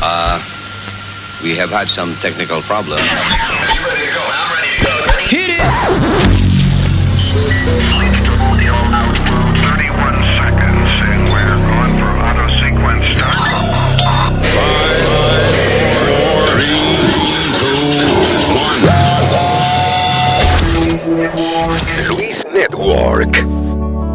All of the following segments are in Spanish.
Uh, we have had some technical problems. Hit it! Luis Network.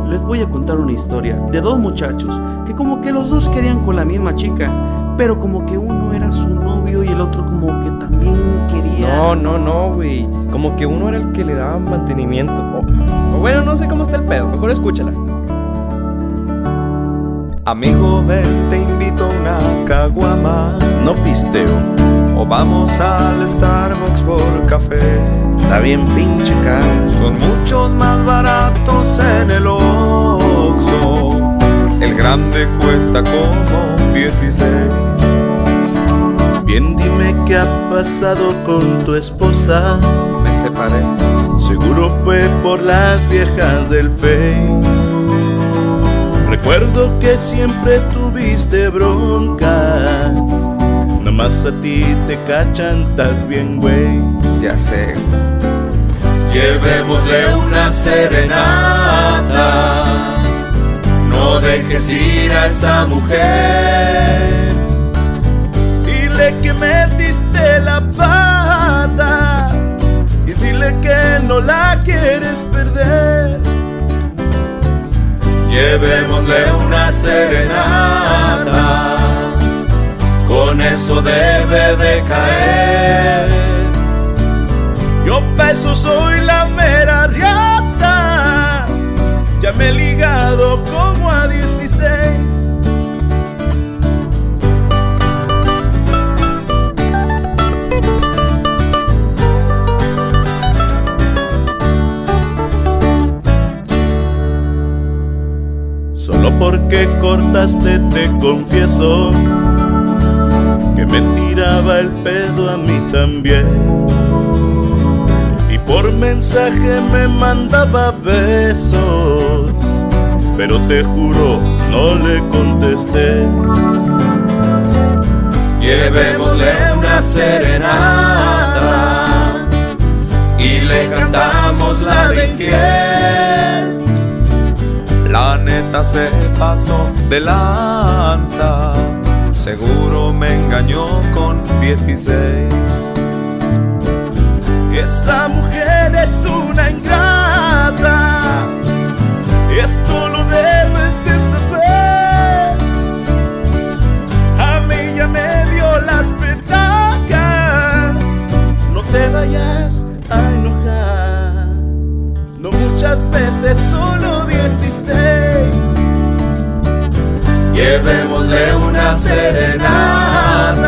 Les voy a contar una historia de dos muchachos que como que los dos querían con la misma chica, pero como que uno era su novio y el otro como que también quería... No, no, no, güey. Como que uno era el que le daba mantenimiento. O, o bueno, no sé cómo está el pedo. Mejor escúchala. Amigo, ven, te invito a una caguama. No pisteo. O vamos al Starbucks por café. Está bien pinche caro. Son muchos más baratos en el Oxxo. El grande cuesta como 16. Bien dime qué ha pasado con tu esposa. Me separé. Seguro fue por las viejas del Face. Recuerdo que siempre tuviste broncas. Nomás a ti te cachan, estás bien, güey. Ya sé. Llevémosle una serenata. No dejes ir a esa mujer. Dile que metiste la pata. Y dile que no la quieres perder. Llevémosle una serenata. Con eso debe de caer. Yo pa' eso soy la mera riata. Ya me he ligado como a 16. Solo porque cortaste te confieso que me tiraba el pedo a mí también. Y por mensaje me mandaba besos, pero te juro no le contesté. Llevémosle una serenata y le cantamos la de infiel. La neta se pasó de lanza, seguro me engañó con 16. Esa mujer es una ingrata, esto lo debes de saber. A mí ya me dio las petacas, no te vayas a enojar. Muchas veces, solo 16. Llevémosle una serenata,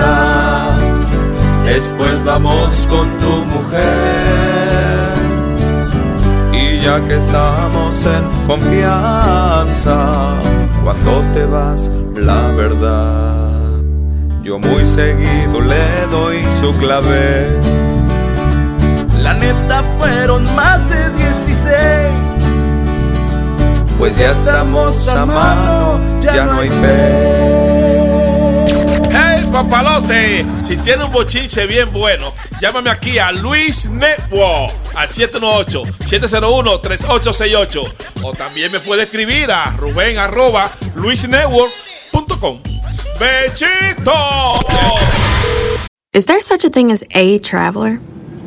después vamos con tu mujer. Y ya que estamos en confianza, cuando te vas, la verdad, yo muy seguido le doy su clave. La neta fueron más de 16. Pues ya estamos a mano, ya no hay fe. ¡Hey, papalote! Si tiene un bochinche bien bueno, llámame aquí a Luis Network al 718-701-3868. O también me puede escribir a ruben arroba luisnetwork.com. ¡Bechito! Is there such a thing as a traveler?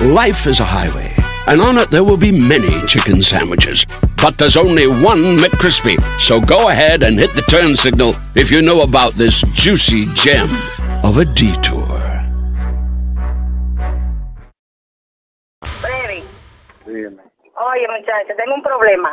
Life is a highway, and on it there will be many chicken sandwiches. But there's only one McCrispy. So go ahead and hit the turn signal if you know about this juicy gem of a detour. Freddy, Dígame. oye muchacho, tengo un problema.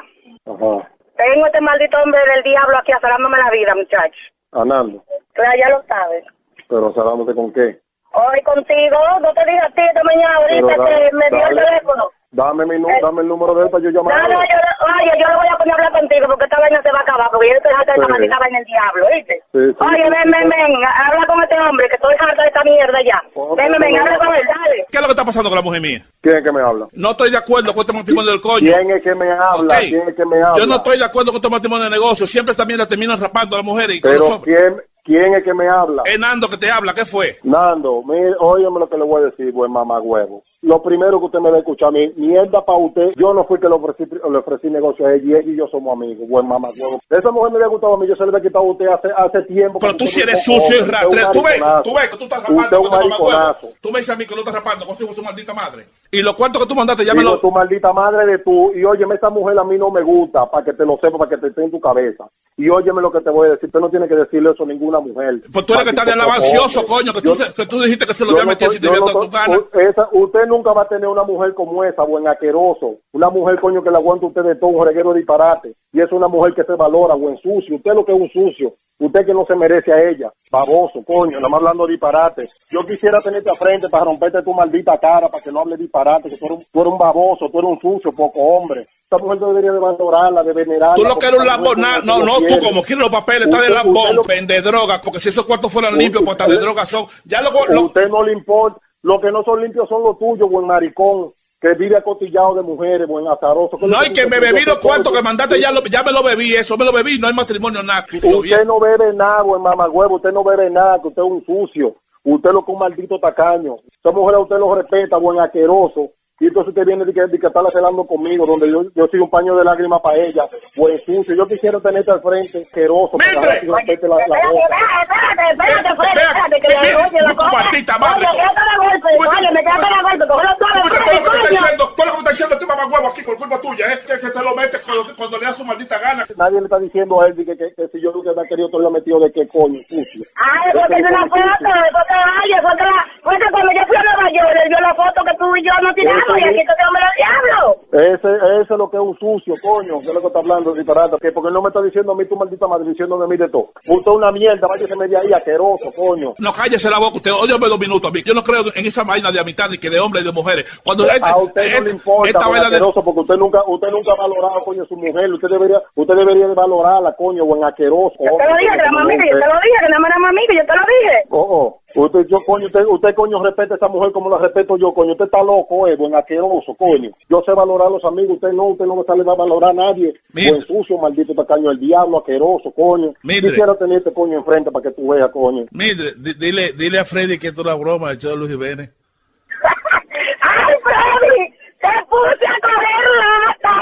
Ajá. Tengo este maldito hombre del diablo aquí aferrándome la vida, muchacho. Anando. Claro, ya lo sabes. Pero salándote con qué? Hoy contigo, no te dije a ti esta mañana ahorita Pero que dale, me dio el teléfono. Dame, mi, Eh. dame el número de él para yo No, llamar. no, yo, oye, yo le voy a poner a hablar contigo porque esta vaina se va a acabar, porque yo estoy harta de esta Sí. maldita vaina del diablo, ¿viste? Sí, sí, oye, sí, ven, sí, ven, sí. ven, habla con este hombre, que estoy harta de esta mierda ya. Ven, ven, ven, no, habla no. con él, dale. ¿Qué es lo que está pasando con la mujer mía? ¿Quién es que me habla? No estoy de acuerdo con este matrimonio del coño. ¿Quién es que me habla? ¿Quién es que me habla? Yo no estoy de acuerdo con este matrimonio de negocio. Siempre también la terminan rapando a las mujeres. Y con Pero los hombres. ¿quién, ¿quién es que me habla? Es Nando que te habla. ¿Qué fue? Nando, mire, óyeme lo que le voy a decir, buen mamá huevo. Lo primero que usted me va a escuchar a mí, mierda para usted, yo no fui que le ofrecí, le ofrecí negocio a ella, y ella y yo somos amigos, buen mamá huevo. Esa mujer me había gustado a mí, yo se le había quitado a usted hace, hace tiempo. Pero tú si eres sucio y rastrero. Tú ves, tú ves que tú estás rapando Usted un mariconazo. Tú me dices a mí que no estás rapando con su, su maldita madre. Y los cuartos que tú mandaste, me Digo, tu maldita madre de tú, y óyeme, esa mujer a mí no me gusta, para que te lo sepa, para que te esté en tu cabeza. Y óyeme lo que te voy a decir, usted no tiene que decirle eso a ninguna mujer. Pues tú eres que estás de alabancioso, poco, coño, que Yo- tú, que tú dijiste que se lo había metido si te no tu gana. esa- usted nunca va a tener una mujer como esa, buen asqueroso. Una mujer, coño, que le aguanta a usted de todo, un reguero de disparate. Y es una mujer que se valora, buen sucio. Usted lo que es un sucio. Usted que no se merece a ella. Baboso, coño, nada más hablando disparate. Yo quisiera tenerte a frente para romperte tu maldita cara, para que no hable disparate, que tú eres, un, tú eres un baboso, tú eres un sucio, poco hombre. Esta mujer debería de valorarla, de venerarla. Tú lo que eres un lambón, no, lo no, tú como quieres los papeles, estás de lambón, lo- vende droga, porque si esos cuartos fueran limpios, pues hasta de droga son. Ya luego, lo, usted no le importa. Lo que no son limpios son los tuyos, buen maricón, que vive acotillado de mujeres, buen azaroso. ¿Qué es lo no, y que me bebí los cuartos que mandaste, ya, lo- ya me lo bebí, eso me lo bebí, no hay matrimonio, nada. Usted bien. no bebe nada, buen mamagüevo, usted no bebe nada, que usted es un sucio. Usted lo que un maldito tacaño. Esa mujer a usted lo respeta, buen asqueroso. Y entonces usted viene de que, de que está celando conmigo, donde yo, yo soy un paño de lágrimas para ella. Buen sucio. Yo quisiera tenerte al frente, asqueroso. para ¡Mildred! que respete la, la Espérate, boca. espérate, espérate, espérate, espérate, que le oye la cosa. maldita madre, Oye, quédate de golpe, oye, me quédate de golpe, cógelo todo todo lo que me está diciendo, todo lo que me está diciendo este mamagüevo aquí por culpa tuya, ¿eh? Que, que te lo metes cuando, cuando le da su maldita gana. Nadie le está diciendo a él que, que, que si yo nunca me ha querido, te lo he metido de qué coño, sucio. Ay, porque es una foto, porque ay, fue que la- fue que cuando yo fui a Nueva York, él vio la foto que tú y yo nos tiramos y aquí te tengo el diablo. Ese, ese es lo que es un sucio, coño, que es lo que está hablando, disparate. Que porque no me está diciendo a mí tu maldita madre, diciéndome a mí de todo. Usted es una mierda, váyase media ahí, asqueroso, coño. No, cállese la boca, usted, óyeme dos minutos a mí. Yo no creo en esa vaina de amistad ni que de hombres y de mujeres. Cuando este- A usted no este- le importa, esta vaina de... porque usted nunca, usted nunca ha valorado, coño, a su mujer. Usted debería, usted debería de valorarla, coño, buen asqueroso. Yo te lo dije, que era mami, que yo te lo dije, que nada más era mami, que yo te lo dije. Oh, oh. Usted, yo, coño, usted, usted, coño, respeta a esa mujer como la respeto yo, coño. Usted está loco, eh, buen asqueroso, coño. Yo sé valorar a los amigos, usted no, usted no me sale a valorar a nadie. Mire. Buen sucio, maldito tacaño, el diablo, asqueroso, coño. Mire. Quisiera tener este coño enfrente para que tú veas, coño. Mire, di- dile, dile a Freddy que esto es una broma, el show de Luis Jiménez. Ay, Freddy, te puse a coger lata.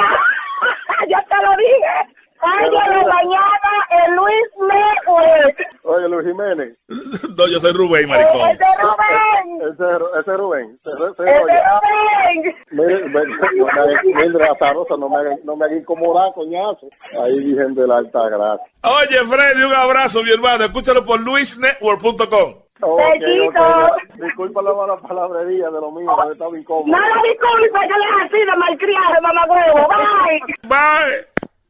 yo te lo dije. La mañana, el Luis Network. Oye, Luis Jiménez. no, yo soy Rubén, maricón. Ese Rubén. Ese, ese es Rubén. Ese, ese, Ese oye. Rubén. Mire, no me haga- Mildred Azarosa, no me haga, no me haga incomodar, coñazo. Ahí dicen de la alta gracia. Oye, Freddy, un abrazo, mi hermano. Escúchalo por luisnetwork.com. Ok, Bellito. ok. Disculpa la mala palabrería de lo mío, me estaba incómodo. No lo disculpa, yo le he así de malcriado, mamá huevo. Bye. Bye.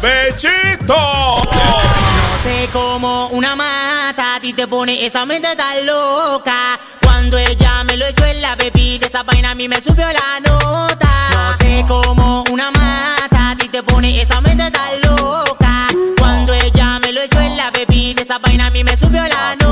¡Bechito! No sé cómo una mata a ti te pone esa mente tan loca. Cuando ella me lo echó en la bebida, esa vaina a mí me subió la nota. No sé cómo una mata a ti te pone esa mente tan loca. Cuando ella me lo echó en la bebida, esa vaina a mí me subió la nota.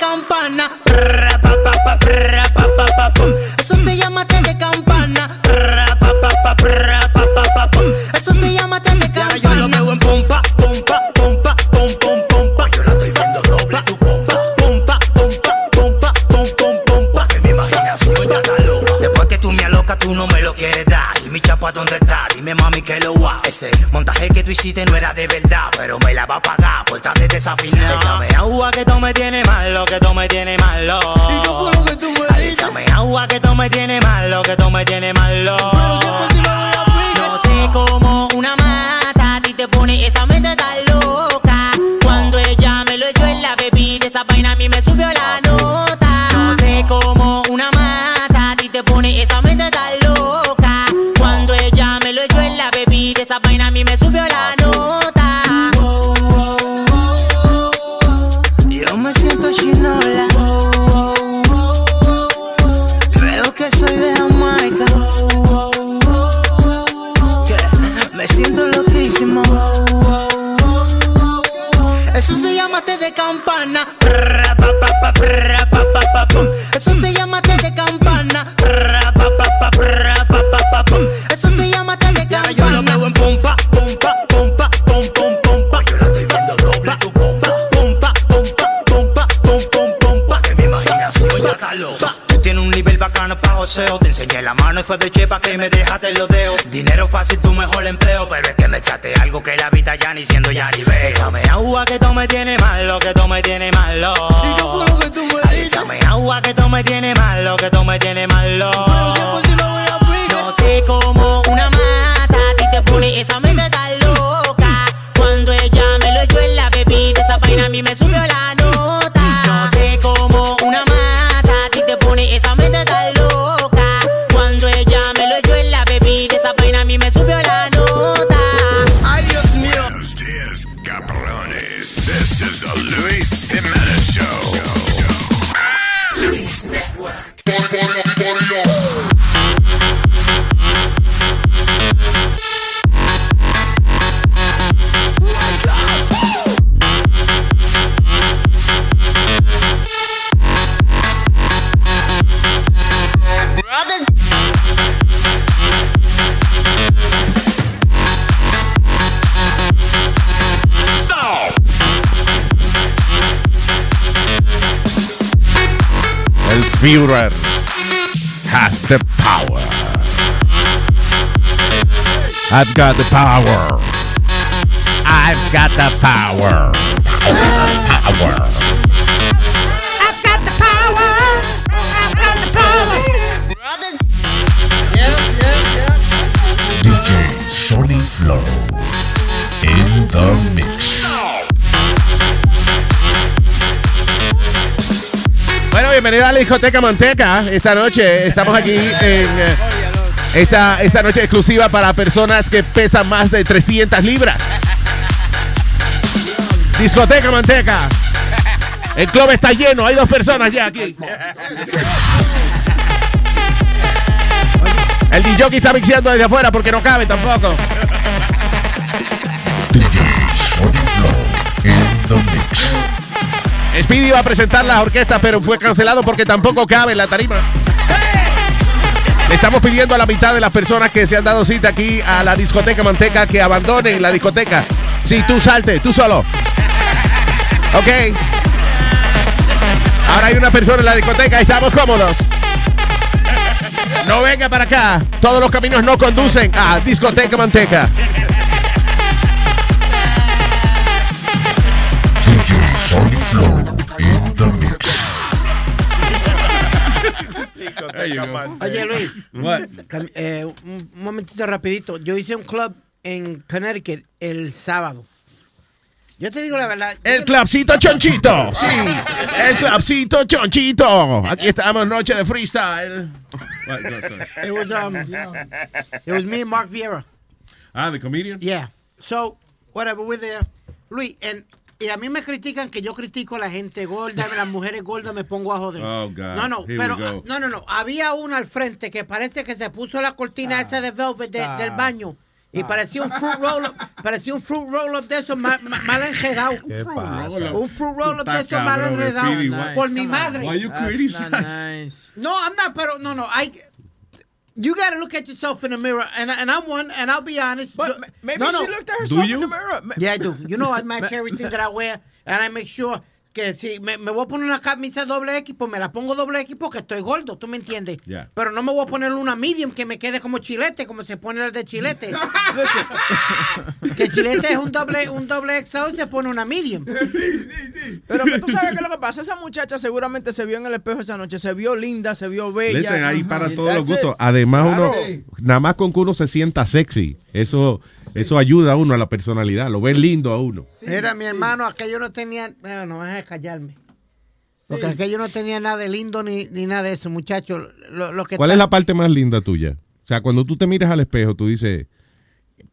Campana. Prra, pa, pa, pa, prra, pa, pa, pa, pum. Eso se llama té de campana. Prra, pa, pa, pa, prra, pa, pa, pa, pum. Eso se llama té de campana. yo lo veo en pompa, pompa, pompa, pom, pom, pompa. Yo la estoy viendo doble tu pompa. Pompa, pompa, pompa, pom, pom, pompa. Que mi imaginación ya está loca. Después que tú me alocas, tú no me lo quieres chapa, ¿dónde está? Dime, mami, que lo va. Ese montaje que tú hiciste no era de verdad, pero me la va a pagar por estar desafinado. Échame agua que tú me tienes malo, que tú me tienes malo. ¿Y qué fue lo que tú me Ay, Échame agua que tú me tienes malo, que tú me tienes malo. No sé cómo una mata a ti te pone esa mente tan loca. Cuando ella me lo echó en la bebida, esa vaina a mí me subió la nota. No sé cómo una mata a ti te pone esa mente Eso se llama té de campana. Eso se bacano pa' joseo. Te enseñé la mano y fue de chepa que me dejaste los dedos. Dinero fácil, tu mejor empleo. Pero es que me echaste algo que la vida ya ni siendo ya ni veo. Échame agua que tú me tienes malo, que tú me tienes malo. ¿Y qué fue lo que tú me Ay, Échame agua que tú me tienes malo, que tú me tienes malo. No sé cómo una mata a ti te pone esa mente tan loca. Cuando ella me lo echó en la bebida, esa vaina a mí me subió Führer has the power. I've got the power. I've got the power. Power. Bienvenida a la discoteca Manteca. Esta noche estamos aquí en eh, esta, esta noche exclusiva para personas que pesan más de 300 libras. Discoteca Manteca. El club está lleno, hay dos personas ya aquí. El DJ está mixeando desde afuera porque no cabe tampoco. Speedy iba a presentar la orquesta, pero fue cancelado porque tampoco cabe en la tarima. Le estamos pidiendo a la mitad de las personas que se han dado cita aquí a la discoteca Manteca que abandonen la discoteca. Sí, tú salte, tú solo. Ok. Ahora hay una persona en la discoteca, estamos cómodos. No venga para acá. Todos los caminos no conducen a discoteca Manteca. Oye, Luis. eh, un momentito rapidito. Yo hice un club en Connecticut el sábado. Yo te digo la verdad. El clubcito chonchito. Sí. El clubcito chonchito. Aquí estamos, noche de freestyle. It was, um, it was me and Mark Vieira. Ah, the comedian? Yeah. So, whatever, we're there. Luis, and, y a mí me critican que yo critico a la gente gorda, a las mujeres gordas me pongo a joder. Oh, God. No, no, Here pero go. no, no, no. Había uno al frente que parece que se puso la cortina esta de velvet de- del baño. Y parecía un fruit roll up, parecía un fruit roll up de esos mal, mal- enredado. ¿Qué Fruit pasa? roll up. Un fruit roll up de esos mal enredado. Por mi madre. Why you criticize? No, I'm not, pero no, no. I you gotta look at yourself in the mirror, and and I'm one, and I'll be honest. But maybe no, she no. looked at herself Do in you? the mirror. Yeah, I do. You know, I match everything that I wear, and I make sure que si me, me voy a poner una camisa doble X, pues me la pongo doble X porque estoy gordo, ¿tú me entiendes? Pero no me voy a poner una medium que me quede como chilete, como se pone el de chilete. que chilete es un doble, un doble XL, se pone una medium. Pero que tú sabes qué es lo que pasa. Esa muchacha seguramente se vio en el espejo esa noche. Se vio linda, se vio bella. Listen, ahí para Y todos los gustos. Además, Claro. uno, nada más con que uno se sienta sexy, eso, eso ayuda a uno a la personalidad, lo ven lindo a uno. Era mi hermano, aquello no tenía. No, no, deja de callarme. Porque aquello no tenía nada de lindo ni, ni nada de eso, muchachos. Lo, lo que ¿Cuál está- es la parte más linda tuya? O sea, cuando tú te miras al espejo, tú dices,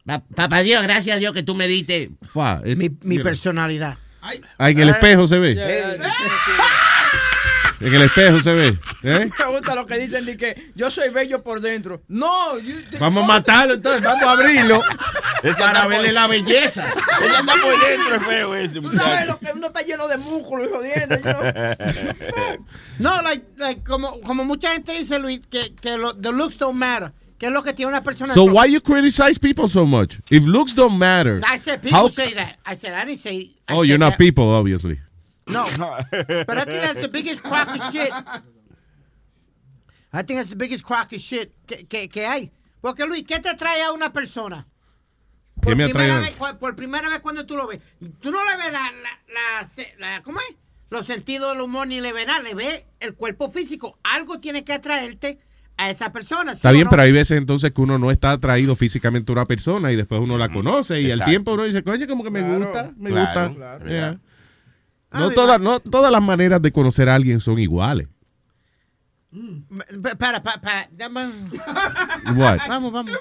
Pa- Papá Dios, gracias a Dios que tú me diste "Fua, eh, mi, mi mira". personalidad. Ah, en el espejo se ve. En el espejo se ve. ¿eh? Me gusta lo que dicen de que yo soy bello por dentro. No, you- Vamos a matarlo entonces, vamos a abrirlo Esa para verle la belleza. Ella está por dentro, es feo ese, Tú sabes lo que uno está lleno de músculos y jodiendo. No, like, like, como, como mucha gente dice, Luis, que, que lo, the looks don't matter. Que es lo que tiene una persona. So why you criticize people so much? If looks don't matter. I said people how- say that. I said I didn't say. I Oh, said you're not that. people, obviously. No, but I think that's the biggest crock of shit. I think that's the biggest crock of shit que, que, que hay. Porque Luis, ¿qué te trae a una persona? ¿Qué me primera atrae? vez, por primera vez cuando tú lo ves, tú no le ves la, la, la, ¿cómo es? Los sentidos del humor ni le ves nada, le ves el cuerpo físico. Algo tiene que atraerte a esa persona. ¿sí Está bien, no? pero hay veces entonces que uno no está atraído físicamente a una persona y después uno la conoce y al Exacto. tiempo uno dice, coño, como que me gusta, me Claro, gusta. claro. Yeah. Ah, No, mira. todas, no todas las maneras de conocer a alguien son iguales. Pe- Para, para, para? Vamos, vamos.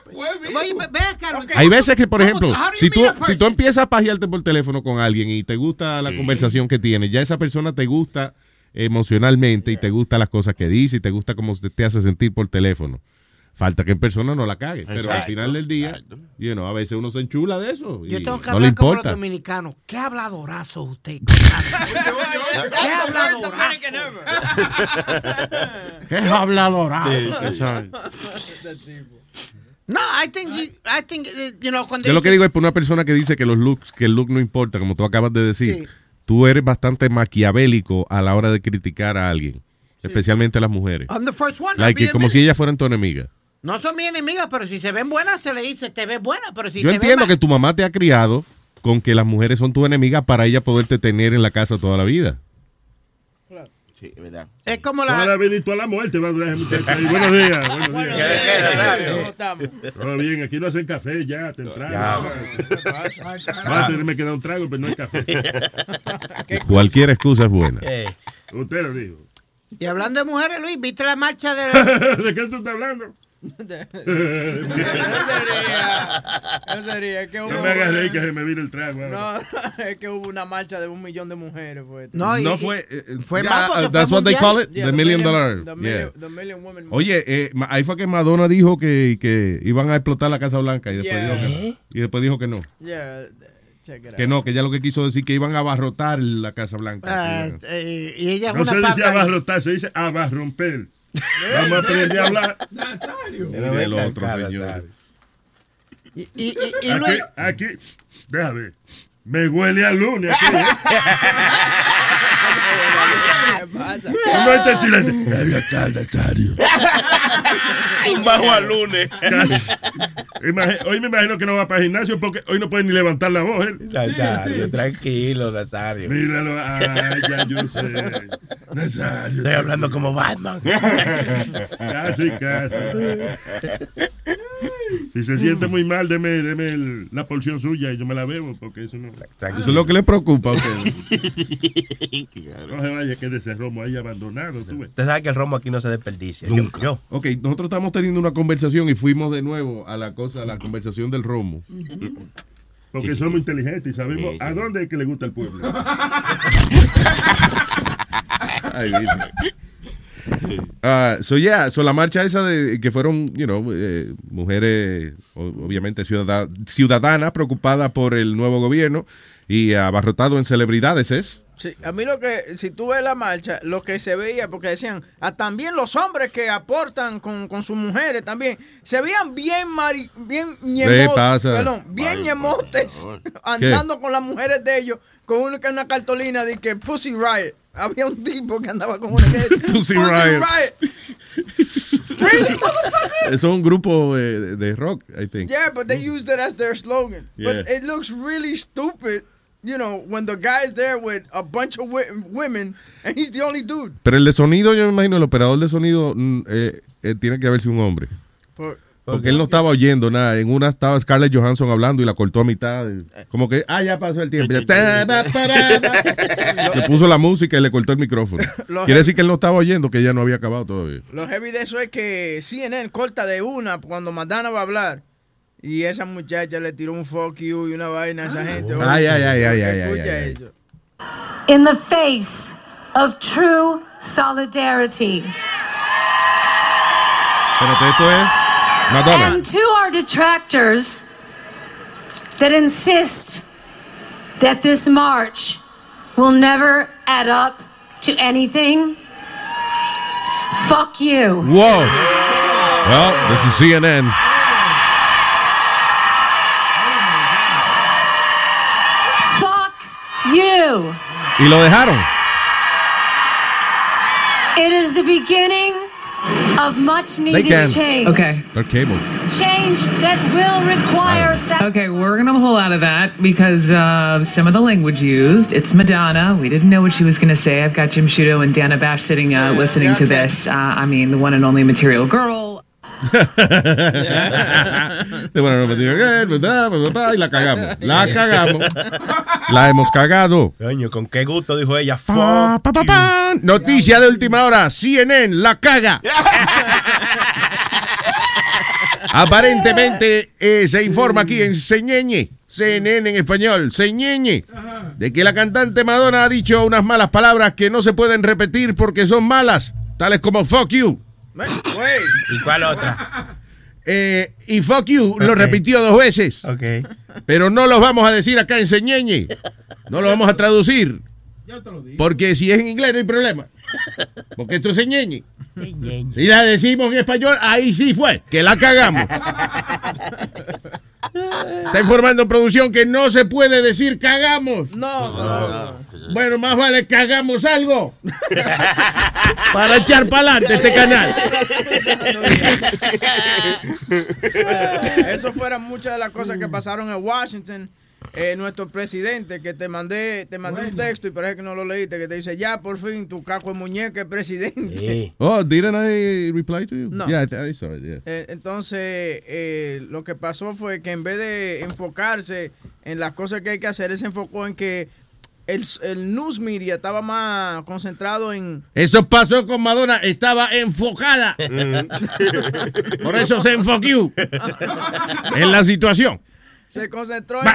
Hay veces que, por ¿Cómo- ejemplo, si tú, si tú empiezas a pajearte por teléfono con alguien y te gusta la conversación que tiene, ya esa persona te gusta emocionalmente y te gusta las cosas que dice y te gusta cómo te, te hace sentir por teléfono. Falta que en persona no la cague. Pero al final del día, you know, a veces uno se enchula de eso. Y Yo tengo que no le hablar como los dominicanos. ¿Qué habladorazo usted? ¿Qué habladorazo? ¿Qué habladorazo? Sí, No, I think, you, I think, eh, you know, cuando Yo lo que digo es por una persona que dice que los looks, que el look no importa, como tú acabas de decir, Sí. tú eres bastante maquiavélico a la hora de criticar a alguien, especialmente a las mujeres. I'm the first one. Like, como si ellas fueran tu enemiga. No son mis enemigas, pero si se ven buenas, se le dice, te ves buena, pero si Yo te entiendo ves que tu mamá te ha criado con que las mujeres son tu enemiga para ella poderte tener en la casa toda la vida. Sí, verdad. Es como la y toda la muerte va a durar ese muchacho. Y buenos días. Buenos días. ¿Cómo estamos? Todo bien, aquí no hacen café ya, temprano. Ya. Va a tenerme que dar un trago, pero no hay café. Cualquier excusa es buena. Eh, Usted lo dijo. Y hablando de mujeres, Luis, ¿viste la marcha de... ¿De qué tú estás hablando? Eso sería. Eso sería. Es que hubo. No me hagas reír que se me vire el trago. ahora. No, es que hubo una marcha de un millón de mujeres. Pues. No, y- No y- fue. eh, eh, fue ya, más porque uh, That's fue what they mundial. call it, Yeah, the the million million- dollar. the yeah. million- the million women Oye, eh, ahí fue que Madonna dijo que, que iban a explotar la Casa Blanca y después, Yeah. dijo, que, no. y después dijo que no. Yeah, Que no, que ya lo que quiso decir que iban a abarrotar la Casa Blanca. Eh, y ella No una se dice abarrotar, se dice abarromper. Vamos a aprender a hablar. Mire el otro, señor. Y, y, y, y Aquí, Luis, aquí, déjame. Me huele a lunes aquí. ¿Qué pasa? ¿Cómo está chilete? Me acá, Nazario. Un bajo al lunes. Casi. Hoy me imagino que no va para el gimnasio porque hoy no puede ni levantar la voz. Nazario, tranquilo, Nazario. Míralo, ay, ya yo sé. Nazario. Estoy hablando como Batman. Casi, casi. Si se siente muy mal, deme, deme el- la porción suya y yo me la bebo porque eso no. Eso es lo que le preocupa a usted. No se vaya que de ese romo ahí abandonado, tú ves. Usted sabe que el romo aquí no se desperdicia. Yo- Yo. Ok, nosotros estamos teniendo una conversación y fuimos de nuevo a la cosa, a la conversación del romo. Porque somos inteligentes y sabemos Sí, a dónde es que le gusta el pueblo. Ay, Ah, so yeah, so la marcha esa de que fueron, you know, eh, mujeres obviamente ciudad- ciudadanas preocupadas por el nuevo gobierno y abarrotado en celebridades es. Sí, a mí lo que, si tú ves la marcha, lo que se veía, porque decían, ah, también los hombres que aportan con, con sus mujeres también, se veían bien mari, bien ñemo- pasa? perdón, bien ñemotes, andando con las mujeres de ellos, con una, con una cartolina de que Pussy Riot. Había un tipo que andaba con una que Pussy Riot. Eso es un grupo eh, de, rock, I think. Yeah, but they used it as their slogan. But Yeah. it looks really stupid, you know, when the guy's there with a bunch of women and he's the only dude. Pero el de sonido, yo me imagino, el operador de sonido mm, eh, eh, tiene que haberse un hombre. Por- Porque él no estaba oyendo nada. En una estaba Scarlett Johansson hablando y la cortó a mitad. Como que, ah, ya pasó el tiempo. Le puso la música y le cortó el micrófono. Quiere decir que él no estaba oyendo, que ya no había acabado todavía. Lo heavy de eso es que CNN corta de una cuando Madonna va a hablar. Y esa muchacha le tiró un fuck you y una vaina a esa gente. Ay, ay, ay, ay, ay, ay, Escucha ay, ay. eso. in the face of true solidarity. Pero esto es And to our detractors that insist that this march will never add up to anything, fuck you. Whoa. Well, this is CNN. Fuck you. Y lo dejaron. It is the beginning of much needed change. Okay. They're cable. Change that will require Okay, we're gonna pull out of that because uh, some of the language used. It's Madonna. We didn't know what she was gonna say. I've got Jim Shudo and Dana Bash sitting uh, listening to this. Uh, I mean, the one and only Material Girl. Bueno, no digan, eh, bla, bla, y la cagamos. La cagamos. La hemos cagado. Coño, con qué gusto dijo ella. Pa. Noticia de última hora. CNN la caga. Aparentemente eh, se informa aquí en Señeñe, CNN en español, Señeñe, de que la cantante Madonna ha dicho unas malas palabras que no se pueden repetir porque son malas, tales como fuck you. ¿Y cuál otra? Eh, y fuck you lo repitió dos veces. Ok. Pero no los vamos a decir acá en Señeñe. No lo vamos a traducir. Porque si es en inglés no hay problema. Porque esto es Señeñe. Si la decimos en español, ahí sí fue, que la cagamos. Está informando producción que no se puede decir cagamos. No, no, no. Bueno, más vale cagamos algo. Para echar para adelante este canal. Eso fueron muchas de las cosas que pasaron en Washington. Eh, nuestro presidente, que te mandé, te mandé un texto y parece que no lo leíste, que te dice, ya por fin tu caco de muñeca es presidente. Oh, didn't I reply to you? No. Yeah, I, I saw it, yeah. Eh, entonces, eh, lo que pasó fue que en vez de enfocarse en las cosas que hay que hacer, él se enfocó en que el, el news media estaba más concentrado en... Eso pasó con Madonna, estaba enfocada. Por eso se enfoqueó en la situación. Se concentró en,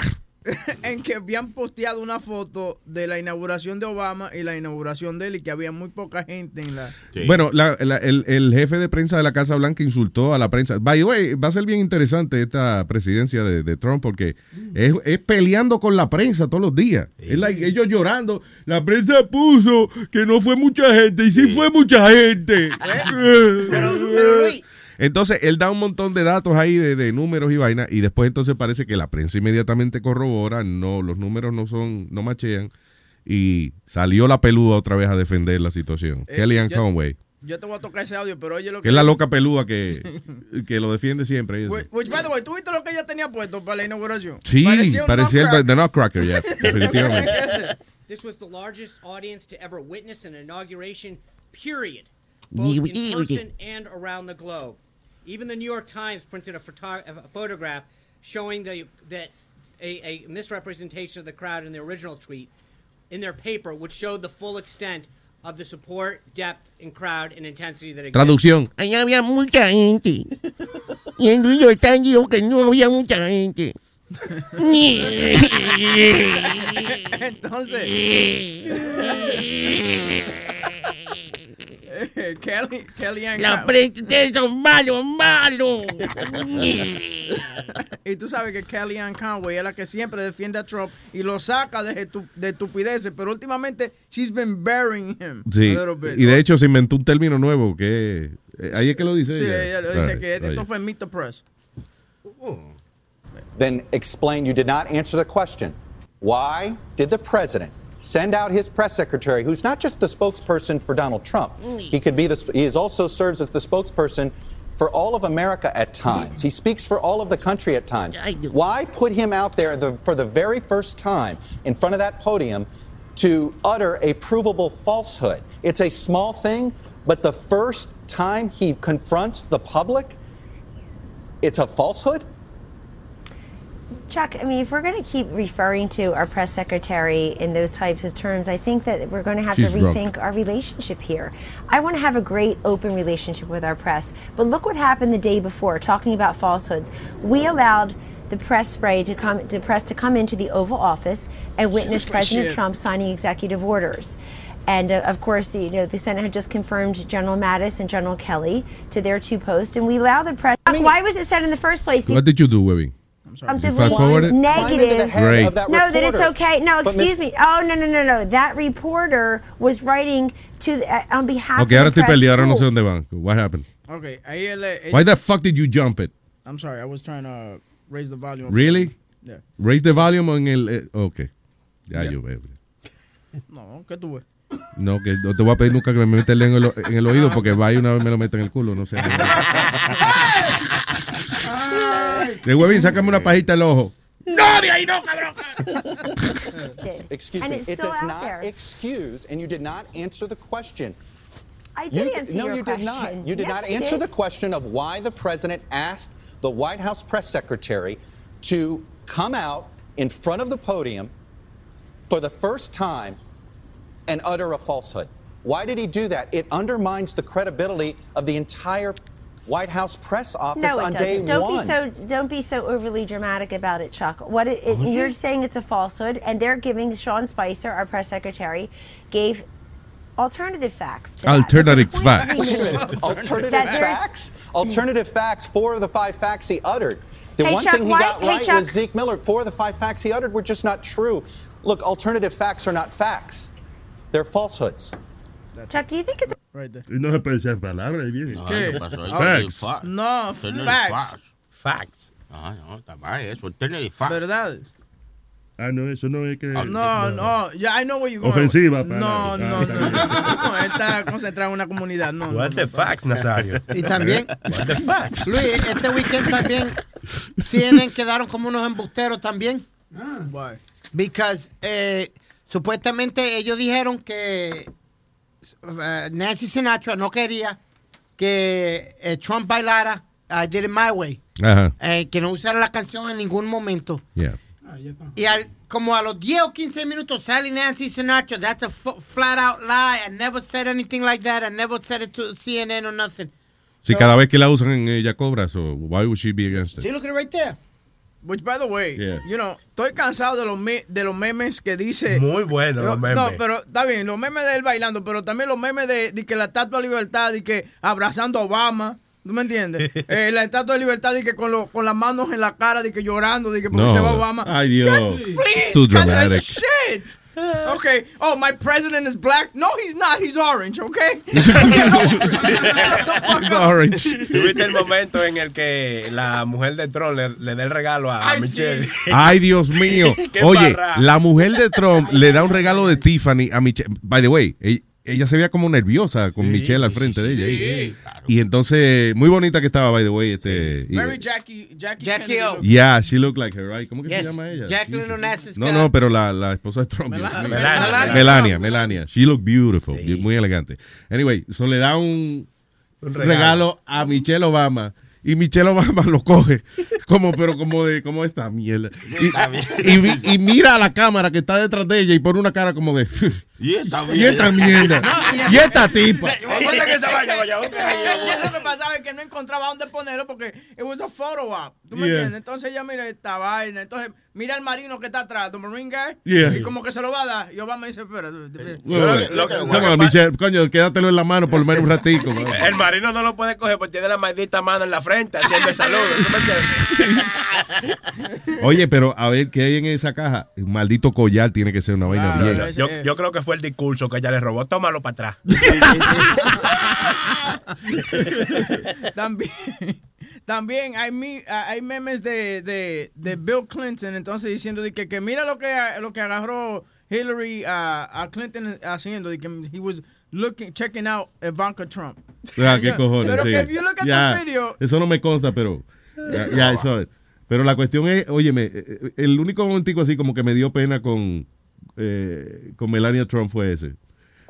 en que habían posteado una foto de la inauguración de Obama y la inauguración de él y que había muy poca gente en la... Bueno, la- la- el, el jefe de prensa de la Casa Blanca insultó a la prensa. By the way, va a ser bien interesante esta presidencia de, de Trump porque es, es peleando con la prensa todos los días. Es like ellos llorando. La prensa puso que no fue mucha gente y sí, fue mucha gente. Entonces, él da un montón de datos ahí de, de números y vaina, y después entonces parece que la prensa inmediatamente corrobora, no, los números no son, no machean, y salió la pelúa otra vez a defender la situación. Eh, Kellyanne yo- Conway, Yo te voy a tocar ese audio, pero oye lo que... que es la loca pelúa que, que lo defiende siempre. Which, which, by the way, ¿tú viste lo que ella tenía puesto para la inauguración? Sí, Parecía parecía el de Nutcracker, ya, definitivamente. This was the largest audience to ever witness an inauguration, period. Both in person and around the globe. Even the New York Times printed a, photo- a photograph showing the, that a, a misrepresentation of the crowd in the original tweet in their paper, which showed the full extent of the support, depth, and crowd and intensity that existed. Traducción. Allá había mucha gente. Y el New York Times dijo que no había mucha gente. Entonces. Kelly, Kellyanne Los Conway. presidentes son malos, malos. Y tú sabes que Kellyanne Conway es la que siempre defiende a Trump y lo saca de, estu- de estupideces, pero últimamente she's been burying him Sí, a little bit. y de hecho se inventó un término nuevo que... eh, ahí es que lo dice Sí, ella. ella lo dice Right, que esto right. fue Meet the Press. Then explain you did not answer the question. Why did the president send out his press secretary, who's not just the spokesperson for Donald Trump? Mm. He could be the. He is also serves as the spokesperson for all of America at times. He speaks for all of the country at times. Why put him out there the, for the very first time in front of that podium to utter a provable falsehood? It's a small thing, but the first time he confronts the public, it's a falsehood. Chuck, I mean, if we're going to keep referring to our press secretary in those types of terms, I think that we're going to have She's to drunk. rethink our relationship here. I want to have a great open relationship with our press, but look what happened the day before, talking about falsehoods. We allowed the press spray to come, the press to come into the Oval Office and witness President shit. Trump signing executive orders. And uh, of course, you know, the Senate had just confirmed General Mattis and General Kelly to their two posts, and we allow the press. Why was it said in the first place? What did you do, Webby? I'm You fast forward it? Negative. Great. No, that it's okay. No, excuse me. Oh, no, no, no, no. That reporter was writing to the, uh, on behalf Ok, of ahora the estoy press. perdido, ahora no sé dónde van. What happened? Okay, ahí él, Why the fuck did you jump it? I'm sorry, I was trying to raise the volume. Really? Yeah. Raise the volume en el... eh, ok. Ya yo veo. No, ¿qué tú ves? No, que no te voy a pedir nunca que me metas en el, en el oído porque va y una vez me lo mete en el culo, no sé. De Webby, sácame una pajita del ojo. No, de ahí no, cabrón. Excuse And me. it's It does not there. excuse, and you did not answer the question. I did You- answer no, your you question. did not. You did Yes, not answer did. the question of why the president asked the White House press secretary to come out in front of the podium for the first time and utter a falsehood. Why did he do that? It undermines the credibility of the entire White House press office No, on it day doesn't. Don't one. be so don't be so overly dramatic about it, Chuck. What it, it, you're saying it's a falsehood, and they're giving Sean Spicer, our press secretary, gave alternative facts. To. Alternative The facts. Alternative facts? Alternative facts, four of the five facts he uttered. The Hey, one Chuck, thing he why- got right Chuck. was Zeke Miller. Four of the five facts he uttered were just not true. Look, alternative facts are not facts, they're falsehoods. Chuck, do you think it's Right there. No se puede decir palabras ahí viene. ¿Qué? Facts. No, facts. Facts. Ah, no, está mal eso. Alternative facts. Verdades. Ah, no, eso no es que... No, no, yeah, I know where you're going. Ofensiva, No, palabra. no, Ah, no, no, no, no, él está concentrado en una comunidad, no. What no, the no. facts, Nazario? Y también, What the facts? Luis, este weekend también CNN quedaron como unos embusteros también. Why? Because eh, supuestamente ellos dijeron que Nancy Sinatra no quería que eh, Trump bailara I Did It My Way. Ajá. Eh, que no usara la canción en ningún momento. Yeah. Y al- como a los 10 o 15 minutos sale Nancy Sinatra. That's a flat out lie. I never said anything like that. I never said it to CNN or nothing. Si cada vez que la usan en ella cobra, so why would she be against it? See, look at it right there. Which, by the way, Yeah. you know, estoy cansado de los, me- de los memes que dice... Muy bueno los No, memes. No, pero está bien, los memes de él bailando, pero también los memes de, de que la estatua de libertad y que abrazando a Obama. ¿Tú me entiendes? Eh, la estatua de libertad y que con, lo- con las manos en la cara, de que llorando, de que porque No. se va Obama. Ay, Dios. Get- please, Too dramatic. shit. Okay. Oh, my president is black. No, he's not. He's orange. Okay. It's orange. ¿Tuviste el momento en el que la mujer de Trump le, le da el regalo a, Ay, Michelle? Ay, Dios mío. Oye, embarrada. la mujer de Trump le da un regalo de Tiffany a Michelle. By the way, ella, se veía como nerviosa con Michelle al frente de ella. ahí. Y entonces, muy bonita que estaba, by the way. Este, y- Very Jackie, Jackie, Jackie O. yeah, she looked like her, right? ¿Cómo que se llama ella? Jacqueline Onassis. No, no, pero la, la esposa de Trump. Dios mío. Melania. Melania, Melania. She looked beautiful. Muy elegante. Anyway, so le da un, Un regalo. regalo. a Michelle Obama. Y Michelle Obama lo coge como, pero como de, como esta mierda. Y, y y mira a la cámara que está detrás de ella y pone una cara como de, Y esta y esta mierda. Y esta tipa. Lo que pasaba es que no encontraba dónde ponerlo porque it was a photo op. ¿Tú me Yeah. entiendes? Entonces ella mira esta vaina. Entonces mira al marino que está atrás, the marine guy, Yeah. y como que se lo va a dar. Y Obama dice, espera. Michelle, coño, quédatelo en la mano por lo menos un ratico. El marino no lo puede coger porque tiene la maldita mano en la frente haciendo el saludo. ¿Tú me entiendes? Oye, pero a ver qué hay en esa caja. Un maldito collar tiene que ser una vaina Claro, bien. yo, yo creo que fue el discurso que ella le robó. Tómalo para atrás. También, también hay, mi- hay memes de, de, de Bill Clinton, entonces diciendo de que, que mira lo que, lo que agarró Hillary a, a Clinton haciendo, de que he was looking, checking out Ivanka Trump. Ah, qué cojones. Pero sí. que if you look at the video, Eso no me consta, pero. Ya, es. Pero la cuestión es, óyeme, eh, el único momentico así como que me dio pena con, eh, con Melania Trump fue ese.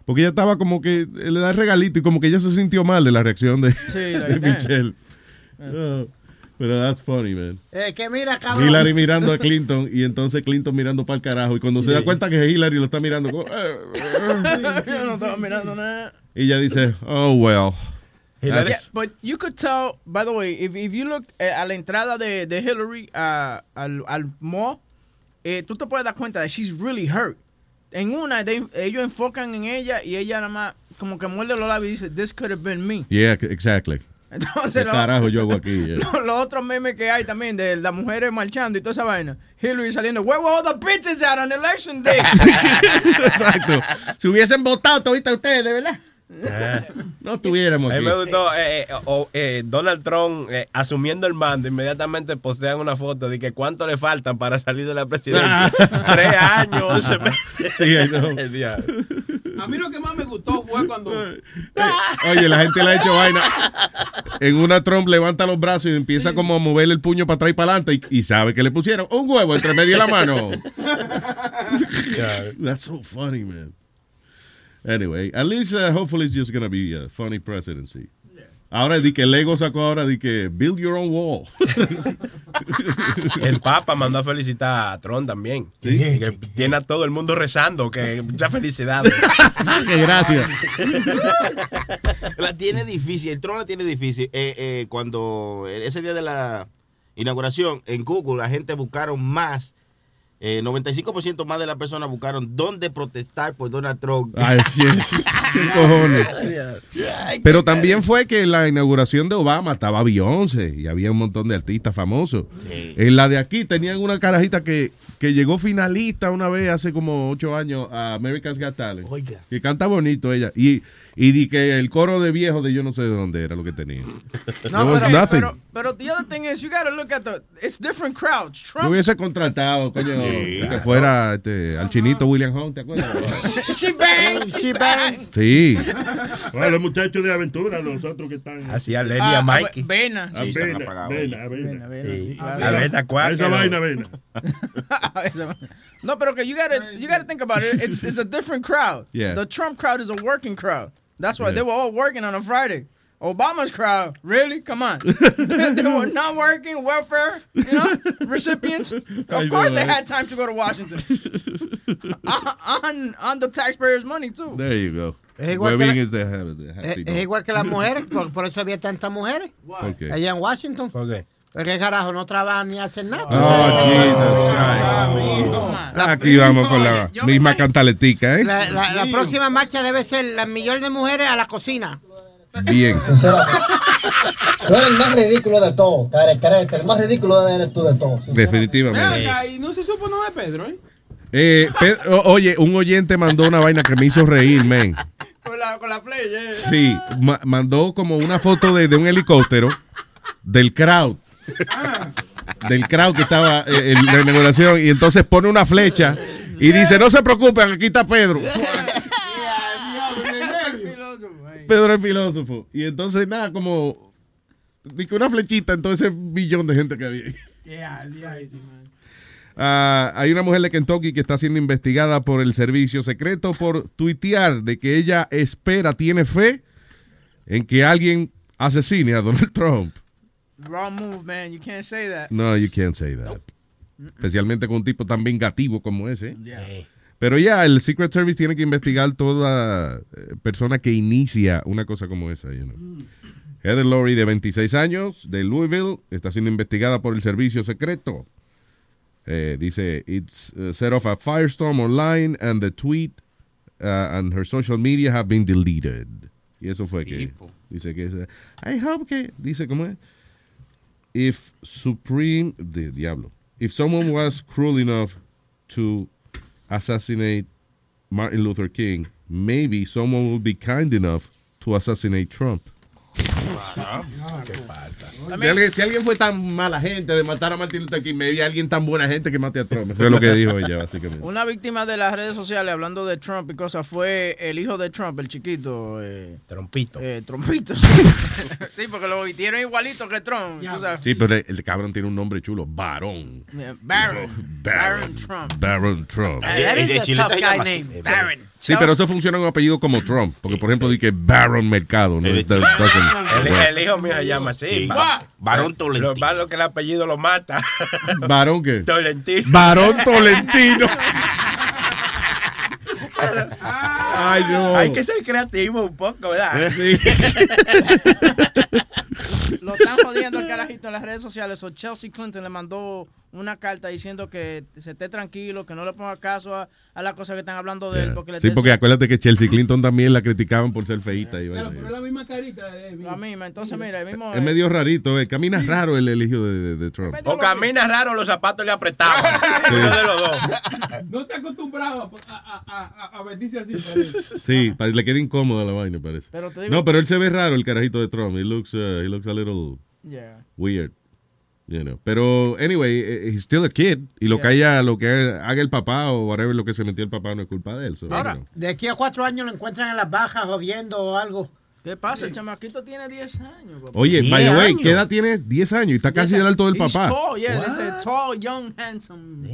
Porque ella estaba como que le da regalito y como que ella se sintió mal de la reacción de, Sí, de. Michelle. Oh, pero that's funny, man. Eh, que mira, cabrón. Hillary mirando a Clinton y entonces Clinton mirando para el carajo. Y cuando se da cuenta que Hillary lo está mirando, como, eh, yo no estaba mirando nada. y ella dice, oh, well. Yeah, That's- but you could tell, by the way, if, if you look eh, a la entrada de, de Hillary a- al, al mall, eh, tú te puedes dar cuenta that she's really hurt. En una, they- ellos enfocan en ella y ella nada más como que muerde los labios y dice, this could have been me. Yeah, exactly. Entonces, ¿Qué lo- carajo yo hago aquí? Yeah. Los los otros memes que hay también de las mujeres marchando y toda esa vaina. Hillary saliendo, where were all the bitches at on election day? Exacto. Si hubiesen votado todavía ustedes, de verdad. No tuviéramos A mí aquí. me gustó eh, eh, eh, Donald Trump eh, asumiendo el mando, inmediatamente postean una foto de que cuánto le faltan para salir de la presidencia. Tres años, once meses. Sí. A mí lo que más me gustó fue cuando. Oye, la gente le ha hecho vaina. En una Trump levanta los brazos y empieza como a mover el puño para atrás y para adelante y, y sabe que le pusieron un huevo entre medio de la mano. That's so funny, man. Anyway, at least uh, hopefully it's just gonna be a funny presidency. Ahora di que Lego sacó ahora di que build your own wall. El Papa mandó a felicitar a Trump también. Que tiene a todo el mundo rezando. Que muchas felicidades. que gracias. La tiene difícil, el trono la tiene difícil. Eh, eh, cuando ese día de la inauguración en Google, la gente buscaron más, eh, 95% más de las personas buscaron dónde protestar por Donald Trump. Ay, sí, ¿Qué cojones? Pero también fue que en la inauguración de Obama estaba Beyoncé y había un montón de artistas famosos. Sí. En la de aquí tenían una carajita que, que llegó finalista una vez hace como ocho años a America's Got Talent. Que canta bonito ella. Y, y di que el coro de viejo de yo no sé de dónde era lo que tenía. Was pero, nothing. pero, pero the other thing is, you gotta look at the, it's different crowds. Yo Trump, hubiese contratado, coño, Sí. que fuera este, al chinito William Hunt, ¿te acuerdas? she bangs, she bangs. Sí. Bueno, los muchachos de aventura, los otros que están. Así a Ah, Lenny y a ah, Mikey. Vena, A sí. Vena, Vena, a Vena. Sí. claro. A Vena cuál, Esa vaina, Vena. no, pero que you gotta, you gotta think about it. It's, it's a different crowd. Yeah. The Trump crowd is a working crowd. That's why Yeah. they were all working on a Friday. Obama's crowd, really? Come on. they were not working, welfare, you know, recipients. Of course know, they had time to go to Washington. on, uh, on, on the taxpayers' money, too. There you go. Es igual Where que la- is the habit, the Es, happy es igual que las mujeres, por, por eso había tantas mujeres. ¿Por qué? Allá en Washington. ¿Por qué? Porque carajo, no trabajan ni hacen nada. Oh, Jesus Christ. Aquí vamos con la misma cantaletica, ¿eh? La, la- la próxima marcha debe ser las millones de mujeres a la cocina. Bien. Tú eres el más ridículo de todos. El más ridículo eres tú de todos. Definitivamente. Y no se supo nada de Pedro, ¿eh? Eh, oye, un oyente mandó una vaina que me hizo reír, men. Con la, con la play, yeah. Sí, ma- mandó como una foto de, de un helicóptero del crowd. Del crowd que estaba eh, en la inauguración. Y entonces pone una flecha y dice: No se preocupen, aquí está Pedro. Pedro es filósofo. Y entonces, nada, como. Dice una flechita, entonces un millón de gente que había. ahí. Yeah, man. Ah, hay una mujer de Kentucky que está siendo investigada por el servicio secreto por tuitear de que ella espera, tiene fe en que alguien asesine a Donald Trump. Wrong move, man. You can't say that. No, you can't say that. Especialmente con un tipo tan vengativo como ese. Yeah. Pero ya, el Secret Service tiene que investigar toda eh, persona que inicia una cosa como esa. you know. Heather Laurie, de 26 años, de Louisville, está siendo investigada por el servicio secreto. Eh, dice, it's uh, set off a firestorm online and the tweet uh, and her social media have been deleted. Y eso fue que dice que es- I hope que dice cómo es if Supreme the diablo if someone was cruel enough to assassinate Martin Luther King, maybe someone will be kind enough to assassinate Trump. ¿Qué pasa? Si alguien, si alguien fue tan mala gente de matar a Martin Luther King, maybe alguien tan buena gente que mate a Trump. Eso es lo que dijo ella, básicamente. Una víctima de las redes sociales hablando de Trump y cosas fue el hijo de Trump, el chiquito. Eh, Trompito. Eh, Trompito, sí. sí, porque lo vistieron igualito que Trump. tú sabes. Sí, pero el, el cabrón tiene un nombre chulo, Barón. Yeah, Baron. Baron Trump. Baron Trump. That is a tough guy named Baron. Sí, pero eso funciona en un apellido como Trump. Porque, por ejemplo, di que Baron Mercado. ¿no? It doesn't- El, hijo mío se llama así. Sí. Ba- Varón Lo malo que el apellido lo mata. ¿Varón qué? Tolentino. Varón Tolentino. Ay, no. Hay que ser creativo un poco, ¿verdad? Sí. Lo están jodiendo el carajito en las redes sociales. O Chelsea Clinton le mandó una carta diciendo que se esté tranquilo, que no le ponga caso a, a las cosas que están hablando de él. Porque le Sí, porque acuérdate que Chelsea Clinton también la criticaban por ser feíta. y vaina. Pero es la misma carita de La misma. Entonces, mira, el mismo. Es medio rarito, eh. camina raro el, el hijo de, de- de Trump. O camina raro, los zapatos le apretaban. Uno de los dos. No te acostumbraba a, a, a, a vestirse así. Sí, le queda incómoda la vaina, parece. Pero te digo- No, pero él se ve raro, el carajito de Trump. He looks, uh, he looks a little Yeah. weird. You know. Pero, anyway, eh, he's still a kid. Y lo que haya, lo que haga el papá o whatever lo que se metió el papá no es culpa de él. so, Ahora, you know. de aquí a cuatro años lo encuentran en las bajas jodiendo o algo. ¿Qué pasa? El chamaquito tiene 10 años. papá. Oye, by the way, ¿qué edad tiene? 10 años y está casi del alto del He's papá. Tall, yeah, tall, young, handsome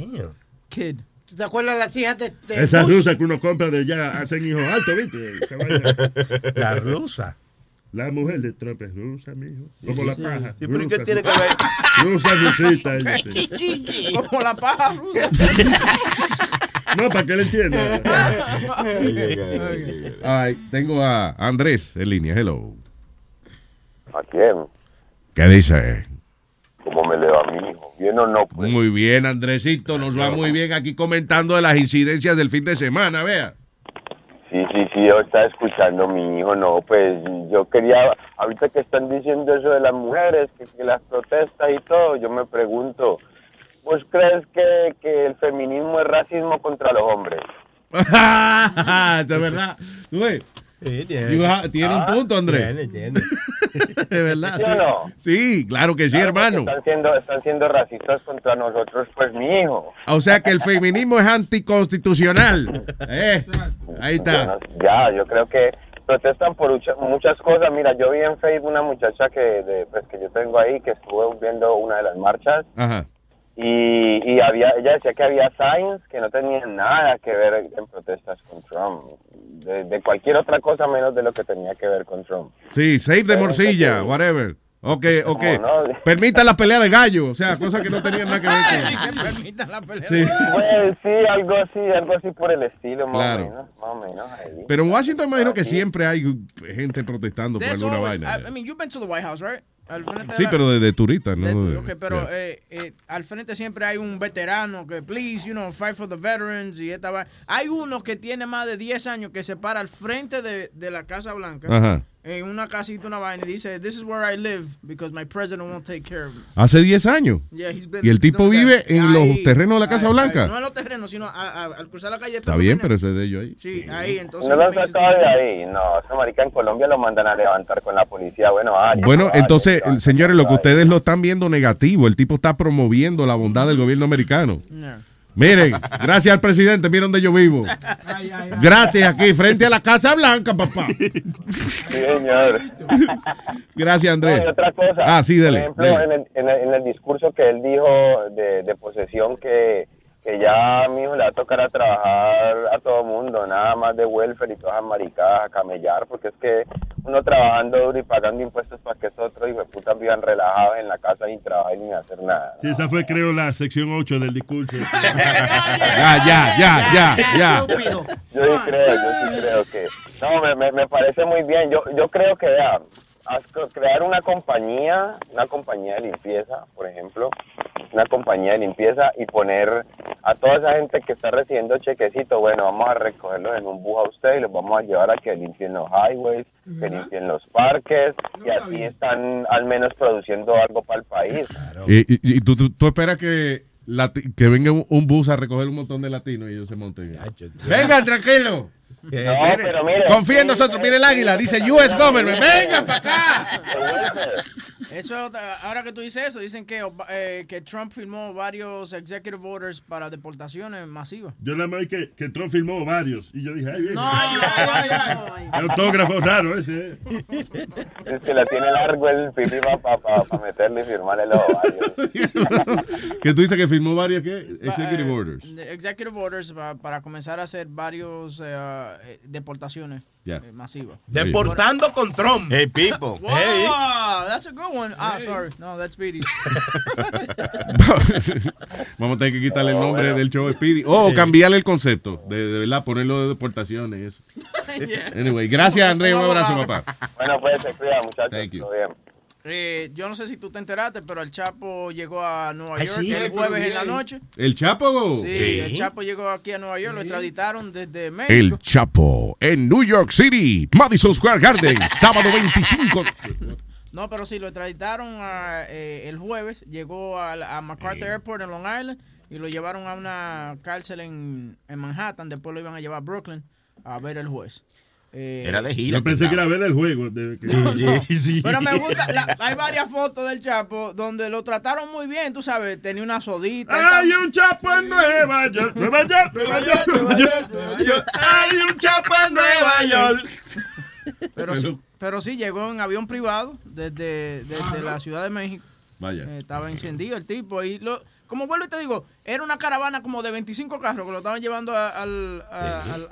kid. ¿Tú te acuerdas de las hijas de, de Esa Bush? rusa que uno compra de ya hacen hijos altos, ¿viste? La rusa. La mujer de Trump es rusa, mijo. Como la paja. Sí, pero ¿y Rusa, qué tiene que ver? Rusa, rusita. ella, sí. Como la paja rusa. No, para que le entienda. Right, tengo a Andrés en línea. Hello. ¿A quién? ¿Qué dice? ¿Cómo me le va a mi Pues? Muy bien, Andresito. Nos va muy bien aquí comentando de las incidencias del fin de semana. Vea. Sí, sí, sí, yo estaba escuchando a mi hijo, no, pues yo quería, ahorita que están diciendo eso de las mujeres, que, que las protestas y todo, yo me pregunto, ¿vos crees que, que el feminismo es racismo contra los hombres? de verdad. Ha- Tiene un Ah, punto, Andrés. Tiene, tiene. De verdad. ¿Sí o no? Sí, claro que sí, Claro, hermano. Están siendo, están siendo racistas contra nosotros, pues mi hijo. O sea que el feminismo es anticonstitucional. Eh, ahí está. ya, yo creo que protestan por mucha- muchas cosas. Mira, yo vi en Facebook una muchacha que, de, pues, que yo tengo ahí que estuvo viendo una de las marchas Ajá. Y, y había, ella decía que había signs que no tenían nada que ver en protestas con Trump, de, de cualquier otra cosa menos de lo que tenía que ver con Trump. Sí, save de morcilla, whatever. Ok, ok. Permita la pelea de gallo. O sea, cosas que no tenían nada que ver con. Que permitan la pelea. Sí. Pues sí, algo así, algo así por el estilo, más Claro. o menos, más o menos ahí. Pero en Washington imagino que siempre hay gente protestando por There's alguna always- vaina. I, I mean, you've been to the White House, right? Al frente Sí, la- pero de, de turista, ¿no? de pero yeah. eh, eh, al frente siempre hay un veterano que, please, you know, fight for the veterans y esta va- Hay uno que tiene más de 10 años que se para al frente de, de la Casa Blanca. Ajá. En una casita, una vaina, y dice, this is where I live because my president won't take care of me. Hace 10 años. Yeah, he's been y el tipo vive that. en Ahí, los terrenos de la Casa ahí, Blanca. ahí. No en los terrenos, sino a- a- al cruzar la calle. Está bien, pero eso es de ellos ahí. Sí, ahí, entonces... No sacado de simple. ahí, no, esa marica en Colombia lo mandan a levantar con la policía, bueno, ah, Bueno, no vale, entonces, ya, señores, lo que ustedes lo están viendo negativo. El tipo está promoviendo la bondad del gobierno americano. Miren, gracias al presidente, miren donde yo vivo. Gratis aquí, frente a la Casa Blanca, papá. Sí, señor. Gracias, Andrés. No, y otra cosa. Ah, sí, dele, Por ejemplo, dele. En, el, en, el, en el discurso que él dijo de, de posesión que, que ya a mi hijo le va a tocar a trabajar a todo mundo, nada más de welfare y todas las maricadas, a camellar, porque es que uno trabajando duro y pagando impuestos para que esos otros hijos de puta vivan relajados en la casa sin trabajar ni hacer nada. Sí, esa fue, creo, la sección 8 del discurso. Ya, ya, ya, ya, ya. Yo sí creo, yo sí creo que... No, me, me, me parece muy bien. Yo, yo creo que, haz- crear una compañía, una compañía de limpieza, por ejemplo, una compañía de limpieza y poner a toda esa gente que está recibiendo chequecito, bueno, vamos a recogerlos en un bus a usted y los vamos a llevar a que limpien los highways, que limpien los parques y así están al menos produciendo algo para el país. Y, y- y tú, tú- tú esperas que, lati- que venga un, un bus a recoger un montón de latinos y ellos se monten. Venga, tranquilo. No, pero mire, Confía en nosotros. Mire el águila. Dice US Government. Venga para acá. Eso es otra, ahora que tú dices eso, dicen que, eh, que Trump firmó varios executive orders para deportaciones masivas. Yo nada más que, que Trump filmó varios. Y yo dije, ay, bien. No, El autógrafo raro ese. Es que la tiene largo el pipí para meterle y firmarle los ovarios. que tú dices que firmó varias ¿qué? executive Eh, orders. de- Executive orders pa- para comenzar a hacer varios eh, eh, deportaciones Ya. eh, masivas. Deportando con Trump. Hey, people. Wow, that's a good one. Ah, sorry. No, that's Speedy. Vamos a tener que quitarle el nombre del show Speedy. O cambiarle el concepto. De, de verdad, ponerlo de deportaciones y eso. Anyway, gracias Andrés. Un abrazo, papá. Bueno, pues se cuida, muchachos. Thank you. Todo bien. Eh, yo no sé si tú te enteraste, pero el Chapo llegó a Nueva Ay, York sí. el jueves en la noche. ¿El Chapo? Sí, el Chapo llegó aquí a Nueva York, lo extraditaron desde México. El Chapo en New York City, Madison Square Garden, sábado 25. No, pero sí, lo extraditaron a, eh, el jueves, llegó a, a MacArthur Airport en Long Island y lo llevaron a una cárcel en, en Manhattan, después lo iban a llevar a Brooklyn a ver el juez. Eh, Era de gira. Yo pensé que era ver el juego. de- que- Pero me gusta, la- hay varias fotos del Chapo donde lo trataron muy bien, tú sabes, tenía una sodita. Hay tam- un chapo en Nueva York, Nueva York, Nueva York, Nueva York, Nueva York. Hay un chapo en Nueva York. Pero, sí, pero sí, llegó en avión privado desde, desde la Ciudad de México. Vaya. Eh, estaba encendido el tipo. Y lo, como vuelvo y te digo, era una caravana como de 25 carros que lo estaban llevando a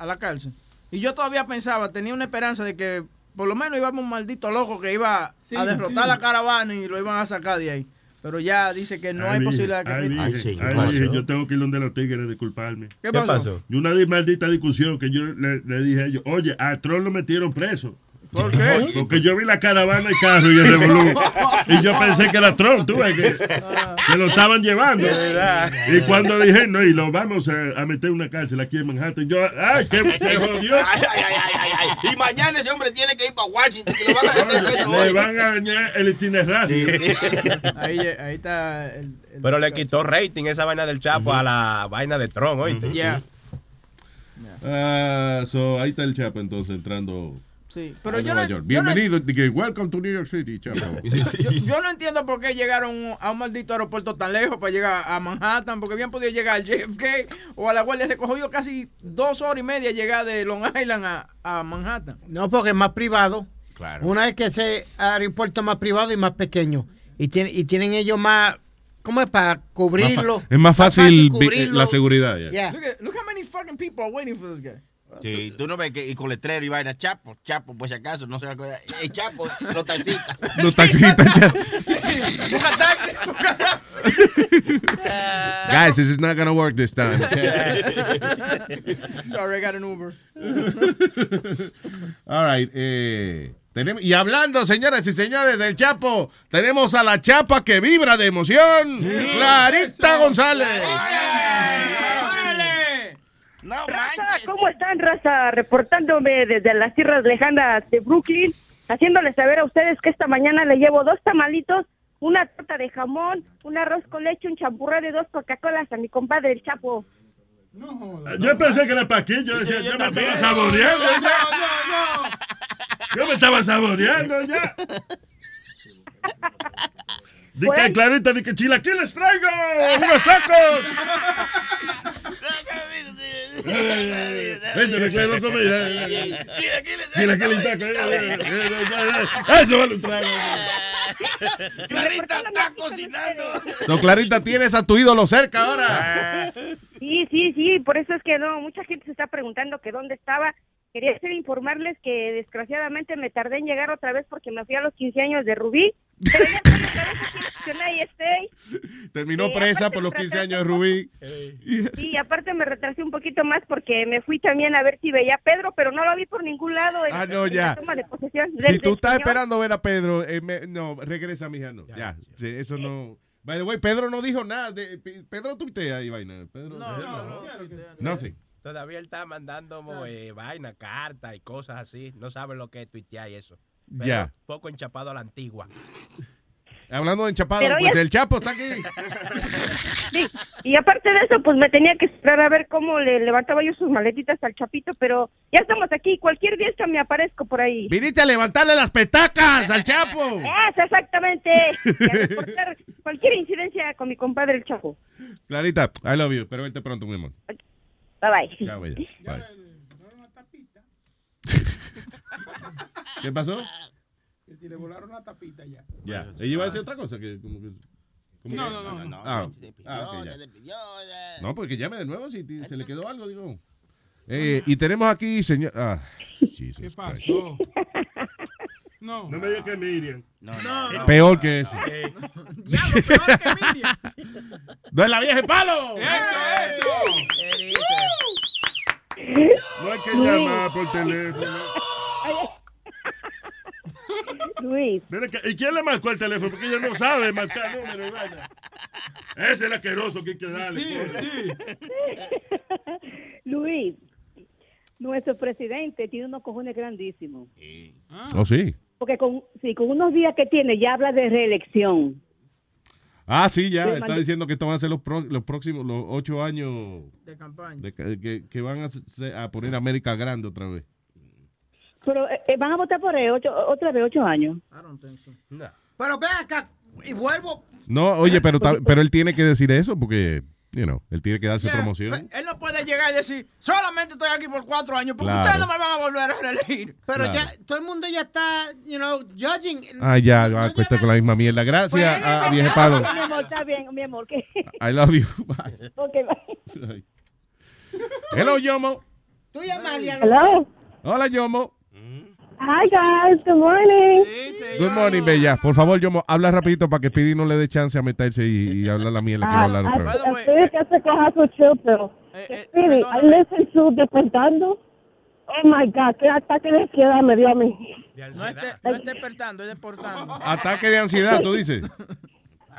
la cárcel. Y yo todavía pensaba, tenía una esperanza de que por lo menos íbamos un maldito loco que iba Sí, a derrotar sí. la caravana y lo iban a sacar de ahí. Pero ya dice que no Ay, hay virgen, posibilidad que... ay, ay, virgen, yo tengo que ir donde los tigres a disculparme. ¿Qué pasó? ¿Qué pasó? Y una di- maldita discusión que yo le, le dije a ellos, oye, a Trump lo metieron preso. ¿Por qué? Porque yo vi la caravana y carro y el revolú. Y yo pensé que era Trump, tú ves, que, lo estaban llevando. Y cuando dije, no, y lo vamos a, a meter en una cárcel aquí en Manhattan, yo, ay, que se jodió. Ay, ay, ay, ay, ay, ay. Y mañana ese hombre tiene que ir para Washington. Que lo van a meter Le hoy. van a dañar el itinerario. Ahí, ahí está el... el- Pero le quitó rating esa vaina del Chapo a la vaina de Tron, ¿oíste? Ya. Ah, so, ahí está el Chapo entonces entrando Sí, pero a yo Nueva no, York. yo no- Bienvenido. dije, welcome to New York City, Chapo. Yo, yo no entiendo por qué llegaron a un maldito aeropuerto tan lejos para llegar a Manhattan, porque bien podido llegar al JFK o a la Guardia. Se cogió casi dos horas y media llegar de Long Island a, a Manhattan. No, porque es más privado. Claro. Una vez que ese aeropuerto es más privado y más pequeño. Y, tiene- y tienen ellos más. ¿Cómo es? Para cubrirlo. Es más fácil cubrirlo. la seguridad. ya. Yeah. Look, at, look how many fucking people are waiting for this guy. Sí, tú no ves que y con letrero y vaina, Chapo, Chapo, por si acaso, no se va a acordar. Eh, Chapo, los taxistas. Los taxistas, Chapo. Guys, this is not gonna work this time. Sorry, I got an Uber. All right. Eh, tenemos, y hablando, señoras y señores, del Chapo, tenemos a la chapa que vibra de emoción, Clarita González. Raza, ¿cómo están, raza? Reportándome desde las tierras lejanas de Brooklyn, haciéndoles saber a ustedes que esta mañana le llevo dos tamalitos, una torta de jamón, un arroz con leche, un champurrado y dos Coca-Colas a mi compadre el Chapo. Yo pensé que era para aquí, yo decía, yo, me estaba saboreando ya. Yo me estaba saboreando ya. Di que Clarita, di que chilaquiles traigo, unos tacos. Vente. Chilaquiles tacos. Eso vale. Clarita está cocinando. No, Clarita, tienes a tu ídolo cerca ahora. Sí, sí, sí, por eso es que no, mucha gente se está preguntando que dónde estaba, quería hacer informarles que desgraciadamente me tardé en llegar otra vez porque me fui a los 15 años de Rubí. Terminó Eh, presa por los me 15 años de Rubí. Sí, aparte me retrasé un poquito más porque me fui también a ver si veía a Pedro, pero no lo vi por ningún lado. en- Ah, no, ya. la toma de posesión Si tú estás señor. esperando ver a Pedro, eh, me- no, regresa, mija, no. Ya, sí, eso no. By the way, Pedro no dijo nada. De, Pe- Pedro tuitea ahí, vaina. Pedro, No, no, no. No, sí. Todavía él está mandando eh, vaina, cartas y cosas así. No sabe lo que es tuitear y eso. Pero Ya. Poco enchapado a la antigua. Hablando de enchapado, Pero pues ya- el Chapo está aquí. Sí, y aparte de eso, pues me tenía que esperar a ver cómo le levantaba yo sus maletitas al chapito, pero ya estamos aquí. Cualquier día que me aparezco por ahí. Viniste a levantarle las petacas al Chapo. Eso, exactamente. Y a reportar cualquier incidencia con mi compadre el Chapo. Clarita, I love you. Espero verte pronto, mi amor. Bye bye. Chao, bella. Bye. ¿Qué pasó? Que si le volaron la tapita ya. Ya. Ella iba a decir otra cosa que como que. como No, que- no, no, no. Ah, ah, ok, ya. No, porque llame de nuevo si se le quedó algo, digo. Eh, y tenemos aquí, señor. Ah, Jesus ¿Qué Christ. pasó? No. No me digas que Miriam. No, no. Peor que eso. Diablo, peor que Miriam. ¡No es la vieja de palo! ¡Eso, No hay que llamar por teléfono. Luis. Mira que- ¿Y quién le marcó el teléfono? Porque ella no sabe marcar números. Ese es el asqueroso que hay que darle. Luis, nuestro presidente tiene unos cojones grandísimos. Oh, sí. Porque con, sí, con unos días que tiene ya habla de reelección. Ah, sí, ya. Sí, Está diciendo que estos van a ser los, pro- los próximos, los ocho años De campaña. de que, van a poner América grande otra vez. Pero eh, eh, van a votar por él ocho, otra vez ocho años. Pero ven acá y vuelvo. No, oye, pero, pero él tiene que decir eso porque, you know, él tiene que darse Yeah, promoción. Él no puede llegar y decir, solamente estoy aquí por cuatro años, porque Claro. ustedes no me van a volver a reelegir. Pero Claro. ya todo el mundo ya está, you know, judging. Ah, ya, va a cuesta con la misma mierda. Gracias, a vieje palo. Mi amor, está bien, mi amor. Que... I love you. Bye. Ok, bye. Hello, Yomo. Tú llamarle a Hello. Hola, Yomo. Hi, guys. Good morning. Good morning, Bella. Por favor, Yomo, habla rapidito para que Speedy no le dé chance a meterse y, y hablar la mierda que va a hablar otra vez. Ah, Espero que se coja su chill, pero... Speedy, I listen to Despertando. Oh, my God, qué ataque de ansiedad me dio a mí. No es, no es despertando, es deportando. Ataque de ansiedad, tú dices.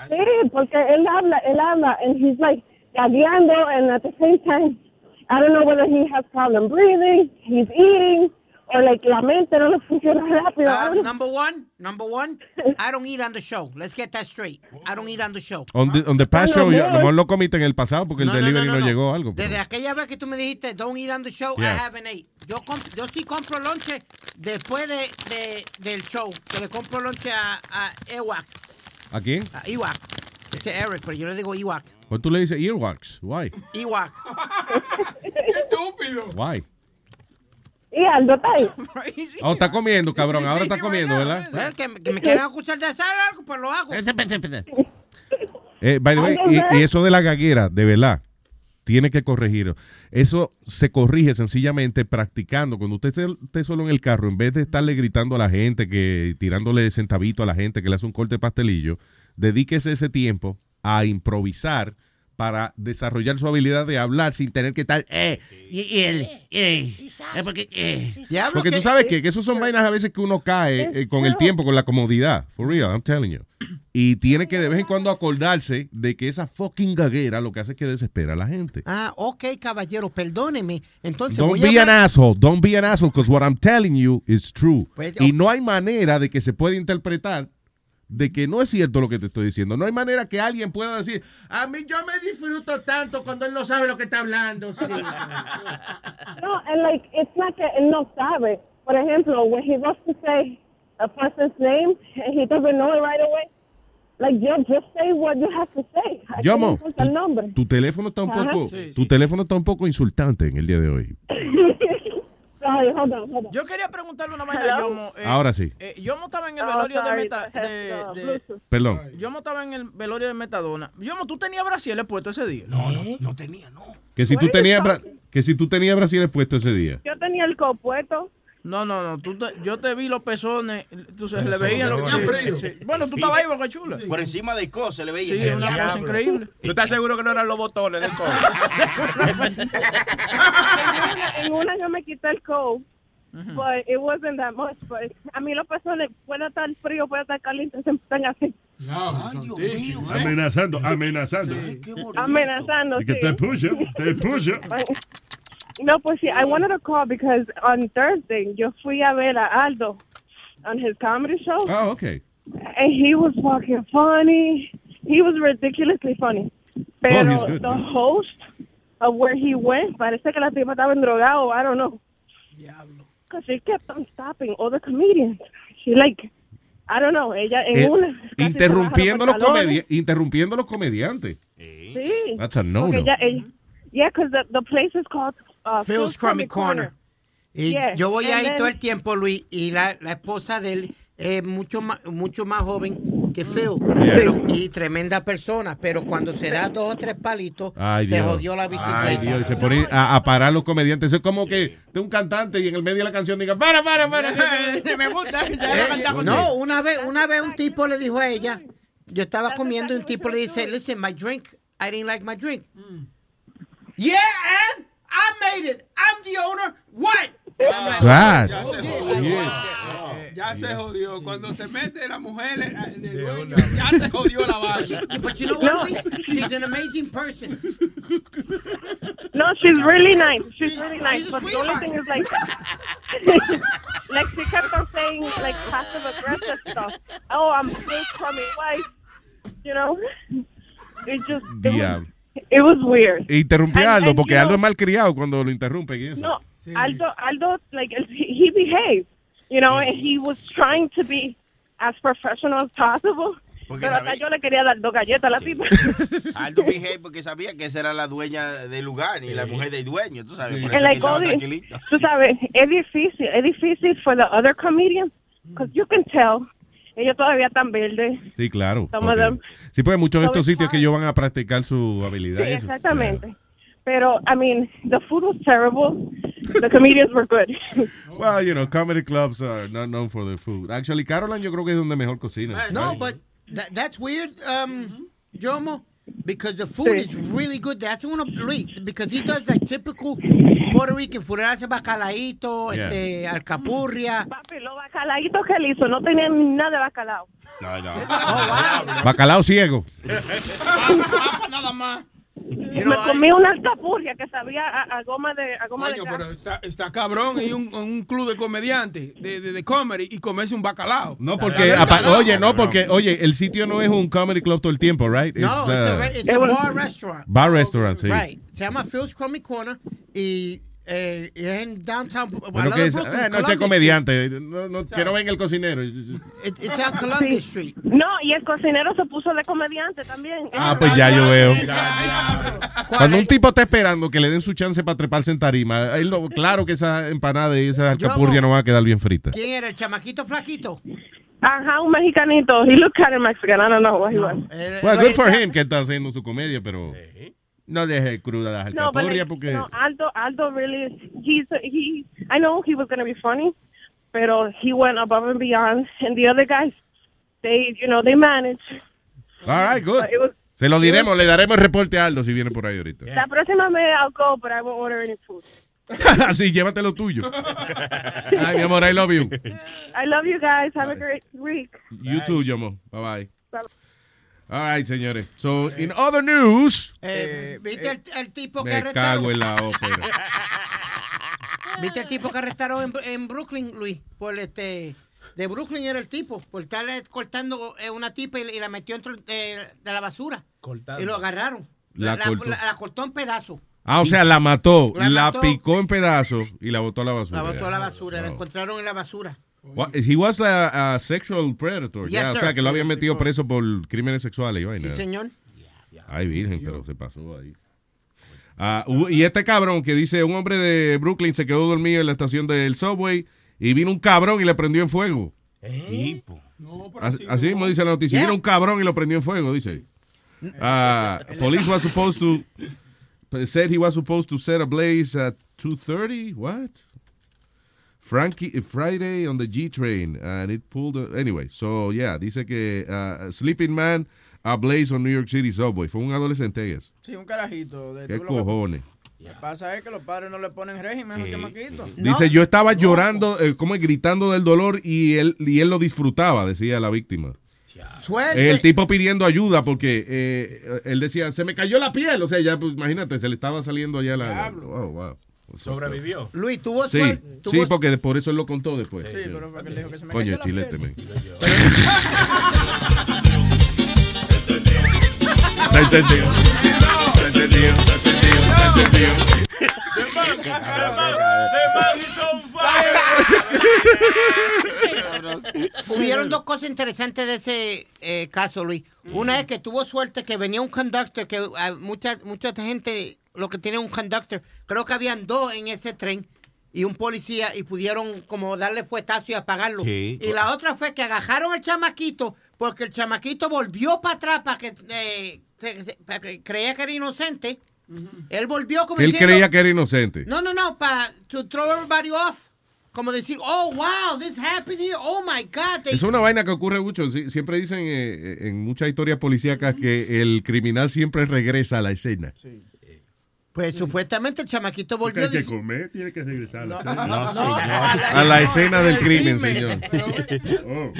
Sí, porque él habla, él habla, and he's like gagueando, and at the same time, I don't know whether he has problem breathing, he's eating, like la mente no le funciona rápido. Uh, know. number one, number one, I don't eat on the show. Let's get that straight. I don't eat on the show. On the, on the past show, a lo mejor lo comiste en el pasado porque el No, no, delivery no, no, no, no. llegó algo. pero- Desde aquella vez que tú me dijiste, don't eat on the show, Yeah. I haven't ate. Yo, comp- yo sí compro lonche después de, de- del show. Que le compro lonche a, a Ewak. ¿A quién? A Ewak. Este es Eric, pero yo le digo Ewak. ¿Por tú le dices earwax? Why? Ewak. Estúpido. Why? Y Aldo está ahí. Oh, está comiendo, cabrón. Ahora está comiendo, ¿verdad? Eh, que, que me quieran acusar de hacer algo, pues lo hago. Eh, by the way, y, y eso de la gaguera, de verdad, tiene que corregirlo. Eso se corrige sencillamente practicando. Cuando usted esté, esté solo en el carro, en vez de estarle gritando a la gente, que tirándole centavito a la gente que le hace un corte de pastelillo, dedíquese ese tiempo a improvisar para desarrollar su habilidad de hablar sin tener que estar, eh, y, y él, eh, eh, porque, eh. Porque tú sabes que, que eso son vainas a veces que uno cae eh, con el tiempo, con la comodidad. For real, I'm telling you. Y tiene que de vez en cuando acordarse de que esa fucking gaguera lo que hace es que desespera a la gente. Ah, ok, caballero, perdóneme. Entonces Don't voy a be an asshole. Don't be an asshole, because what I'm telling you is true. Pues, y no hay manera de que se pueda interpretar de que no es cierto lo que te estoy diciendo. No hay manera que alguien pueda decir, a mí yo me disfruto tanto cuando él no sabe lo que está hablando. sí". No, and like, it's not que él no sabe. Por ejemplo, when he wants to say a person's name and he doesn't know it right away, like, yo, just say what you have to say. Yomo, el nombre. Tu teléfono está un Ajá. poco, Sí, tu teléfono está un poco insultante en el día de hoy. Sorry, hold on, hold on. Yo quería preguntarle una vaina a? Yomo. eh, Ahora sí. eh, Yomo estaba en el Oh, velorio de, sorry, meta, de, de-. Perdón. Yomo estaba en el velorio de Metadona. Yomo, ¿tú tenías brasiles puesto ese día? No, no, no tenía, no. Que si tú tenías bra- que si tú tenías brasiles puesto ese día. Yo tenía tenía el copueto. No, no, no. Tú te- yo te vi los pezones. Tú se le veían los sí, sí. Bueno, tú estabas ahí, Boca Chula. Por encima del co se le veía. Sí, una cosa increíble. ¿Tú estás seguro que no eran los botones del codo? en, una, en una yo me quité el coat, but it wasn't that much. But a mí los pezones puede estar frío, puede estar caliente, siempre están así. Amenazando, amenazando. Amenazando, Y que sí. te puso, te puso. No, pues sí, I wanted to call because on Thursday yo fui a ver a Aldo on his comedy show. Oh, okay. And he was fucking funny. He was ridiculously funny. Pero Oh, he's good. the host of where he went, parece que la tipa estaba drogado, I don't know. Because she kept on stopping all the comedians. She like, I don't know, ella en Eh, una... interrumpiendo, los comedi interrumpiendo los comediantes. Sí. That's a no-no. Ella- yeah, because the, the place is called uh, Phil's Crummy Corner. Y yo voy and ahí then- todo el tiempo, Luis, y la, la esposa de él es mucho más, mucho más joven que Phil, Yeah. pero, y tremenda persona, pero cuando se da dos o tres palitos, Ay, se Dios. jodió la bicicleta. Ay, Dios, y se pone a, a parar los comediantes. Eso es como que de un cantante y en el medio de la canción diga, para, para, para. Me gusta. Eh, no, una vez, una vez un tipo le dijo a ella, yo estaba comiendo y un tipo le dice, listen, my drink, I didn't like my drink. Yeah, and I made it. I'm the owner. What? And I'm like, Right. "Oh, Ya, ya se jodió. Cuando se mete la mujer eh, de dueño, ya se jodió la vaina. But you know what, Luis? She's an amazing person. No, she's really nice. She's really nice. But the only thing is like, like she kept on saying like passive aggressive stuff. Oh, I'm still crummy wife. You know, it just it was, Diablo. It was weird. Interrumpió a And- Aldo and, porque you Aldo es malcriado cuando lo interrumpen y eso. No, Aldo, Aldo, like he, he behaved. You know, and he was trying to be as professional as possible. Porque Pero hasta yo le quería dar dos galletas a la tipa. Aldo Vigé porque sabía que esa era la dueña del lugar y la mujer del dueño, tú sabes. Por eso And like tú sabes, es difícil, es difícil for the other comedians, because you can tell, ellos todavía están verdes. Sí, claro. Sí, porque muchos de estos it's sitios que ellos van a practicar su habilidad. Sí, eso. exactamente. Pero, I mean, the food was terrible. The comedians were good. Well, you know, comedy clubs are not known for their food. Actually, Caroline yo creo que es donde mejor cocina. No, but that, that's weird, um, Jomo, because the food is really good. That's uno, Luis, because he does like typical Puerto Rican food. Hace bacalaíto, Yeah. este, alcapurria. Papi, los bacalaitos que él hizo no tenían nada de bacalao. No, no. Bacalao ciego. Nada más. Me comí una alcapurria que sabía a, a goma de a goma Coño, de pero está, está cabrón y un, un club de comediantes de, de, de comedy y comerse un bacalao. No, porque, apa- oye, no, porque, oye, el sitio no es un comedy club todo el tiempo, right? No, It's, it's a, uh, it's a bar restaurant. bar restaurant, sí. Right. Se llama Phil's Crummy Corner y, eh, es en downtown. Bueno, que es, Brooklyn, eh, noche Columbus comediante. No, no, que no venga el cocinero. It- it's on Columbus Street. No, y el cocinero se puso de comediante también. Ah, pues ya yo veo. Cuando un tipo está esperando que le den su chance para treparse en tarima, él no- claro que esa empanada y esa alcapurria no van a quedar bien fritas. ¿Quién era el chamaquito flaquito? Ajá, un mexicanito. He looked kind of Mexican. I don't know what he was. Well, good for him que está haciendo su comedia, pero no deje cruda las No, alcapurrias like, porque... no, Aldo, Aldo really, he's, he, I know he was going to be funny, pero he went above and beyond. And the other guys, they, you know, they managed. All right, good. But it was- Se lo diremos, le daremos el reporte a Aldo si viene por ahí ahorita. La próxima vez I'll go, but I won't order any food. Así, llévate lo tuyo. Ay, mi amor, I love you. I love you guys. Have a great week. You too, Yomo. Bye bye. Bye. All right, señores. So, in other news, Eh, ¿Viste el, el tipo que me arrestaron? cago en la ópera. ¿Viste el tipo que arrestaron en, en Brooklyn, Luis? Por este. De Brooklyn era el tipo, por estarle cortando eh, una tipa y, y la metió dentro de, de la basura. Cortando. Y lo agarraron. La la, cortó. la- la cortó en pedazos. Ah, o sea, la mató, La la, mató. picó en pedazos y la botó a la basura. La botó a la basura, la encontraron en la basura. What? He was a, a sexual predator. Yes, ya, o sea, que lo habían metido preso por crímenes sexuales y vaina. Sí, señor. Ay, virgen, pero se pasó ahí. Ah, y este cabrón que dice, un hombre de Brooklyn se quedó dormido en la estación del subway y vino un cabrón y le prendió en fuego. Así, así mismo dice la noticia. Vino un cabrón y lo prendió en fuego, dice. Ah, police was supposed to said he was supposed to set a blaze at 2:30. What? Frankie, Friday on the G train, and it pulled. anyway, so yeah, dice que uh, Sleeping Man ablaze on New York City subway. Fue un adolescente, eso. Sí, un carajito. De ¿Qué tú cojones? Lo que pasa es que los padres no le ponen régimen a esos chamaquitos. Dice, yo estaba llorando, eh, como gritando del dolor y él, y él lo disfrutaba, decía la víctima. Suerte. El tipo pidiendo ayuda porque eh, él decía, se me cayó la piel. O sea, ya, pues imagínate, se le estaba saliendo ya la... la- wow, wow. Sobrevivió. Luis, tuvo Sí, suerte. sí, porque por eso él lo contó después. Sí, pero fue que él dijo que se me Coño, cayó chilete, man. Está encendido. Está encendido, está encendido, está encendido. Hubieron dos cosas interesantes de ese eh, caso, Luis. Una es que tuvo suerte que venía un conductor, que ah, mucha, mucha gente lo que tiene un conductor, creo que habían dos en ese tren y un policía y pudieron como darle fuetazo y apagarlo. Sí. Y la otra fue que agajaron al chamaquito porque el chamaquito volvió para atrás para que, eh, para que creía que era inocente. Él volvió como Él diciendo- creía que era inocente. no, no, no, para to throw everybody off. Como decir, oh, wow, this happened here. Oh, my God. They- Es una vaina que ocurre mucho. sí, Siempre dicen eh, en muchas historias policíacas que el criminal siempre regresa a la escena. Pues supuestamente el chamaquito volvió a que comer, tiene que regresar a la No, cena. no, señor. A la escena del crimen, señor. Oh.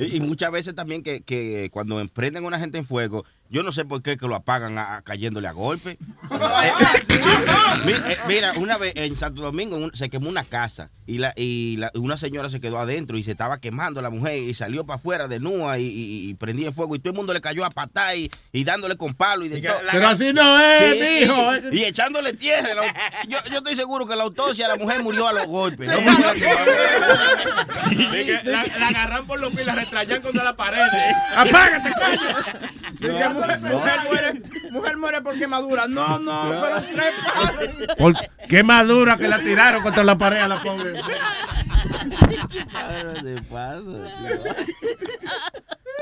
Y, y muchas veces también que, que cuando emprenden a una gente en fuego, yo no sé por qué que lo apagan a- a- cayéndole a golpe. Eh, mi- eh, Mira, una vez en Santo Domingo un- se quemó una casa y, la, y la- una señora se quedó adentro y se estaba quemando la mujer y salió para afuera de nua y, y- y prendía el fuego y todo el mundo le cayó a patar y, y dándole con palo y de todo. Pero así no es, mijo. Y, y echándole tierra. La- yo, yo estoy seguro que la autopsia la mujer murió a los golpes. no la agarran por los pies y la retrayan contra la pared. ¡Apágate, coño! De mujer, muere, mujer muere por quemadura. No, no, pero tres palos. Por qué madura que la tiraron contra la pared a la pobre.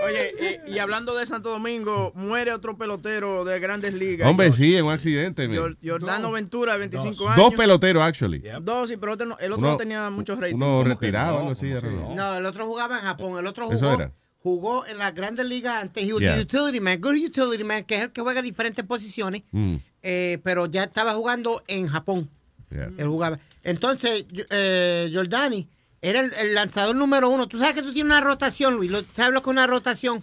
Oye, eh, y hablando de Santo Domingo, muere otro pelotero de grandes ligas. Hombre, sí, en un accidente. Jordano Ventura, de 25 Dos años. peloteros, actually. Dos, sí, pero otro no- el otro Uno- no tenía muchos ratings. Uno retirado. I don't know. No, el otro jugaba en Japón. El otro Eso jugó, era. Jugó en las grandes ligas antes. He was Yeah. a utility man, good utility man, que es el que juega diferentes posiciones. Mm, eh, pero ya estaba jugando en Japón. yeah. Él jugaba. Entonces, eh, Jordani era el, el lanzador número uno. Tú sabes que tú tienes una rotación, Luis. Lo- ¿Sabes lo que es una rotación?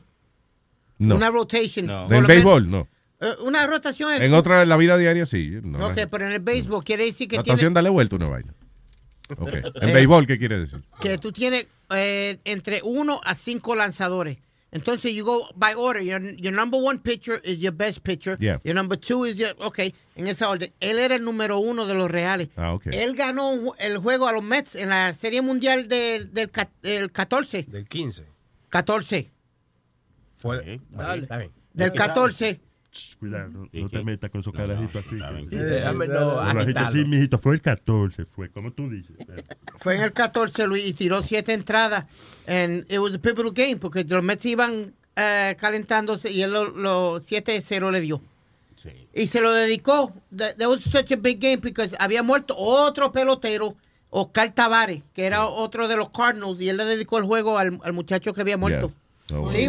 No. Una rotation. ¿Del lo béisbol? No. eh, una rotación es. En otra, en la vida diaria, sí. No, ok, pero en el béisbol quiere decir que Rotación, tiene, dale vuelta una vaina. Ok. En Eh, béisbol, ¿qué quiere decir? que tú tienes eh, entre uno a cinco lanzadores. Entonces, you go by order. Your, your number one pitcher is your best pitcher. Yeah. Your number two is your... Ok, en esa orden. Él era el número uno de los reales. Ah, ok. Él ganó el juego a los Mets en la Serie Mundial del, del, del 14. Del 15. 14. Fue. Está bien. Del 14. Cuidado, no, no te metas con esos carajitos así. Así, mijito, fue el 14, fue como tú dices. Fue en el 14, Luis, y tiró siete entradas. And it was a pivotal game porque los Mets iban eh, calentándose y él los lo 7-0 le dio. Y se lo dedicó. That, that was such a big game because había muerto otro pelotero, Oscar Tavares, que era otro de los Cardinals, y él le dedicó el juego al, al muchacho que había muerto. Yeah. Oh, Sí?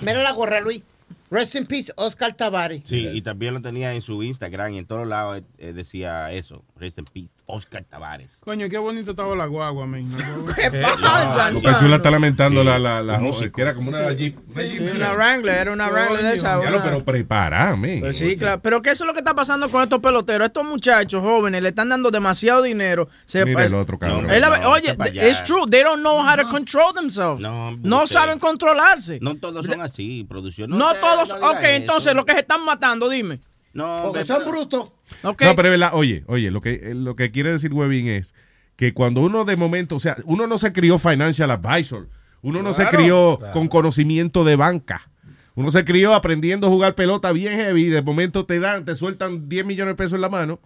Mira la gorra, Luis. Rest in peace, Oscar Tavares. Sí, y también lo tenía en su Instagram y en todos lados eh, decía eso. Rest in peace, Oscar Tavares. Coño, qué bonito estaba la guagua, men. ¿Qué Ah, Porque Chula está lamentando la, la, la joven, que era como una Jeep. Sí, una Wrangler, era una Wrangler de esa. Ya lo, pero preparame. Pues sí, claro. Pero ¿qué eso es lo que está pasando con estos peloteros? Estos muchachos jóvenes le están dando demasiado dinero. Se, Mira el otro cabrón. Es la- No, oye, it's true. They don't know how to control themselves. No, No usted- saben controlarse. No todos son así, producción. No, todos. ok, entonces los que se están matando, dime. No, Porque son brutos. No, pero verdad, oye, oye, lo que, eh, lo que quiere decir Webin es que cuando uno de momento, o sea, uno no se crió financial advisor, uno no se crió Claro. con conocimiento de banca. Uno se crió aprendiendo a jugar pelota bien heavy y de momento te dan, te sueltan 10 millones de pesos en la mano.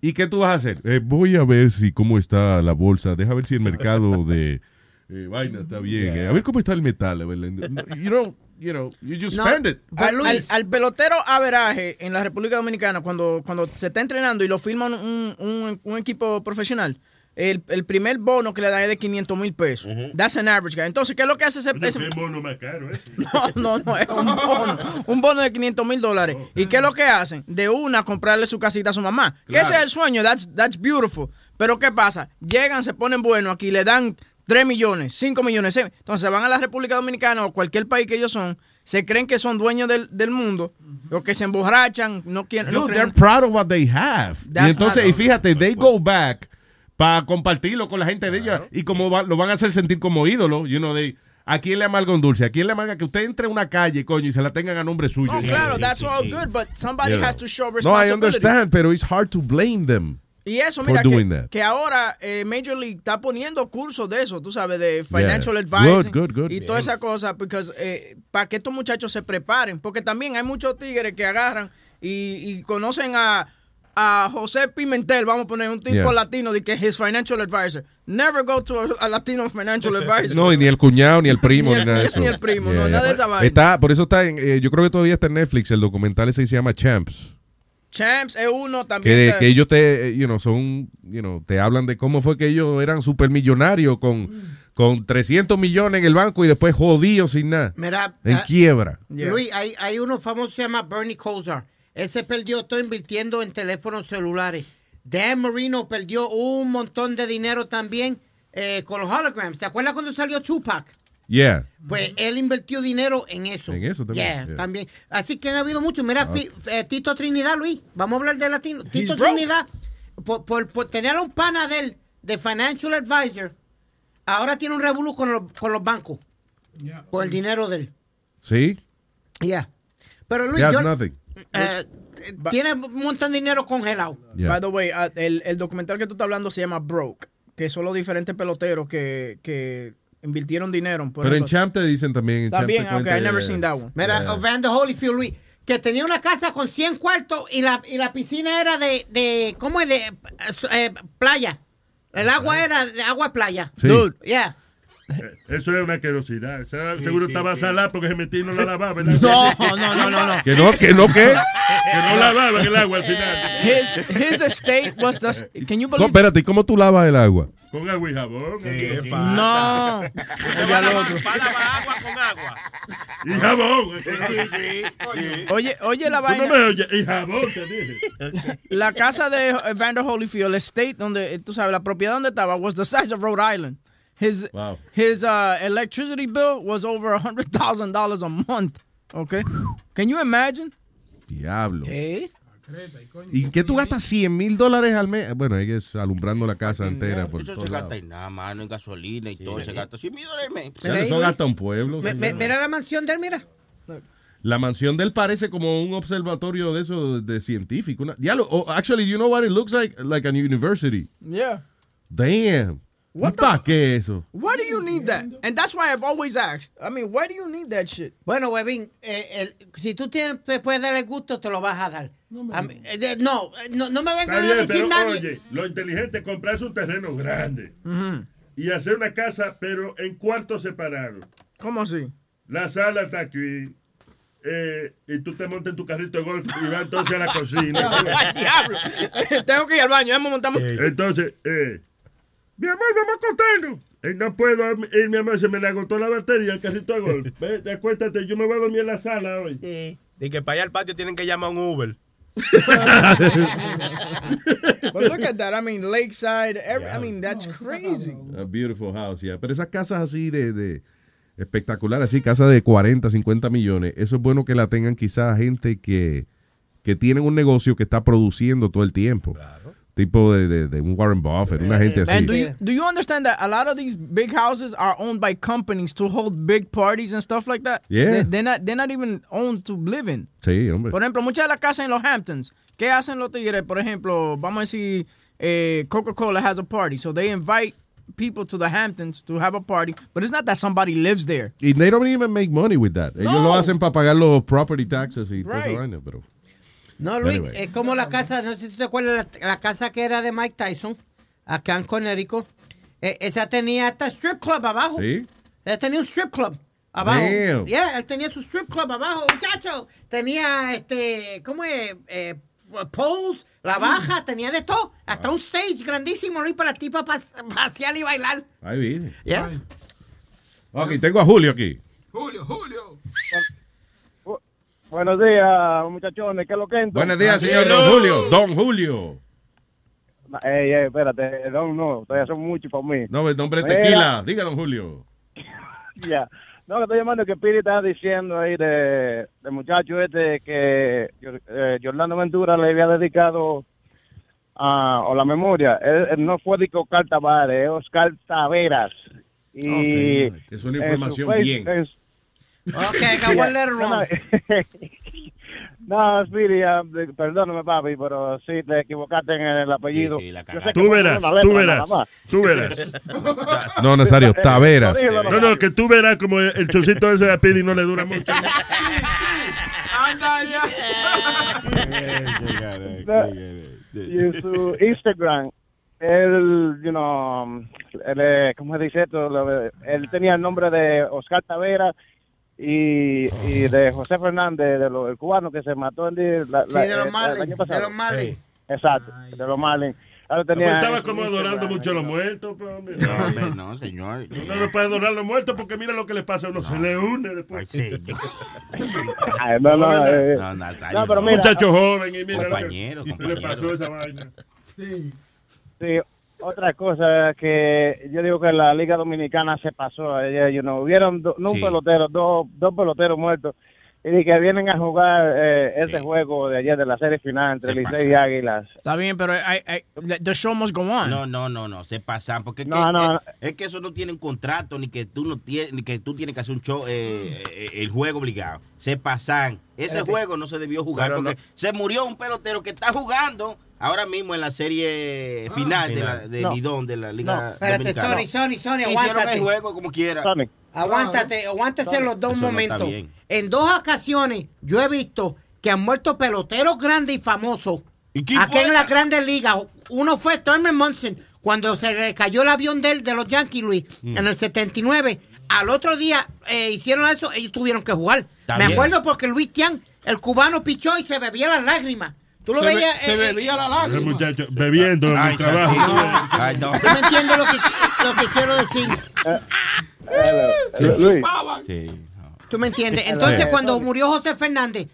¿Y qué tú vas a hacer? Eh, voy a ver si cómo está la bolsa, deja ver si el mercado de eh, vaina está bien, eh, a ver cómo está el metal. You know, you know, you just No, spend it. al, al- al pelotero averaje en la República Dominicana, cuando, cuando se está entrenando y lo firman un, un- un equipo profesional, el, el primer bono que le dan es de 500 mil pesos. That's an average guy. Entonces, ¿qué es lo que hace ese, ese- qué mono más caro, ¿eh? No, no, no, es un bono. Un bono de 500 mil dólares. ¿Y qué es lo que hacen? De una, comprarle su casita a su mamá. Que Claro. ese es el sueño. That's, that's beautiful. Pero ¿qué pasa? Llegan, se ponen buenos aquí, le dan 3 millones, 5 millones. Entonces se van a la República Dominicana o cualquier país que ellos son. Se creen que son dueños del, del mundo. O que se emborrachan. No quieren. no creen- they're proud of what they have. That's y entonces, y fíjate, they go back para compartirlo con la gente de ella y como va- lo van a hacer sentir como ídolo, you know, they, ¿a quién le amarga un dulce? ¿A quién le amarga que usted entre a una calle, coño, y se la tengan a nombre suyo? Oh, claro, that's all good, but somebody has to show No, I responsibility. understand, pero it's hard to blame them. Y eso, mira, que, que ahora eh, Major League está poniendo cursos de eso, tú sabes, de financial Yeah. advising Good, good, good. y toda esa cosa, porque para que estos muchachos se preparen, porque también hay muchos tigres que agarran y, y conocen a, a José Pimentel, vamos a poner un tipo Yeah. latino de que es financial advisor. Never go to a, Latino financial advisor. No, y ni el cuñado, ni el primo, ni, nada de eso. Ni el primo, no, nada de esa vaina. Está, por eso está en, eh, yo creo que todavía está en Netflix, el documental ese se llama Champs. Champs es uno también. Que, que ellos te, eh, you know, son, you know, te hablan de cómo fue que ellos eran supermillonarios con, con 300 millones en el banco y después jodidos sin nada. Mira, en ah, quiebra. Luis, hay, hay uno famoso que se llama Bernie Kosar. Él se perdió todo invirtiendo en teléfonos celulares. Dan Marino perdió un montón de dinero también eh, con los holograms. ¿Te acuerdas cuando salió Tupac? Yeah. Pues él invirtió dinero en eso. En eso también, Yeah, yeah. también. Así que han habido muchos. Mira, Ah. fi- eh, Tito Trinidad, Luis. Vamos a hablar de latino. Tito broke. Trinidad, por, por, por tener a un pana de él, de Financial Advisor, ahora tiene un revolú con los, con los bancos. Por el dinero de él. ¿Sí? Yeah. Pero Luis, yo- nothing. eh, tiene un montón de dinero congelado. Yeah. By the way, uh, el, el documental que tú estás hablando se llama Broke, que son los diferentes peloteros que, que invirtieron dinero. por Pero en. Champ te dicen también. También, te okay, I never eh, seen that one. Mira, Yeah. Evander Holyfield, Luis, que tenía una casa con 100 cuartos y la, y la piscina era de, de ¿cómo es? De eh, playa. El agua era de agua playa. Sí. Dude. Yeah. Eh, Eso es una querosidad. Seguro sí, estaba sí. salada porque se metió y no la lavaba. ¿verdad? No, no, no, no, no. Que no, que no, que. Que no lavaba el agua al final. His, his estate was the. Can you No, believe? espérate, ¿y cómo tú lavas el agua? Con agua y jabón. ¿Qué No. Oye, al otro. agua con agua. Y jabón. Oye, oye la Tú no vaina. me oyes. Y jabón, te dije. La casa de Evander Holyfield, el estate donde, tú sabes, la propiedad donde estaba, was the size of Rhode Island. His, Wow. his uh, electricity bill was over $100,000 a month. Okay? Can you imagine? Diablo. ¿Qué? ¿Y qué tú gastas 100 mil dólares al mes? Bueno, ahí es alumbrando la casa entera. Por Eso se gasta en nada, mano, en gasolina y todo. Se gasta 100 mil dólares al mes. Ya, Eso gasta un pueblo. Me- me- mira la mansión de él, mira. La mansión de él parece como un observatorio de eso de científico. Una, diablo, oh, actually, you know what it looks like? Like a university. Yeah. Damn. What ¿Y para qué eso? Why do you need that? And that's why I've always asked. I mean, why do you need that shit? Bueno, Webin, eh, el- si tú tienes, te puedes dar el gusto, te lo vas a dar. A mí- eh, de- no, eh, no, no me Está vengan a bien, decir pero nadie. oye, lo inteligente es comprarse un terreno grande y hacer una casa, pero en cuartos separados. ¿Cómo así? La sala está aquí. eh, y tú te montas en tu carrito de golf y vas entonces a la cocina. ¡Ay, diablo! Tengo que ir al baño, vamos montamos. Entonces, eh, mi amor, vamos a acostarnos. Eh, no puedo ir, mi amor, se me le agotó la batería al carrito de golf. Vete, acuéstate, yo me voy a dormir en la sala hoy. Y que para allá al patio tienen que llamar un Uber. But look at that. I mean, Lakeside. Every, I mean, that's crazy. A beautiful house, yeah. Pero esas casas así de, de espectacular, así, casas de 40, 50 millones, eso es bueno que la tengan quizás gente que, que tienen un negocio que está produciendo todo el tiempo. Tipo de, de- de un Warren Buffett, una gente así. And do you, do you understand that a lot of these big houses are owned by companies to hold big parties and stuff like that? Yeah. They, are not, they're not even owned to live in. Sí, hombre. Por ejemplo, muchas de las casas en los Hamptons, ¿qué hacen los tigres? Por ejemplo, vamos a decir, eh, Coca-Cola has a party, so they invite people to the Hamptons to have a party, but it's not that somebody lives there. Y they don't even make money with that. Ellos No. lo hacen para pagar los property taxes y Right. vaina, pero... No, Luis, Anyway. es como la casa, no sé si te acuerdas, la, la casa que era de Mike Tyson, acá en Connecticut. Eh, esa tenía hasta strip club abajo. ¿Sí? Él tenía un strip club abajo. Damn. Yeah, él tenía su strip club abajo, muchacho. Tenía, este, ¿cómo es? Eh, poles, la baja, tenía de todo. Hasta un stage grandísimo, Luis, para la tipa pas- pasear y bailar. Ahí viene. Yeah. Ok, tengo a Julio aquí. Julio, Julio. Buenos días, muchachones, ¿qué es lo que entra? Buenos días, señor Don Julio. Don Julio. Ey, ey, espérate, Don, no, todavía son muchos para mí. No, el nombre es tequila. Diga, Don Julio. Ya. No, que estoy llamando que Piri estaba diciendo ahí de, de muchacho este que eh, Orlando Ventura le había dedicado a o la memoria. Él, él no fue de Oscar Tavares, es Oscar Taveras. Y. Es una en su información face- bien. en su- Ok, el letter wrong. No, Speedy, de- perdóname, papi, pero sí te equivocaste en el apellido. Yo sé que Tú verás, tú verás, tú verás. No, Nazario, Taveras. No, no, que tú verás como el chocito ese de Pidi no le dura mucho. Anda ya. y en su Instagram, él, you know, él, eh, ¿cómo se dice esto? Él tenía el nombre de Oscar Tavera y, y de José Fernández, de los el cubano que se mató en la, Sí, la- de los el- Marlins, el año de pasado. los Marlins. Sí, Exacto, de los Marlins. Ahora Pues tenía estaba en como adorando mucho a los muertos. pues, hombre. No, hombre, no, señor. Uno no puede adorar a los muertos porque mira lo que le pasa a uno. Se le une después. Ay, no, no, eh, No, no, pero no. mira, Muchacho joven y mira Compañero, lo que compañero. le pasó a esa vaina. Sí. Sí, otra cosa que yo digo que la Liga Dominicana se pasó ayer, you know, hubieron do- no un pelotero, dos, dos peloteros muertos y que vienen a jugar eh, este juego de ayer de la serie final entre Se Licey y. Águilas. Está bien, pero I, I, the show must go on. No, no, no, no, se pasan porque es, No, que, no, es, es que eso no tiene un contrato ni que tú no tienes ni que tú tienes que hacer un show eh, eh, el juego obligado. Se pasan. Ese Espérate. juego no se debió jugar porque se murió un pelotero que está jugando ahora mismo en la serie final de la de No. Lidón de la Liga No, espérate, Dominicana. Sony, Sony, Sony, Hicieron aguántate. el juego como quiera. Aguántate, aguántese los dos Eso momentos. en dos ocasiones yo he visto que han muerto peloteros grandes y famosos. Aquí en las grandes ligas. Uno fue Thurman Munson, cuando se le cayó el avión de, él, de los Yankees, Luis, Mm. en el 79. Al otro día eh, hicieron eso, ellos tuvieron que jugar. Está Me bien. acuerdo porque Luis Tian, el cubano, pichó y se bebía las lágrimas. Tú lo Se be- veías. se bebía la El muchacho bebiendo en el trabajo. Ay, no. ¿Tú me entiendes lo que, lo que quiero decir? Luis. Sí. ¿Tú me entiendes? Entonces, Sí. cuando murió José Fernández,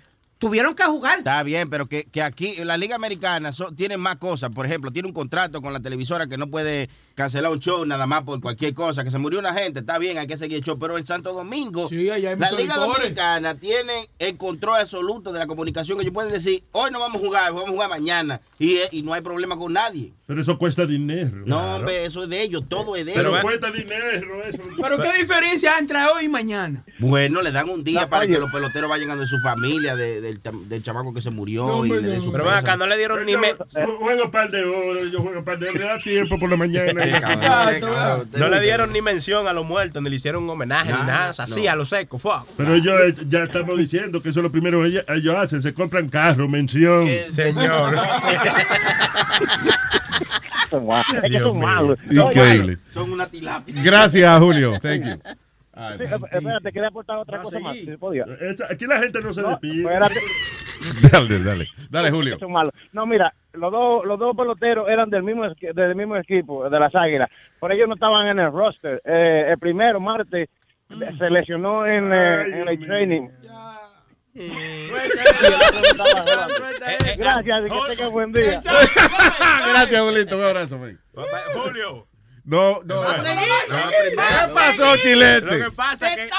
tuvieron que jugar. Está bien, pero que, que aquí la Liga Americana so- tiene más cosas. Por ejemplo, tiene un contrato con la televisora que no puede cancelar un show nada más por cualquier cosa. Que se murió una gente, está bien, hay que seguir el show. Pero en Santo Domingo, Sí, allá hay la Liga licores. Dominicana tiene el control absoluto de la comunicación. Ellos pueden decir, hoy no vamos a jugar, vamos a jugar mañana. Y, eh, y no hay problema con nadie. Pero eso cuesta dinero. No, hombre, eso es de ellos, todo es de Pero ellos. cuesta dinero eso. Pero qué diferencia entre hoy y mañana. Bueno, le dan un día La para falla. que los peloteros vayan a de su familia, de- del, del chamaco que se murió. No, y no. su Pero ven acá, no le dieron ni Yo, me... yo juego un par de horas, yo juego un par de horas. Me da tiempo por la mañana. Exacto, No le dieron ni mención a los muertos, ni le hicieron un homenaje, ni Nada, nada. O sea, así, no. a lo seco. fue. Pero ellos eh, ya estamos diciendo que eso es lo primero que ellos, ellos hacen. Se compran carro, mención. Señor. Es que Dios son malos. Increíble. Son una tilapia. Gracias, Julio. Thank you. Sí, espérate, quería aportar otra cosa más. si podía. Esta- Aquí la gente no se despide. Espérate. Dale, dale. Dale, Julio. Son malos. No, mira, los dos, los dos peloteros eran del mismo, del mismo equipo, de las Águilas. Por ellos no estaban en el roster. Eh, el primero, Marte, se lesionó en, eh, en el training. Gracias, y que tenga buen día. Gracias, Julito. Un abrazo, man. Julio. No, no. Seguir. ¿Qué pasó, Chilete? Lo que pasa es que él,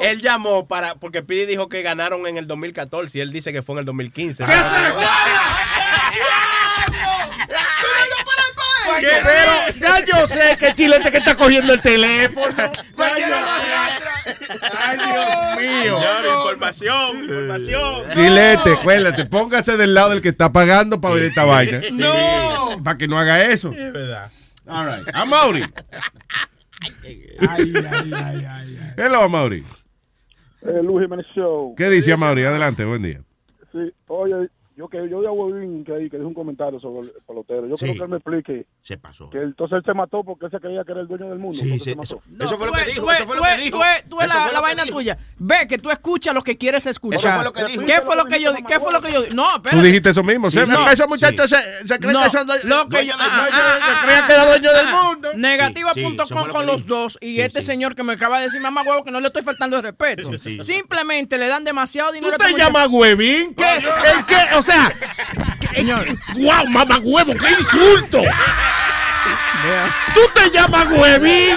él llamó para porque Pidi dijo que ganaron en el 2014 y él dice que fue en el 2015. ¡Que se Pero ya yo sé que Chilete que está cogiendo el teléfono. Ya yo- Ay, Dios mío. Señor, información, información. Chilete, cuélate, póngase del lado del que está pagando para ver esta vaina. No. Para que no haga eso. Es verdad. All right. A Mauri. Hello, Mauri. El Luis Jiménez Show. ¿Qué dice Mauri? Adelante, buen día. Sí, oye, yo que yo vi a Huevín que, que dijo un comentario sobre el pelotero. Yo Sí. quiero que él me explique Se pasó. que entonces él se mató porque él se creía que era el dueño del mundo. Sí, se mató. eso fue lo que dijo, Tú eso fue lo que dijo. tú tú Eso la, fue vaina tuya. Ve que tú escuchas lo que quieres escuchar. Eso fue lo que dijo. ¿Qué fue lo que yo ¿Qué fue lo que yo No, espérate. Tú dijiste eso mismo. Sí, no. Esos muchachos se, se creen No, que son lo que yo- del- ah, ah, se que era ah, dueño del mundo. Negativa.com eso con los dos y este señor que me acaba de decir mamá huevo que no le estoy faltando de respeto. Simplemente le dan demasiado dinero. ¿Tú te llamas Huevín? ¿Qué? ¿En qué? O sea, ¡Guau, mamá huevo! ¡Qué insulto! ¿Tú te llamas Huevín?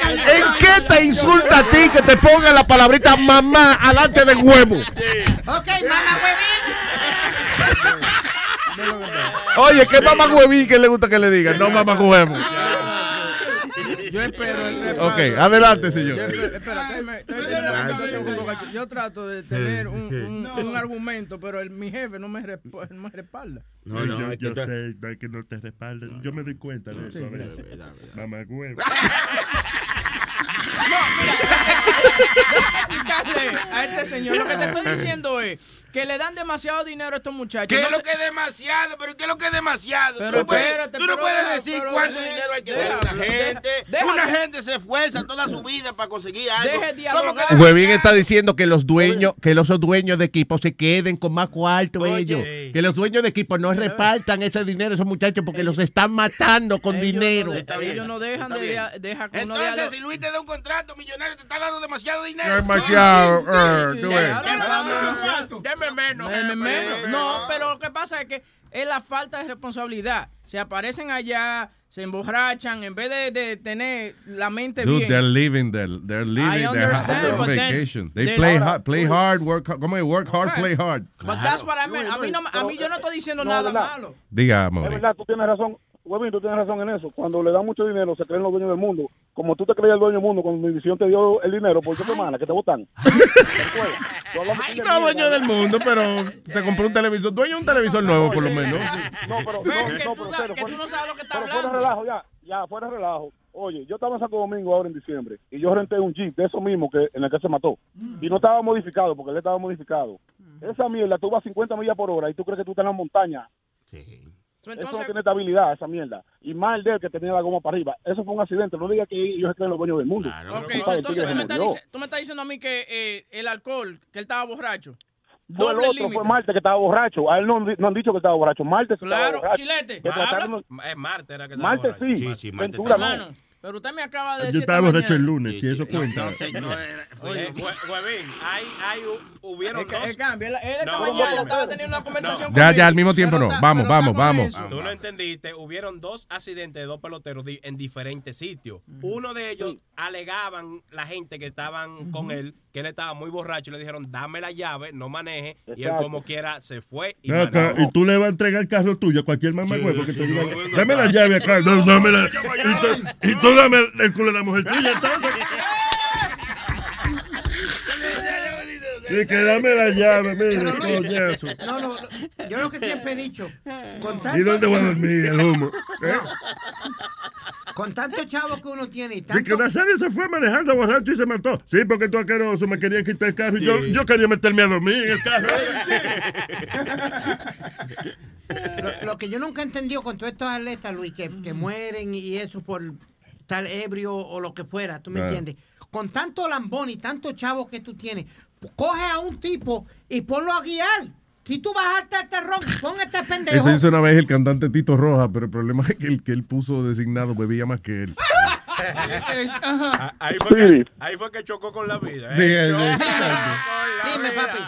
¿En qué te insulta a ti que te ponga la palabrita mamá alante de huevo? Ok, mamá Oye, ¿qué mamá huevín que le gusta que le digan? No mamá huevo. Yo espero el respaldo. Ok, adelante, señor. Yo espero- espera, déjeme- estoy. Yo trato de tener un, un- un argumento, pero el- mi jefe no me, resp- no me respalda. No, no, yo, yo sé no, que no te respaldan. Yo me doy cuenta de eso Sí, a veces. verdad, Mamá huevo. Explicarle a este señor, lo que te estoy diciendo es que le dan demasiado dinero a estos muchachos. ¿Qué No es lo que es demasiado? ¿Pero qué es lo que es demasiado? Pero tú no puedes, espérate, tú no pero- puedes decir pero cuánto dinero hay que dar a una gente. deja- una gente se esfuerza toda su vida para conseguir algo. Deje de ¿Cómo que Huevín está diciendo que los dueños, que los dueños de equipo se queden con más cuarto ellos. Que los dueños de equipo no repartan ese dinero a esos muchachos porque los están matando con dinero. Ellos no dejan de, de- deja uno Entonces, si Luis te da un contrato millonario, te está dando demasiado dinero. Demasiado, menos. Menos. No, pero lo que pasa es que es la falta de responsabilidad. Se aparecen allá, se emborrachan, en vez de, de tener la mente Dude, bien. they're living their, they're living their their then vacation. They they- play hard, play hard, work, hard- ¿cómo es? Work hard, Okay. play hard. But that's what I meant. A mí, no, a mí yo no estoy diciendo nada ¿verdad? malo. Diga, Es verdad, tú tienes razón. Huevín, tú tienes razón en eso. Cuando le dan mucho dinero, se creen los dueños del mundo. Como tú te creías el dueño del mundo cuando mi visión te dio el dinero por qué semana, que te votan. No dueño del mundo, pero se compró un televisor. Dueño de un televisor nuevo, por lo menos. No, pero, no, no, pero pero fuera de relajo, ya, ya, fuera de relajo. Oye, yo estaba en Santo Domingo ahora en diciembre y yo renté un Jeep de eso mismo que en el que se mató. Y no estaba modificado porque él estaba modificado. Esa mierda, tú vas a 50 millas por hora y tú crees que tú estás en la montaña. Eso no tiene estabilidad, esa mierda. Y más el de él que tenía la goma para arriba. Eso fue un accidente. No diga que ellos se creen los dueños del mundo. Ok, Compadre, so el entonces tú me, estás dice- tú me estás diciendo a mí que eh, el alcohol, que él estaba borracho. Fue el otro, fue Marte que estaba borracho. A él no, no han dicho que estaba borracho. Marte sí estaba Claro, borracho. chilete. Que trataron- Es Marte era que estaba Marte borracho. sí, Sí, sí, Marte Ventura no. Hermano, pero usted me acaba de Yo decir. estaba esta borracho el lunes, si eso cuenta. Oye, Hue- Huevín, hay, hay, hu- hubieron dos. es cambio. Él, esta No, mañana no, estaba no. teniendo una conversación Ya, conmigo, ya, al mismo tiempo no. Vamos, vamos, con vamos. Tú no entendiste, hubieron dos accidentes de dos peloteros en diferentes sitios. Uno de ellos alegaban la gente que estaban con él, que él estaba muy borracho y le dijeron, dame la llave, no maneje. Y él como quiera se fue y acá, y tú le vas a entregar el carro tuyo a cualquier mamá huevo que te diga, dame la llave acá, no, dame la, y, tú, y tú dame el culo de la mujer tuya, entonces. Y que dame la llave, mira, coñazo. No, no, no, yo lo que siempre he dicho, con ¿Y tanto, dónde voy a dormir el humo? ¿Eh? con tanto chavo que uno tiene y Y que tanto... Nazario se fue manejando borracho y se mató. Sí, porque tú asqueroso me querían quitar el carro y yo, yo quería meterme a dormir en el carro. Lo, lo que yo nunca he entendido con todos estos atletas, Luis, que, que mueren y eso por tal ebrio o lo que fuera, ¿tú me Ah. entiendes? Con tanto lambón y tanto chavo que tú tienes, coge a un tipo y ponlo a guiar. Si tú vas a hartar este ron, pon este pendejo. Eso hizo una vez el cantante Tito Roja, pero el problema es que el que él puso designado bebía más que él. Ah, Ahí fue, que, ahí fue que chocó con la vida. ¿eh? Dime, papi.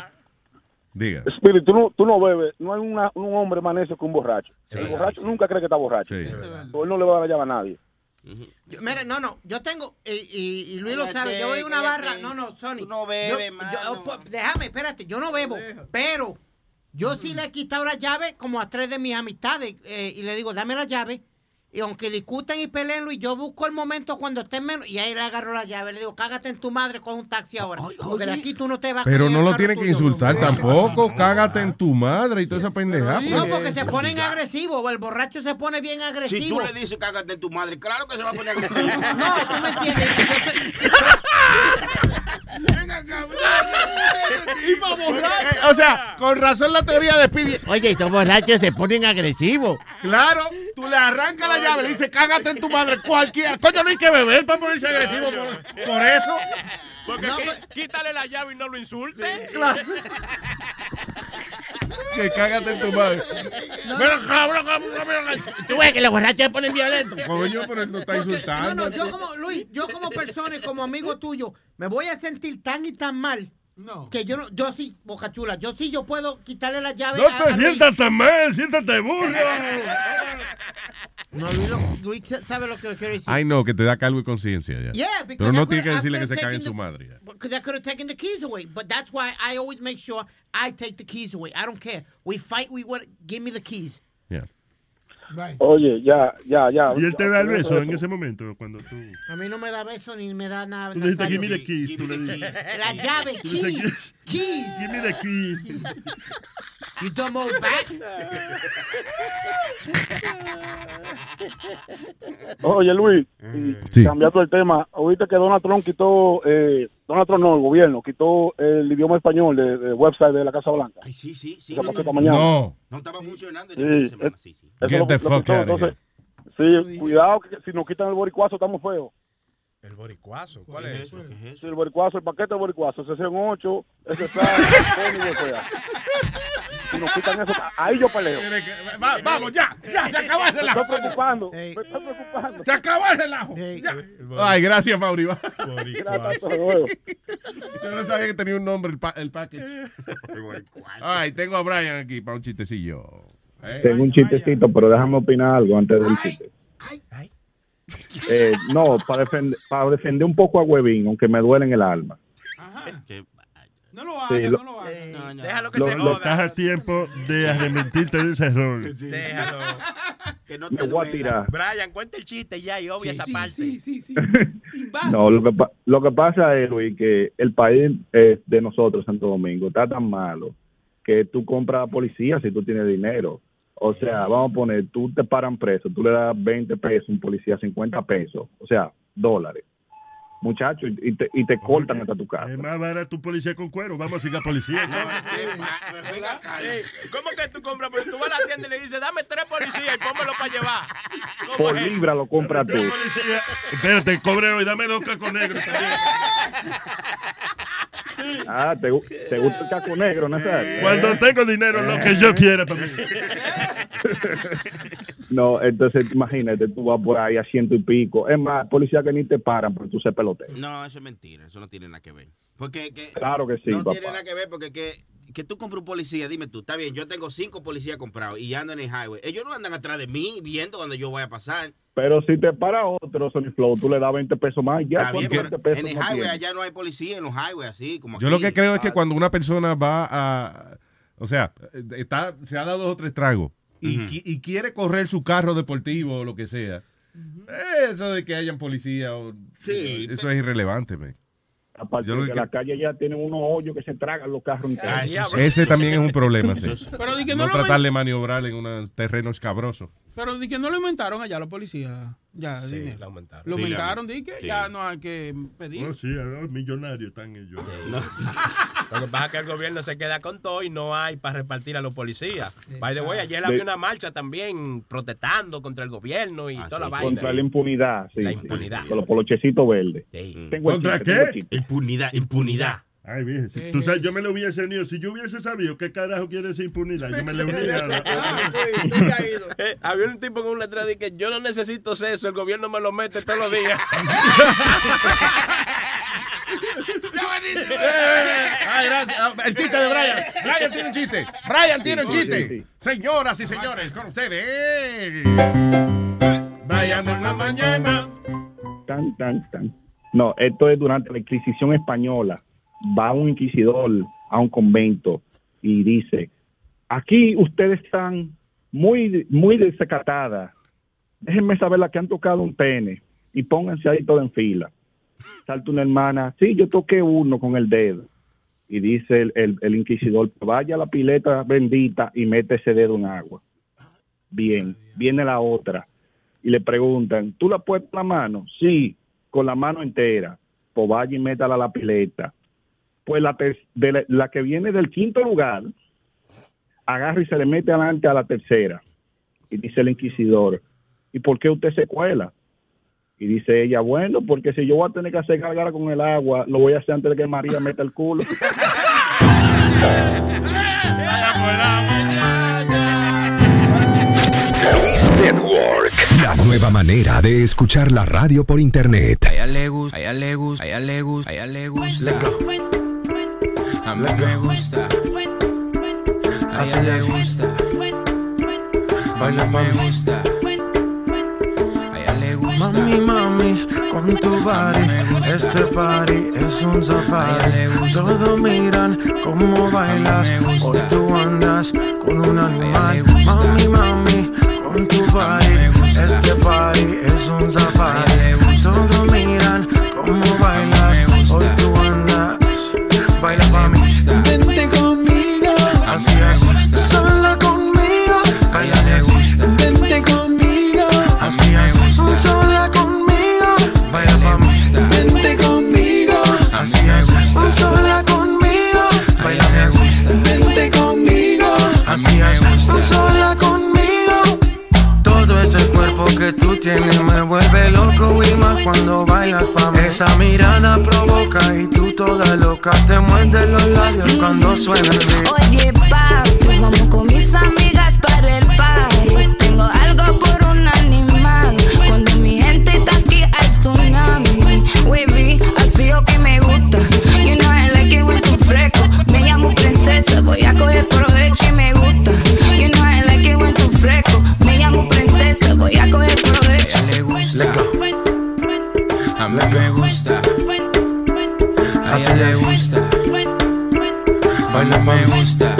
Diga. Spirit, tú no, tú no bebes. No hay una- un hombre más necio que un borracho. el borracho nunca cree que está borracho. Él no le va a llave a nadie. Yo- mire, no, no, yo tengo, y, y- y Luis lo sabe, yo voy a una cállate. barra, no, no, Sony. no bebes, yo- mano. yo- po- déjame, espérate, yo no bebo, pero yo sí le he quitado la llave como a tres de mis amistades eh, y le digo, dame la llave. Y aunque discutan y peleen, Luis, yo busco el momento cuando estén menos. Y ahí le agarro la llave. Le digo, cágate en tu madre con un taxi ahora. Porque de aquí tú no te vas Pero no lo carro tiene que tuyo. insultar tampoco. Cágate en tu madre y toda esa pendejada. No, pues. porque se ponen agresivos. El borracho se pone bien Si agresivo. tú le dices cágate en tu madre, claro que se va a poner agresivo. No, tú me entiendes. Venga acá, Iba borracho. Eh, O sea, con razón la teoría de Speedy. Oye, estos borrachos se ponen agresivos. Claro, tú le arrancas la llave, le dices, cágate en tu madre, cualquiera. Coño, no hay que beber para ponerse agresivo por, por eso. Porque qui- quítale la llave y no lo insulte. Que cágate en tu madre. Pero cabrón, cabrón, cabrón. Tú ves que los borrachos se ponen violentos. Coño, pero él no está No, insultando. no, yo como, Luis, yo como persona y como amigo tuyo, me voy a sentir tan y tan mal. Que yo no, yo sí, Boca Chula, yo sí, yo puedo quitarle la llave No a, te a tan mal, siéntate burro. No, Luis, lo- Luis sabe lo que le quiero decir. Ay, no, que te da cargo de conciencia ya. Yeah, Pero no tiene que decirle que se cague en su madre. ya. Because I could have taken the keys away. But that's why I always make sure I take the keys away. I don't care. We fight, we what? Give me the keys. Yeah. Oye, ya, ya, ya. Y él te da el beso en ese momento cuando tú. A mí no me da beso ni me da nada. Tú le dijiste, give me the keys. Tú le dijiste. La llave, keys. Keys. Give me the keys. You dumb old bat. Oye, Luis, y cambiando el tema, ahorita que Donald Trump quitó, eh, Donald Trump no, el gobierno, quitó el idioma español del de website de la Casa Blanca. Ay, sí, sí, sí. Pasó esta mañana. No. No estaba funcionando Sí, el fin de semana. es- Sí, sí. eso Get lo- the lo fuck quitó, out of entonces, Sí, cuidado que si nos quitan el boricuazo estamos feos. El boricuazo, ¿cuál es eso? Sí, el boricuazo, el paquete de boricuazo, sesión 8, ese está. Si nos quitan eso, ahí yo peleo. Va- vamos, ya, ya, se acabó el Me relajo. estoy preocupando, me estoy preocupando. Se acabó el relajo. Ya. Ay, gracias, Mauri. Gracias. Yo no sabía que tenía un nombre el, pa el package. Ay, tengo a Brian aquí para un chistecillo. Tengo un chistecito, pero déjame opinar algo antes del chiste. Eh, no, para defender, para defender un poco a Huevín, aunque me duele en el alma. No lo Sí, hagas, lo- no lo hagas. Déjalo que Lo- se lo- joda. Estás a tiempo de arrepentirte de ese error. Déjalo. Me voy a tirar. Brian, cuenta el chiste ya y obvia esa parte. Sí, sí, sí. No, lo que, lo que pasa es, Luis, que el país eh, de nosotros, Santo Domingo, está tan malo que tú compras a policía si tú tienes dinero. O sea, vamos a poner, tú te paran preso, tú le das 20 pesos a un policía, 50 pesos, o sea, dólares. Muchacho, y, te, y te cortan hasta tu casa. Es más barato tu policía con cuero. Vamos a seguir a policía. Ey, ¿Cómo que tú compras? Porque tú vas a la tienda y le dices, dame tres policías y pónmelo para llevar. ¿Cómo Por es? libra lo compras tú. Tres policías. Espérate, cobre hoy, dame dos cacos negros. Ah, ¿te, gu- te gusta el caco negro, Nazario? Cuando tengo dinero, lo que yo quiera para mí. No, entonces imagínate, tú vas por ahí a ciento y pico. Es más, policía que ni te paran, pero tú se No, eso es mentira. Eso no tiene nada que ver. Porque que, Claro que sí, no papá. tiene nada que ver porque que, que tú compras un policía, dime tú, está bien, yo tengo cinco policías comprados y ando en el highway. Ellos no andan atrás de mí viendo donde yo voy a pasar. Pero si te para otro Sony Flow, tú le das 20 pesos más. Ya, bien, ¿cuántos pero 20 pesos en el no highway tiene? allá no hay policía, en los highways así como Yo lo que creo es que cuando una persona va a. O sea, está, se ha dado dos o tres tragos y, y quiere correr su carro deportivo o lo que sea. Eso de que hayan policía, o, Sí, eso es irrelevante. man. Aparte Yo lo de que que la calle ya tiene unos hoyos que se tragan los carros enteros. Ese también es un problema, sí. Pero di que no no lo tratar de maniobrar en un terreno escabroso. Pero di que no lo inventaron allá los policías. Ya, Sí, lo aumentaron. Lo Sí, aumentaron, di que sí. ya no hay que pedir. No, sí, los millonarios están ellos. Lo que pasa es que el gobierno se queda con todo y no hay para repartir a los policías. By the way, ayer había De- una marcha también protestando contra el gobierno y toda la vaina. Contra la impunidad, sí. La sí. impunidad. Con los polochecitos verdes. ¿Contra qué? Impunidad, impunidad. Ay, viejo, si tú sabes, yo me lo hubiese unido. Si yo hubiese sabido qué carajo quiere decir impunidad, yo me lo unía. a la- Eh, había un tipo con un letrero de que yo no necesito sexo, el gobierno me lo mete todos los días. Ay, gracias. Ah, El chiste de Brian. Brian tiene un chiste. Brian tiene un Sí, chiste. sí, sí. Señoras y señores, con ustedes. Brian en la mañana. Tan, tan, tan. No, esto es durante la Inquisición española. Va un inquisidor a un convento y dice, aquí ustedes están muy, muy desacatadas. Déjenme saber la que han tocado un pene y pónganse ahí todo en fila. Salta una hermana, sí, yo toqué uno con el dedo. Y dice el, el- inquisidor, vaya a la pileta bendita y mete ese dedo en agua. Bien, viene la otra y le preguntan, ¿tú la puedes con la mano? Sí, con la mano entera. Pues vaya y métala a la pileta. Pues la, de la que viene del quinto lugar agarra y se le mete adelante a la tercera. Y dice el inquisidor, ¿y por qué usted se cuela? Y dice ella, bueno, porque si yo voy a tener que hacer cargar con el agua, lo voy a hacer antes de que María meta el culo. Network. La nueva manera de escuchar la radio por internet. A ella le gusta, a ella le gusta, a ella le gusta, a ella le gusta. A mí me gusta. A ella le gusta. Baila me gusta. A ella le gusta. Mami, mami, con tu body, este party es un safari. Todos miran cómo bailas, hoy tú andas con un animal. Mami, mami, con tu body, este party es un safari. Todos miran cómo bailas, hoy tú andas. Baila mami, vente conmigo, así es, sola conmigo. Baila le gusta, vente conmigo, así es, sola conmigo. Baila mami, vente conmigo, así es, sola conmigo. Baila me gusta, vente conmigo, así es, sola conmigo. Que tú tienes me vuelve loco y más cuando bailas pa' mí. Esa mirada provoca y tú toda loca te muerde los labios cuando suena el beat. Oye, papi, vamos con mis amigas para el party. Tengo algo por un animal. Cuando mi gente está aquí, hay tsunami. Wavy, así o que me gusta. You know I like it when tú fresco. Me llamo princesa, voy a coger provecho y me gusta. You know I like it when tú fresco. Me llamo princesa, voy a coger gusta. A mí me gusta. A ella le gusta. Baila me gusta.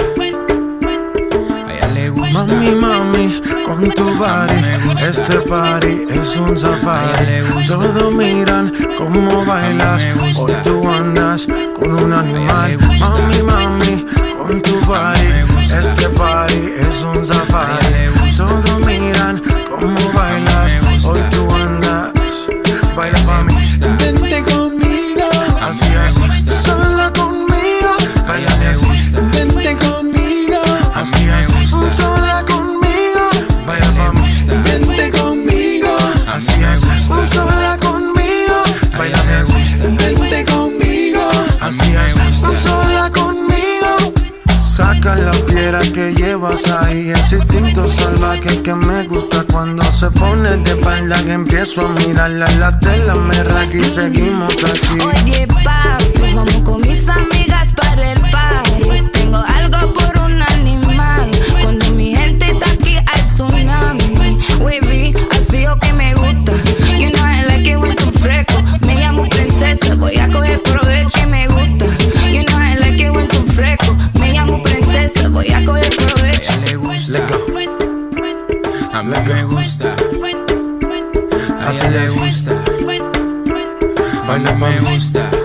A ella le gusta. Mami, mami, con tu body, este party es un safari. Todos miran cómo bailas, hoy tú andas con un animal. Mami, mami, con tu body, este party es un safari. Sola conmigo. Baila me gusta, vente conmigo, así es, sola conmigo. Saca la piedra que llevas ahí, ese instinto salvaje que me gusta cuando se pone de espalda que empiezo a mirarla la tela me raca y seguimos aquí. Oye, papi, vamos con mis amigas para el party. Tengo algo por un animal. Cuando mi gente está aquí, hay tsunami. Wavy, así o que me mí me gusta. A ella le gusta. Baila me gusta.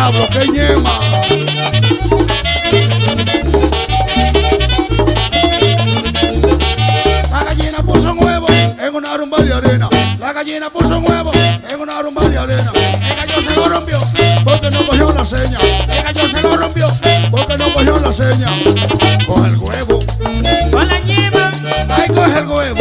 Diablo, qué ñema. La gallina puso un huevo en una rumba de arena. La gallina puso un huevo en una rumba de arena. El gallo se lo rompió porque no cogió la seña. El gallo se lo rompió porque no cogió la seña. Coge el huevo. Con la ñema, Ahí coge el huevo.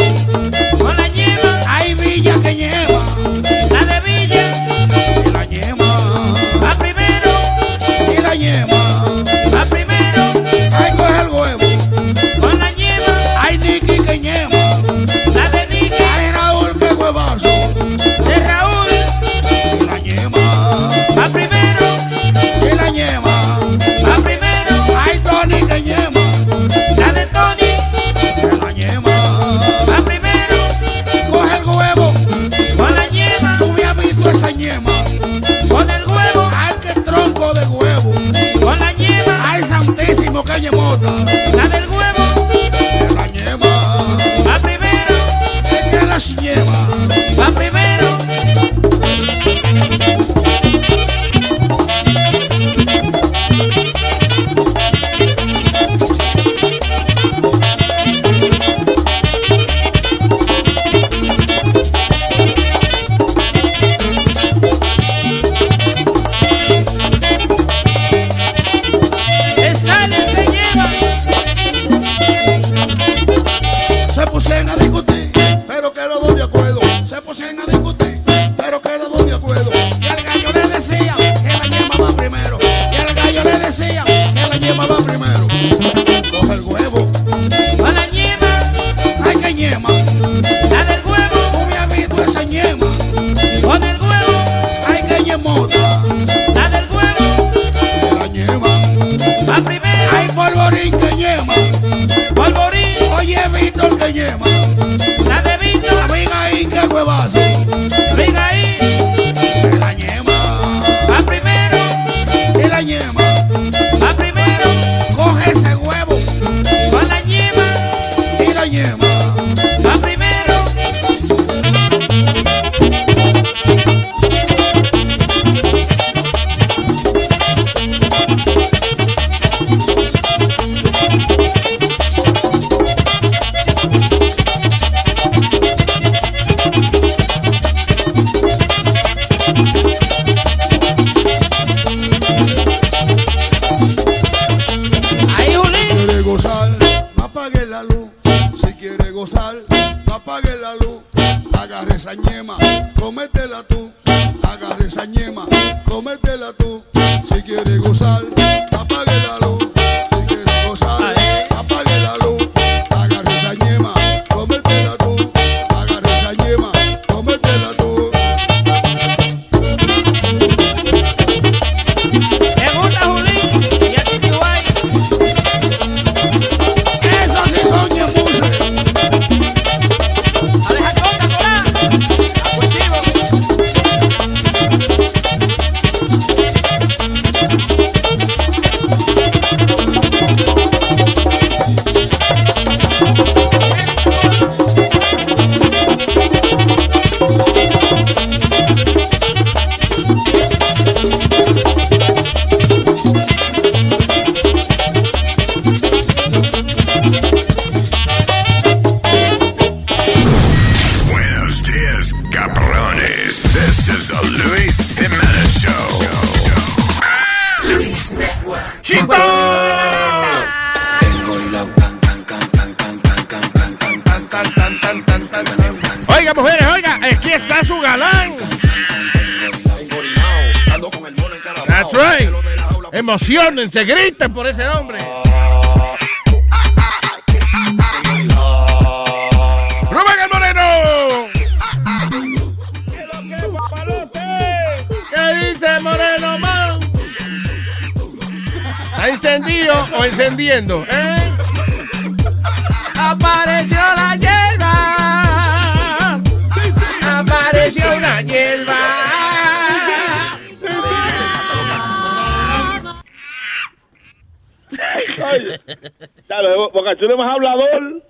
Dale, Bocachulo es más hablador.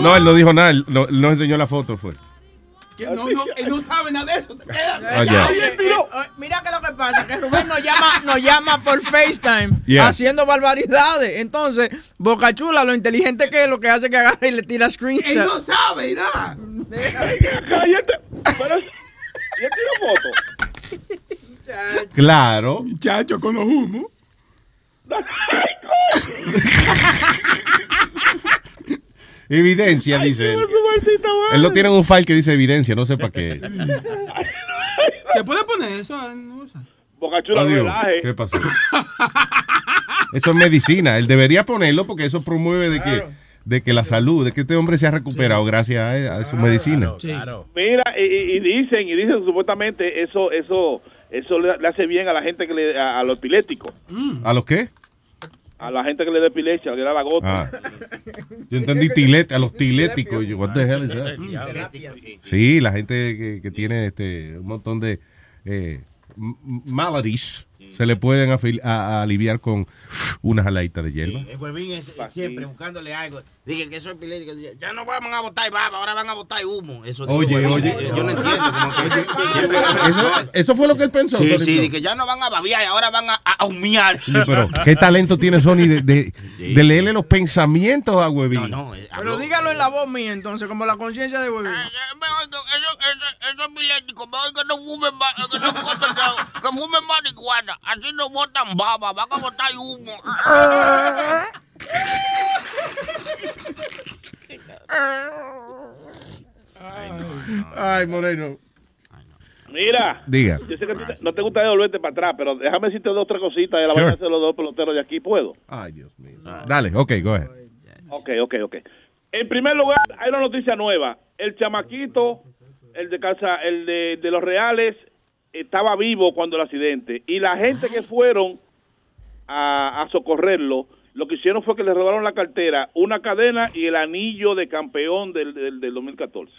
No, él no dijo nada, él no, él enseñó la foto, fue. Que no, no, él no sabe nada de eso. Ah, ya. Oye, eh, eh, mira que lo que pasa, que Rubén nos llama, nos llama por FaceTime Yeah. haciendo barbaridades. Entonces, Boca Chula, lo inteligente que es, lo que hace que agarre y le tira screenshot. Él no sabe nada. Cállate. Pero, ¿y él tiene foto? Claro. Muchacho, con los humos. Evidencia, dice él. Él no tiene un file que dice evidencia, no sé para qué. ¿Te puedes poner eso? No usa. Bocachulo, Adiós. relaje. ¿Qué pasó? Eso es medicina. Él debería ponerlo porque eso promueve de que, de que la salud, de que este hombre se ha recuperado gracias a, a su medicina. Mira, y, dicen, y dicen supuestamente eso, eso, eso le, le hace bien a la gente que le, a, a los epilépticos, ¿A los qué? A la gente que le da epilepsia, le da la gota. Ah. Yo entendí tilete, a los tiléticos. Yo, what the hell is that? Sí, la gente que, que tiene este un montón de eh, maladies se le pueden afil- a- a aliviar con una jaladita de hierba. El huevín es siempre buscándole algo. Dije que eso es epiléptico. Dije, Ya no van a botar baba, ahora van a botar humo. Eso Oye, Huevín. oye. Yo, yo no entiendo. Como que, Eso, eso fue lo que él pensó. sí, sí, de que ya no van a babiar y ahora van a, a humear. Sí, pero qué talento tiene Sony de, de, de leerle los pensamientos a Huevín. Pero dígalo en la voz mía, entonces, como la conciencia de huevín. Eso es epiléptico. Mejor que no fumen, ma- que no comen, que fumen marihuana. Así no botan baba, van a botar humo. Ay, Moreno. Mira, Diga. yo sé que te- no te gusta devolverte para atrás, pero déjame decirte dos tres cositas de la Sure. vaina de los dos peloteros de aquí, ¿puedo? Ay, Dios mío. Dale, ok, go ahead. Ok, ok, ok. En primer lugar, hay una noticia nueva. El chamaquito, el de casa, el de, de los reales, estaba vivo cuando el accidente. Y la gente que fueron a, a socorrerlo, lo que hicieron fue que le robaron la cartera, una cadena y el anillo de campeón del, del, del 2014.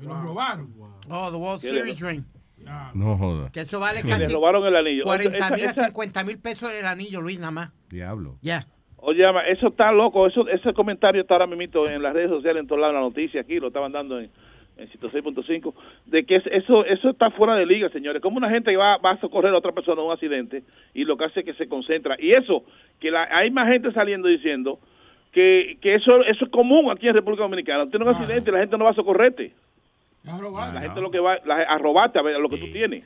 Lo robaron. Oh, the World ¿Qué le- Series ring. No joda. Que eso vale Que casi le robaron el anillo. 40 Esa- mil a esa- 50 mil pesos el anillo, Luis, nada más. Diablo. Ya. Oye, ama, eso está loco. Eso, ese comentario está ahora mismo en las redes sociales, en todos lados, la noticia aquí, lo estaban dando en, en 106.5, de que es- eso eso está fuera de liga, señores. Como una gente va, va a socorrer a otra persona en un accidente y lo que hace es que se concentra. Y eso, que la- hay más gente saliendo diciendo que, que eso, eso es común aquí en República Dominicana. Tiene un accidente y la gente no va a socorrerte. La gente lo que va la, a robarte a ver lo que tú tienes.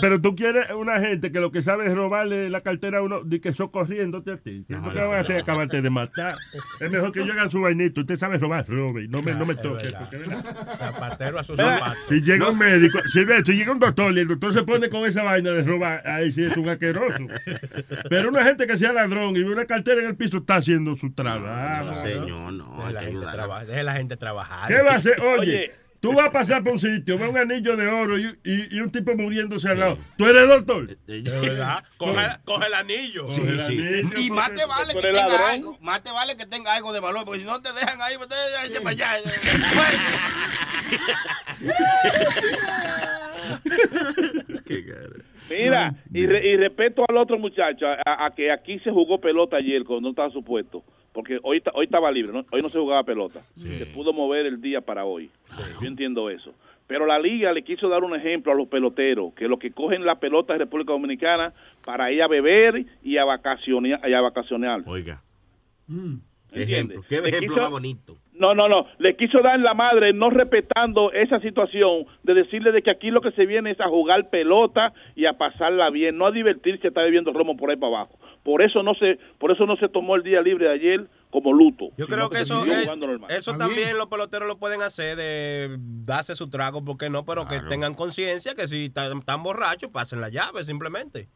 Pero tú quieres una gente que lo que sabe es robarle la cartera a uno, de que socorriéndote a ti. ¿Qué es lo que van a hacer? Acabarte de matar. Es mejor que yo haga su vainito. Usted sabe robar, robe. No me, no me toque. porque, ¿verdad? Zapatero a sus Mira, zapatos. Si llega un médico, si, ve, si llega un doctor y el doctor se pone con esa vaina de robar, ahí sí es un asqueroso. Pero una gente que sea ladrón y ve una cartera en el piso está haciendo su trabajo. señor, no. Deje la, gente traba- deje la gente trabajar. ¿Qué va a hacer? Oye, tú vas a pasar por un sitio, ves un anillo de oro y, y- y un tipo muriéndose al lado. ¿Tú eres doctor? De verdad. Coge, coge el anillo. Coge el anillo, Y más te vale que tenga ladrón. algo, más te vale que tenga algo de valor, porque si no te dejan ahí, pues te te- para allá. Mira, y, re- y respeto al otro muchacho, a, a que aquí se jugó pelota ayer cuando no estaba supuesto, porque hoy, hoy estaba libre, ¿no? hoy no se jugaba pelota, se pudo mover el día para hoy, yo entiendo eso. Pero la liga le quiso dar un ejemplo a los peloteros, que los que cogen la pelota de República Dominicana para ir a beber y a vacacionar. Y a vacacionar. Oiga. ¿Entiendes? Ejemplo. Qué ejemplo quiso- más bonito. No, no, no. Le quiso dar la madre no respetando esa situación de decirle de que aquí lo que se viene es a jugar pelota y a pasarla bien, no a divertirse, a estar bebiendo romo por ahí para abajo. Por eso no se, por eso no se tomó el día libre de ayer como luto. Yo creo que eso, siguió eh, jugando normal. eso también los peloteros lo pueden hacer de darse su trago, porque no, pero que tengan conciencia que si están, están borrachos, pasen la llave simplemente.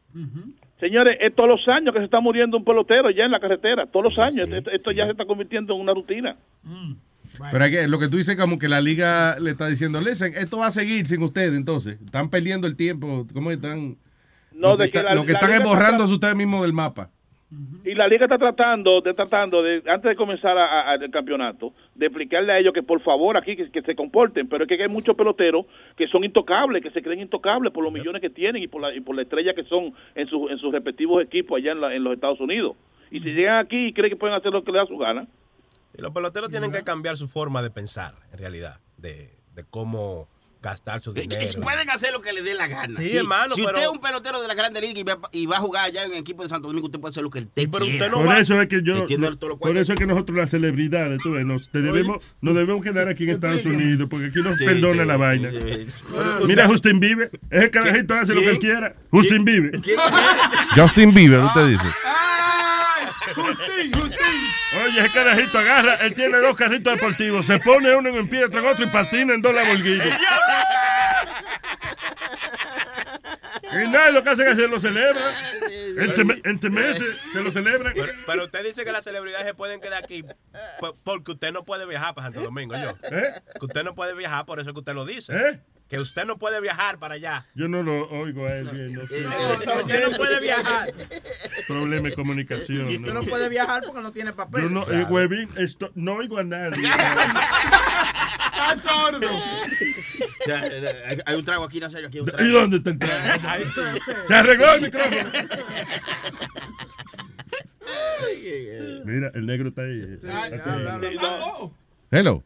Señores, es todos los años que se está muriendo un pelotero ya en la carretera, todos los años. Esto, esto ya se está convirtiendo en una rutina. Pero es que lo que tú dices como que la liga le está diciendo, listen, esto va a seguir sin ustedes entonces. Están perdiendo el tiempo. ¿Cómo están? No, lo que, de que está- la- lo que están es está borrándose ustedes mismos del mapa. Y la liga está tratando, de tratando de antes de comenzar a- a- el campeonato, de explicarle a ellos que por favor aquí que, que se comporten, pero es que hay muchos peloteros que son intocables, que se creen intocables por los millones que tienen y por la, y por la estrella que son en, su- en sus respectivos equipos allá en, la- en los Estados Unidos. Y si llegan aquí y creen que pueden hacer lo que les da su gana, Y los peloteros tienen que cambiar su forma de pensar, en realidad, de, de cómo gastar su dinero. Pueden hacer lo que les dé la gana. Sí, hermano, Si pero- usted es un pelotero de la Grande Liga y va, y va a jugar allá en el equipo de Santo Domingo, usted puede hacer lo que usted quiera. por eso es que yo, por eso es que nosotros las celebridades, tú ves, nos, te debemos, nos debemos quedar aquí en Estados Unidos, porque aquí nos Sí, perdona sí, la sí, vaina. sí. Mira Justin Bieber, ese carajito hace lo que él quiera. Justin Bieber. Justin Bieber, usted dice. Justin, Justin. Oye, ese carajito agarra, él tiene dos carritos deportivos, se pone uno en un pie, otro en otro y patina en dos Lamborghini. Y nada, lo que hacen es que se lo celebran. Entre, me- entre meses se lo celebran. Pero, pero usted dice que las celebridades se pueden quedar aquí po- porque usted no puede viajar para Santo Domingo, yo. ¿Eh? Que usted no puede viajar, por eso que usted lo dice. ¿Eh? Que usted no puede viajar para allá. Yo no lo oigo a él bien, no sé. Usted no puede viajar. Problema de comunicación. Usted no puede viajar porque no tiene papel. Yo no, eh, huevín, esto, no oigo a nadie. Está sordo. Ya, eh, hay- Hay un trago aquí, no sé, aquí hay un trago. ¿Y dónde está el trago? Se arregló el micrófono. Mira, el negro está ahí. Está ahí. Hello.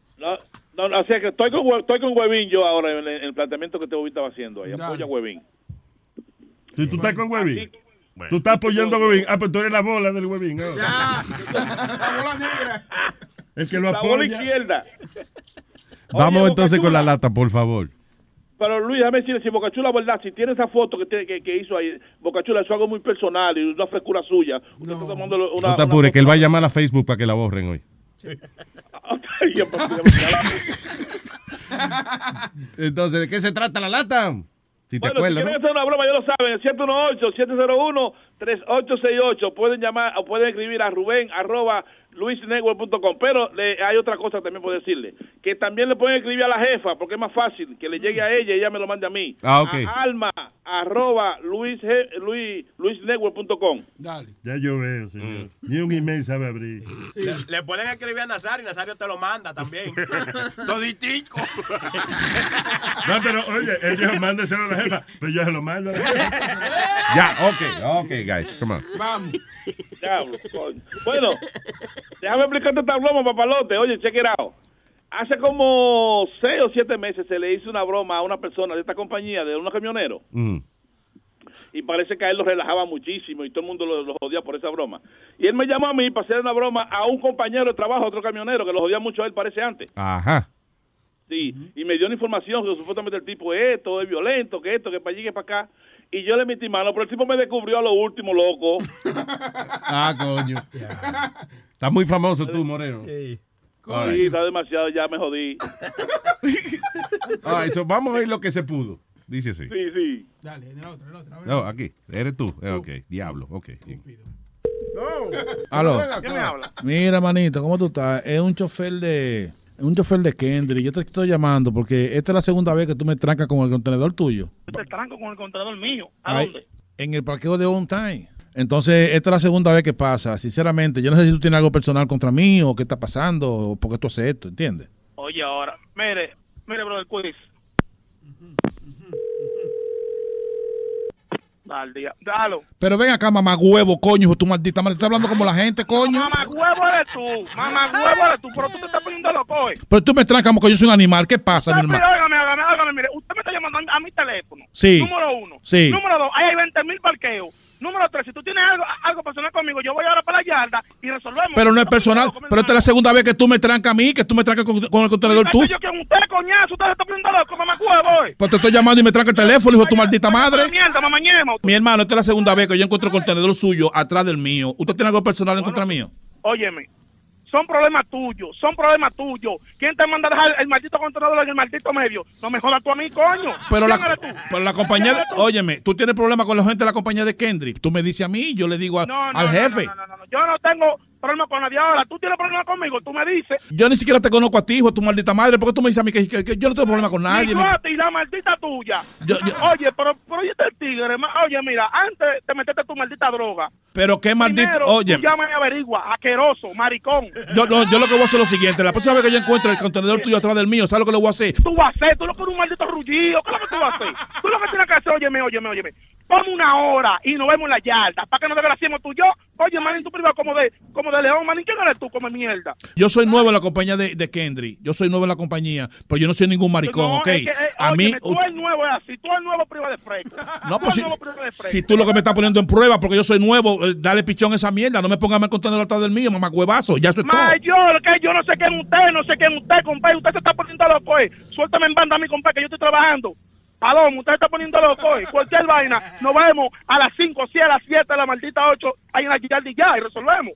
No, no, no, o sea que estoy con, estoy con Huevín yo ahora en el, en el planteamiento que te estaba haciendo ahí. Apoya a Huevín. ¿Tú, tú estás con Huevín? Tú estás apoyando a Huevín. Ah, pues tú eres la bola del Huevín. ¿no? La bola negra. El que lo La bola apoya. izquierda. Vamos Oye, entonces con la lata, por favor. Pero Luis, déjame decirle, si Bocachula, verdad, si tiene esa foto que, tiene- que, que hizo ahí, Bocachula, eso es algo muy personal y una frescura suya. Usted está tomando una... No te apures, que él va a llamar a Facebook para que la borren hoy. Ya, ya, Entonces, ¿de qué se trata la lata? Si te Bueno, si acuerdas, quieren ¿no? hacer una broma, ya lo saben, el 718-701-3868. Pueden llamar o pueden escribir a Rubén, arroba luisnetwork.com. Pero le- hay otra cosa también por decirle, que también le pueden escribir a la jefa, porque es más fácil que le llegue a ella y ella me lo mande a mí. Ah, ok. A alma, arroba luis, luis, luisnetwork.com. Dale. Ya yo veo, señor. Ni un email sabe abrir. Le, le pueden escribir a Nazario y Nazario te lo manda también. Toditico. No, pero oye, dijo, mándeselo a la jefa. Pues yo se lo mando a la jefa. Ya, ok, ok, guys, come on. Vamos. Diablo, coño. Bueno, déjame explicarte esta broma, papalote. Oye, check it out. Hace como seis o siete meses se le hizo una broma a una persona de esta compañía, de unos camioneros, Mm. y parece que a él lo relajaba muchísimo y todo el mundo lo, lo jodía por esa broma. Y él me llamó a mí para hacer una broma a un compañero de trabajo, otro camionero, que lo jodía mucho a él, parece antes. Ajá. Sí, y me dio una información que supuestamente el tipo es esto, es violento, que esto, que para allí, que para acá. Y yo le metí mano, pero el tipo me descubrió a lo último, loco. Ah, coño. Estás muy famoso tú, Moreno. Sí, All right. está demasiado, ya me jodí. All right, so vamos a ver lo que se pudo. Dice así. Sí, sí. Dale, el otro, el otro. No, aquí. Eres tú. Eh, ok, diablo. Ok. bien. Aló. ¿Quién me habla? Mira, manito, ¿cómo tú estás? Es un chofer de. Un chofer de Kendrick. Yo te estoy llamando porque esta es la segunda vez que tú me trancas con el contenedor tuyo. Yo te tranco con el contador mío. ¿A dónde? En el parqueo de On Time. Entonces, esta es la segunda vez que pasa. Sinceramente, yo no sé si tú tienes algo personal contra mí o qué está pasando o por qué tú haces esto, ¿entiendes? Oye, ahora, mire, mire, bro, el quiz. Dale, día. Dalo. Pero ven acá, mamá huevo, coño, hijo, tu maldita madre. Estoy hablando como la gente, coño. Mamá huevo eres tú. Mamá huevo eres tú, pero tú te estás poniendo loco, eh. Pero tú me trancas como que yo soy un animal. ¿Qué pasa, mi hermano? óigame, óigame, óigame, mire, usted me está llamando a, a mi teléfono. Sí. Número uno. Sí. Número dos, ahí hay 20 mil parqueos. Número tres, si tú tienes algo, algo personal conmigo, yo voy ahora para la yarda y resolvemos. Pero no es personal. Pero esta es la segunda vez que tú me trancas a mí, que tú me trancas con, con el contenedor tú. Yo que usted, coñazo, usted se está poniendo loco, mamá eh. Pues te estoy llamando y me tranca el teléfono, hijo de tu maldita madre. Mierda, mamá ñema. Mi hermano, esta es la segunda vez que yo encuentro el contenedor suyo atrás del mío. ¿Usted tiene algo personal en contra mío? Óyeme, son problemas tuyos, son problemas tuyos. ¿Quién te manda a dejar el maldito contenedor en el maldito medio? No me jodas tú a mí, coño. Pero la, pero la compañía, de- óyeme, tú tienes problemas con la gente de la compañía de Kendrick. Tú me dices a mí, yo le digo a- No, no, al jefe. no, no, no, no. Yo no tengo problema con nadie ahora. Tú tienes problema conmigo, tú me dices. Yo ni siquiera te conozco a ti, hijo tu maldita madre. ¿Por qué tú me dices a mí que, que- que yo no tengo problema con nadie? Y a ti, la maldita tuya. Yo- yo- Oye, pero, pero oye, este tigre, oye, mira, antes te metiste tu maldita droga. Pero qué maldito. Oye, llama y averigua, asqueroso, maricón. yo, no, yo lo que voy a hacer es lo siguiente. La próxima vez que yo encuentre el contenedor tuyo atrás del mío, ¿sabes lo que le voy a hacer? tú vas a hacer? Tú lo que eres un maldito rullido. ¿Qué es lo que tú vas a hacer? Tú lo que tienes que hacer, óyeme, óyeme, óyeme. Ponme una hora y nos vemos en la yarda. Para que nos desgraciemos tú y yo. Oye, manín, tú privado como de, como de león, manín. ¿Quién eres tú? Come mierda. Yo soy nuevo en la compañía de, de Kendrick. Yo soy nuevo en la compañía, pero yo no soy ningún maricón, No, ¿ok? es que, eh, a mí, tú eres nuevo, es así. Tú eres nuevo privado de fresco. No, pues si, si tú lo que me estás poniendo en prueba porque yo soy nuevo, eh, dale pichón a esa mierda. No me pongas el contenedor atrás del mío, mamá huevazo. Ya eso es todo. Mayor, que yo no sé quién usted, no sé quién usted, compadre. Usted se está poniendo loco, eh. Suéltame en banda a mi compadre, que yo estoy trabajando. Paloma, usted está poniendo loco, eh. Cualquier vaina. Nos vemos a las 5, si a las 7, a la maldita 8, ahí en la yarda y ya, y resolvemos.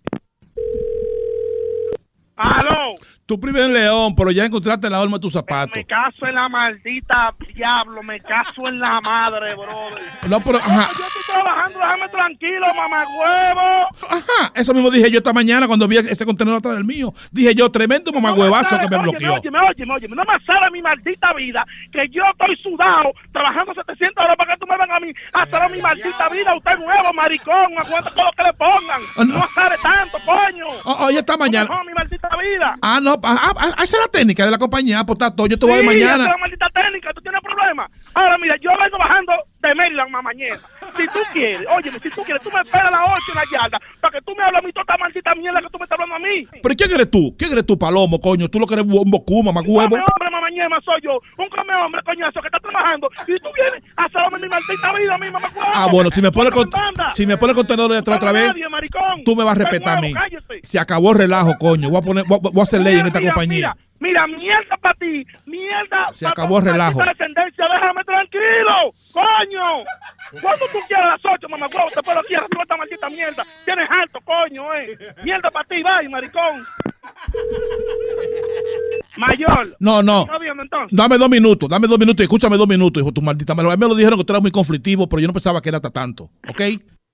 Aló. Tú primer león, pero ya encontraste la horma de tus zapatos. Me caso en la maldita diablo, me caso en la madre, brother. No, pero, ajá. Yo estoy trabajando, déjame tranquilo, mamá huevo. Ajá, eso mismo dije yo esta mañana cuando vi ese contenedor atrás del mío. Dije yo, tremendo mamá huevazo que me bloqueó. Óyeme, óyeme, óyeme, no me sale mi maldita vida que yo estoy sudado trabajando 700 horas para que tú me vengas a mí a hacer mi maldita vida. Usted nuevo, maricón, aguanta todo lo que le pongan. Ah, no. No sale tanto, coño. Oye, esta mañana. No, mi maldita vida. Ah, no, ah, ah, ah, esa es la técnica de la compañía. Pues está todo, yo te voy Sí, esa mañana. es la maldita técnica, tú tienes problemas. Ahora, mira, yo vengo bajando de Maryland, mamañeta. Si tú quieres, óyeme, si tú quieres, tú me esperas a las 8 en la yarda para que tú me hables a mí toda esta maldita mierda que tú me estás hablando a mí. Pero ¿quién eres tú? ¿Quién eres tú, Palomo, coño? Tú lo que eres un bocú, mamá huevo. Hombre, mamañema, soy yo. Un come hombre, coñazo, que está trabajando. Y tú vienes a hacerme mi maldita vida, mi mamá. Ah, bueno, si me pone el, con- si me pone contenedor de atrás otra vez, tú me vas a respetar a mí. Se acabó el relajo, coño. Voy a, poner, voy, a- hacer ley en esta compañía. Mira, mira, mierda para ti, mierda. Se acabó el relajo. descendencia, déjame tranquilo, coño. Cuando tú quieras a las 8, mamá, huevo, te puedo aquí a resolver esta maldita mierda. Tienes alto, coño, eh. Mierda para ti, bye, maricón. Mayor. No, no. Dame dos minutos, dame dos minutos escúchame dos minutos, hijo tu maldita madre. A mí me lo dijeron que tú eras muy conflictivo, pero yo no pensaba que era hasta tanto, ¿ok?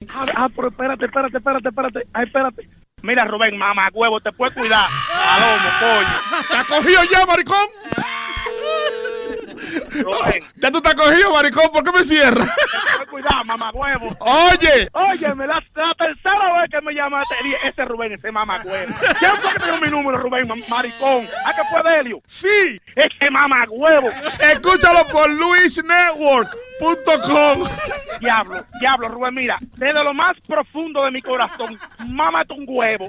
Ah, ah, pero espérate, espérate, espérate, espérate. Ay, espérate. Mira, Rubén, mamá, huevo, te puedes cuidar. Palomo, coño. ¿Te has cogido ya, maricón? Rubén. Ya tú estás cogido, maricón, ¿por qué me cierras? Cuidar, mamá, huevo. Oye. Óyeme, la, la tercera vez que me llamaste, ese Rubén, ese mamá, huevo. ¿Quién fue que te dio mi número, Rubén, ma- maricón? ¿A qué fue Delio? Sí. Ese mamá, huevo. Escúchalo por luisnetwork.com. Diablo, diablo, Rubén, mira, desde lo más profundo de mi corazón, mámate un huevo.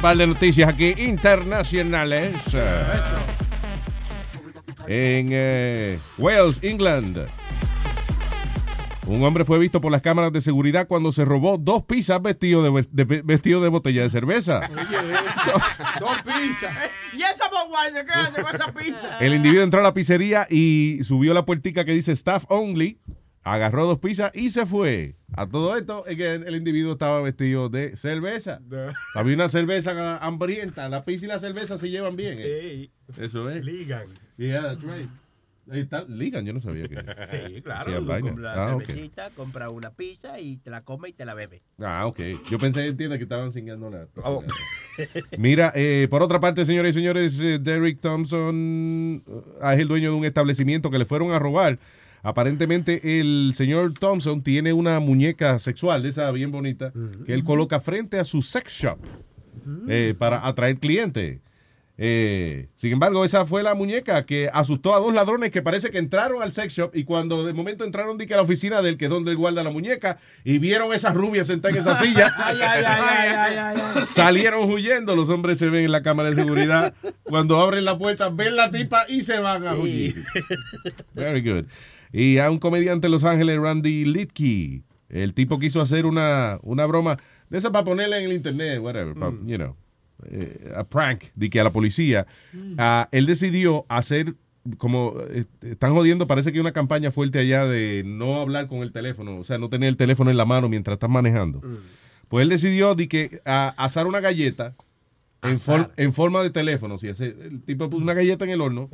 Par de noticias aquí internacionales. En eh, Wales, England. Un hombre fue visto por las cámaras de seguridad cuando se robó dos pizzas vestido de, de- vestido de botella de cerveza. Dos pizzas. ¿Y esa qué hace con esa pizza? El individuo entró a la pizzería y subió la puertica que dice staff only, agarró dos pizzas y se fue. A todo esto, es que el, el individuo estaba vestido de cerveza. Había una cerveza hambrienta. La pizza y la cerveza se llevan bien. ¿eh? Eso es. Ligan. Yeah, that's right. Ligan, yo no sabía que. Sí, claro. compras la Ah, cervecita, compras una pizza y te la comes y te la bebes. Ah, ok. Yo pensé, entiende, que estaban singando la. Oh. Mira, eh, por otra parte, señores y señores, eh, Derek Thompson eh, es el dueño de un establecimiento que le fueron a robar. Aparentemente, el señor Thompson tiene una muñeca sexual, esa bien bonita, que él coloca frente a su sex shop eh, para atraer clientes. Eh, sin embargo, esa fue la muñeca que asustó a dos ladrones que parece que entraron al sex shop y cuando de momento entraron di que a la oficina del que es donde él guarda la muñeca y vieron esas rubias sentadas en esa silla, ay, ay, ay. salieron huyendo. Los hombres se ven en la cámara de seguridad. Cuando abren la puerta, ven la tipa y se van a huir. Very good. Y a un comediante de Los Ángeles, Randy Litke, el tipo quiso hacer una, una broma de esa para ponerla en el internet, whatever, pa- you know, eh, a prank, de que a la policía. Ah, él decidió hacer como eh, están jodiendo, parece que hay una campaña fuerte allá de no hablar con el teléfono, o sea, no tener el teléfono en la mano mientras estás manejando. Pues él decidió de que a, asar una galleta en, for- en forma de teléfono. Si el tipo puso una galleta en el horno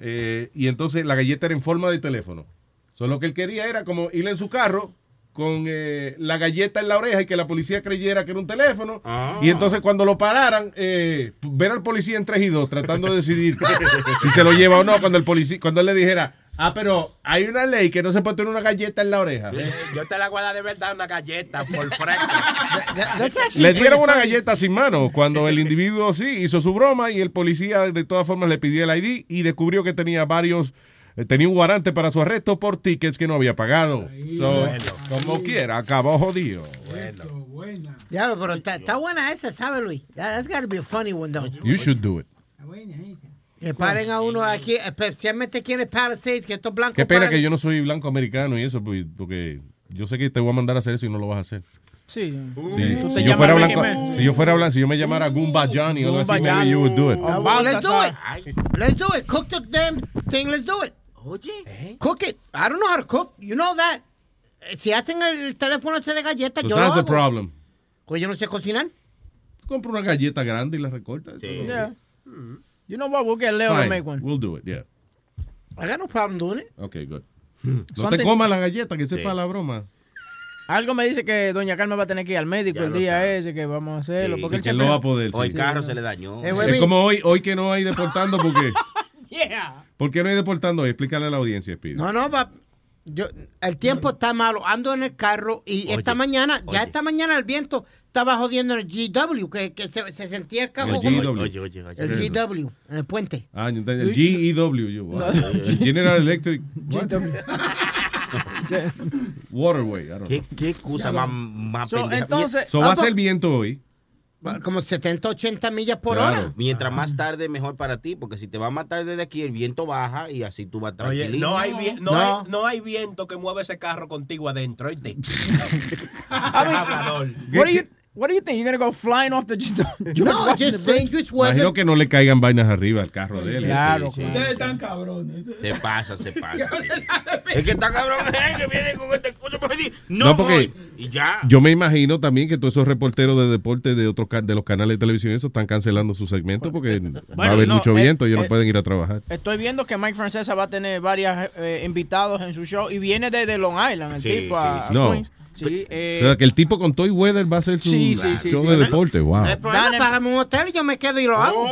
eh, y entonces la galleta era en forma de teléfono. Solo que él quería era como ir en su carro con eh, la galleta en la oreja y que la policía creyera que era un teléfono. Y entonces cuando lo pararan, eh, ver al policía en 3 y 2 tratando de decidir si se lo lleva o no. Cuando el policía, cuando él le dijera, ah, pero hay una ley que no se puede tener una galleta en la oreja. Eh, Yo te la voy a dar de verdad una galleta por fresco. Le dieron una galleta sin mano cuando el individuo sí hizo su broma y el policía de todas formas le pidió el ID y descubrió que tenía varios, eh, tenía un guarante para su arresto por tickets que no había pagado. So, Bueno. Como quiera, acabó jodido. Diablo, pero está, está buena esa, ¿sabes, Luis? That, that's gotta be a funny one, though. You should do it. Que paren a uno aquí, especialmente aquí en el Palisades, que estos blancos Qué pena paren- que yo no soy blanco americano y eso, pues, porque yo sé que te voy a mandar a hacer eso y no lo vas a hacer. Sí. Sí, Tú si, yo fuera blanco, si yo fuera blanco, si yo me llamara Goomba Johnny o algo así, maybe you would do it. Uh, well, let's do it. Let's do it. Cook the damn thing. Let's do it. Oye. Cook it. I don't know how to cook. You know that. Eh, Si hacen el teléfono ese de galletas, So yo lo that's the hago. problem. Pues yo no sé cocinar. Compra una galleta grande y la recorta. eso. Yeah. You know what? We'll get Leo to Fine, make one. We'll do it, yeah. I got no problem doing it. Okay, good. No te Something- comas la galleta, que sepa la broma. Algo me dice que doña Carmen va a tener que ir al médico Ya el lo día sabe. ese que vamos a hacerlo. Sí, porque Sí, él que él siempre- no va a poder. O el sí. carro se le dañó. Eh, Es como hoy, hoy que no hay deportando, porque Yeah. ¿por qué no hay deportando hoy? Explícale a la audiencia, Speedy. No, no, va. Yo, el tiempo está malo. Ando en el carro y esta mañana, ya esta mañana el viento estaba jodiendo en el GW, que, que se, se sentía el carro. El GW. Oye, oye, oye. El GW, en el puente. Ah, yo entendí, el GEW. Yo, wow. General Electric? Waterway. I don't ¿Qué, know. qué excusa más, más So, pendeja? entonces- So va a ser viento hoy. Como 70, 80 millas por Claro, hora. Mientras más tarde, mejor para ti, porque si te vas más tarde de aquí, el viento baja y así tú vas Oye, tranquilo. no hay, no, No. Hay, no hay viento que mueva ese carro contigo adentro, ¿oíste? Hablador. What do you think? You're gonna go flying off the No, just the bridge? dangerous weather. Imagino que no le caigan vainas arriba al carro de él. Claro, Sí, sí. Ustedes están cabrones. Se pasa, se pasa. es que está cabrón, eh, que viene con este decir, no, No, porque voy. Y ya. Yo me imagino también que todos esos reporteros de deporte de otros de los canales de televisión eso están cancelando su segmento porque va a haber no, mucho eh, viento, ellos eh, no pueden ir a trabajar. Estoy viendo que Mike Francesa va a tener varios invitados en su show y viene desde Long Island, el Sí, tipo sí, a, a sí. No. Queens. Sí, eh, o sea, que el tipo con Toy Weather va a hacer su Sí, sí, sí, show sí. de deporte. Wow. No hay problema, Dale. págame un hotel y yo me quedo y lo hago.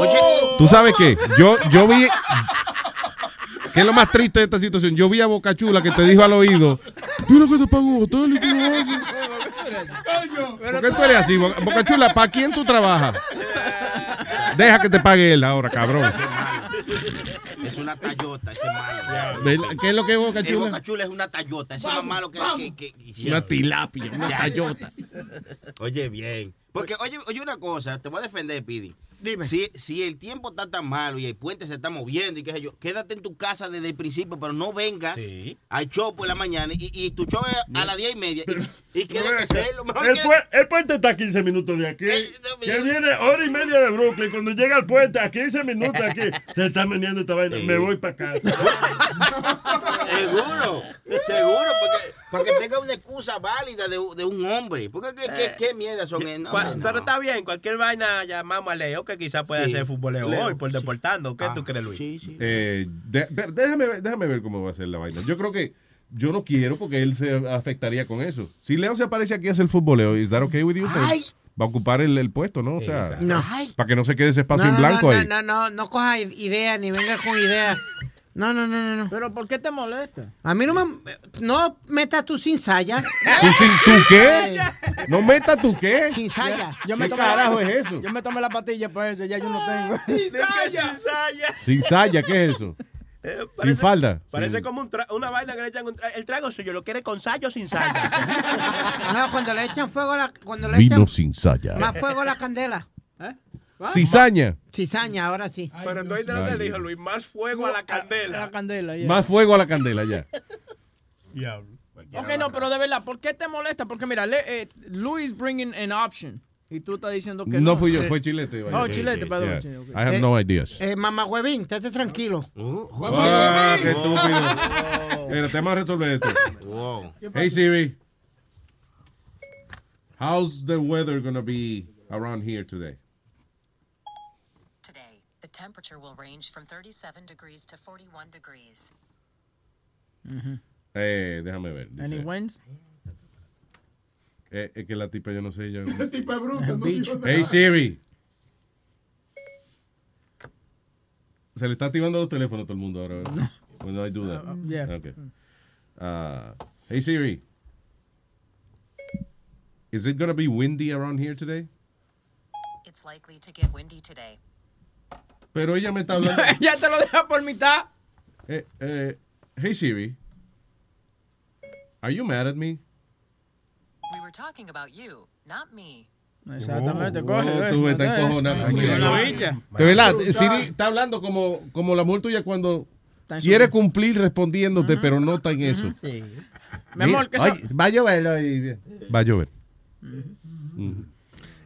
Oye, ¿Tú sabes qué? Yo, yo vi. ¿Qué es lo más triste de esta situación? Yo vi a Boca Chula que te dijo al oído: Mira que te pago un hotel y tú lo haces. ¿Por qué tú eres así? Bo- Boca Chula, ¿para quién tú trabajas? Deja que te pague él ahora, cabrón. Una tallota, ese malo. ¿Qué es lo que es Boca El Chula? Boca Chula es una tallota, ese es más malo que... que, que- Una tilapia, una Ya. tallota. Oye, bien. Porque, oye, oye una cosa, te voy a defender, Pidi. Dime. Si, si el tiempo está tan malo y el puente se está moviendo y qué sé yo, quédate en tu casa desde el principio, pero no vengas al show por la mañana y, y tu show es a las diez y media y, y que hacerlo. Mejor El, que- el puente está a 15 minutos de aquí. Que viene hora y media de Brooklyn. Cuando llega al puente, a 15 minutos aquí, se está meneando esta vaina. Me voy para casa. Seguro, seguro, porque, porque tenga una excusa válida de, de un hombre. Porque qué, qué, qué mierda son? No, no. Pero está bien, cualquier vaina llamamos a Leo que quizás pueda Sí. ser futboleo Leo, hoy por deportando. ¿Qué Ah, tú crees, Luis? Eh, de- de- déjame, ver- déjame ver cómo va a ser la vaina. Yo creo que yo no quiero porque él se afectaría con eso. Si Leo se aparece aquí a hacer futboleo, ¿is that okay with you? Pues, Ay. Va a ocupar el, el puesto, ¿no? O sea, No. para que no se quede ese espacio no, en blanco no, ahí. No, no, no, no cojas ideas ni vengas con ideas. No, no, no, no, no. Pero ¿por qué te molesta? A mí no me... No metas tú sin saya. ¿Tú, sin, ¿Tú qué? ¿No meta tú qué? Sin saya. Yo me ¿Qué tomé carajo es eso? Yo me tomé la pastilla para eso, ya yo no tengo. Sin saya, ¿qué es eso? Sin falda. Parece como un una vaina que le echan un tra- El trago suyo lo quiere con saya o sin saya. No, cuando le echan fuego a la... Cuando le Vino echan sin saya. más fuego a la candela. Cizaña. Cizaña, ahora sí. Pero no hay de lo que Ay, le dijo Luis, más fuego a la candela. La candela, ya. Más fuego a la candela ya. Diablo. Ok, no, pero de verdad, ¿por qué te molesta? Porque mira, eh, Luis bringing an option. Y tú estás diciendo que no. No fui yo, fue Chilete. Oh, Chilete, perdón. Yeah. I have no ideas. Eh, mamá huevín, estate tranquilo. Ah, qué estúpido. Mira, te vamos a resolver esto. Hey Siri. How's the weather gonna be around here today? Today, the temperature will range from 37 degrees to 41 degrees. Eh, déjame ver. dice. Any wins? Eh, es que la tipa yo no sé. Yo... La tipa es bruta, no dijo nada. Hey Siri. Se le está activando los teléfonos a todo el mundo ahora. ¿verdad? When I do that. yeah. Okay. Uh, hey Siri. Is it gonna be windy around here today? It's likely to get windy today. Pero ella me está hablando. ya te lo deja por mitad. Eh, eh, hey Siri. Are you mad at me? We were talking about you, not me. Exactamente, Oh, coge. oh, tú encojonado. De verdad, Siri está hablando como, como la mujer tuya cuando quiere cumplir respondiéndote, pero no está en eso. Mi amor, que Mira, eso- oye, va a llover hoy. Va a llover. Ujú.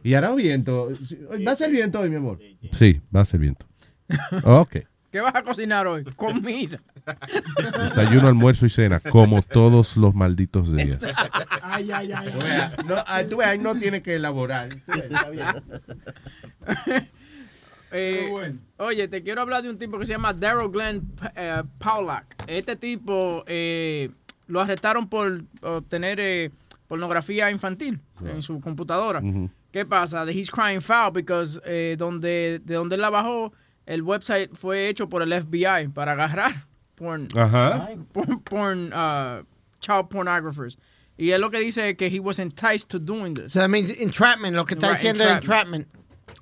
Y hará viento. ¿Va a ser viento hoy, mi amor? Sí, va a ser viento. Ok. ¿Qué vas a cocinar hoy? Comida. Desayuno, almuerzo y cena, como todos los malditos días. Ay, ay, ay. No, ah, tú veas, no tiene que elaborar. Está bien. Eh, Oye, te quiero hablar de un tipo que se llama Daryl Glenn eh, Paulak. Este tipo eh, lo arrestaron por obtener eh, pornografía infantil en su computadora. Ujú. ¿Qué pasa? He's crying foul because eh, donde, de donde él la bajó, el website fue hecho por el FBI para agarrar porn, Ajá. porn, porn, uh, child pornographers. Y él lo que dice es que he was enticed to doing this. So that means entrapment, lo que está Right, diciendo es entrapment.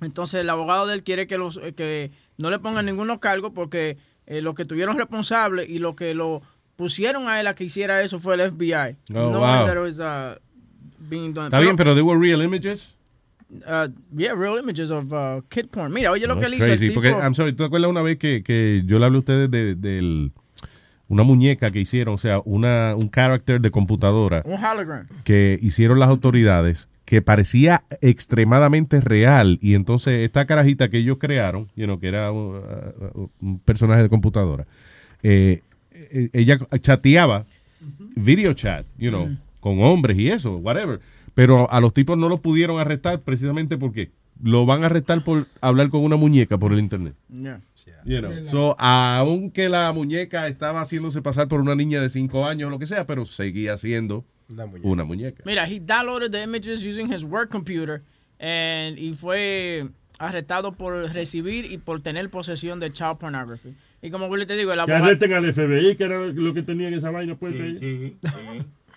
Entonces el abogado de él quiere que los que no le pongan ninguno cargo porque eh, los que tuvieron responsable y lo que lo pusieron a él a que hiciera eso fue el FBI. Oh, no wow. that it was, uh, being done. Está bien, pero they were real images. uh, yeah, real images of uh, kid porn. Mira, oye lo No, que es él hizo. el tipo- porque, I'm sorry, ¿tú te acuerdas una vez que, que yo le hablé a ustedes de, del- una muñeca que hicieron, o sea, una, un character de computadora un hologram. que hicieron las autoridades que parecía extremadamente real. Y entonces esta carajita que ellos crearon, you know, que era un, uh, un personaje de computadora, eh, eh, ella chateaba video chat, you know, con hombres y eso, whatever, pero a los tipos no los pudieron arrestar precisamente porque lo van a arrestar por hablar con una muñeca por el internet. Yeah. You know. So, aunque la muñeca estaba haciéndose pasar por una niña de 5 años o lo que sea, pero seguía siendo una muñeca. Mira, he downloaded the images using his work computer and y fue arrestado por recibir y por tener posesión de child pornography. Y como yo te digo, el Que arresten al FBI, que era lo que tenían esa vaina puesta ahí.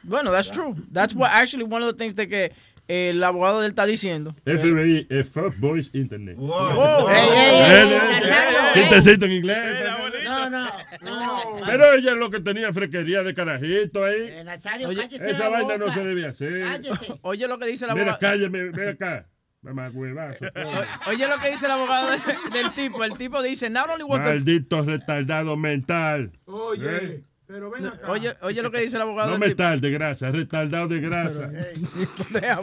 Bueno, that's true. That's what actually one of the things de que el abogado de él está diciendo. FBI, es Fuck Boys Internet. Wow. Ey, ey, ey, Eh, eh, Nazario, ¿Qué ey. te cito en inglés? No, no, no. Pero ella es lo que tenía fresquería de carajito ahí. Eh, Nazario, Oye, cállese Esa la vaina no boca. se debía hacer. Cállese. Oye lo que dice el Mira, abogado. cállame, ven acá. O- Oye lo que dice el abogado de- del tipo. El tipo dice, not only was the... Maldito retardado mental. Oye, ¿Eh? Pero ven acá. Oye, oye lo que dice el abogado No mental de grasa, retardado de grasa. Espera.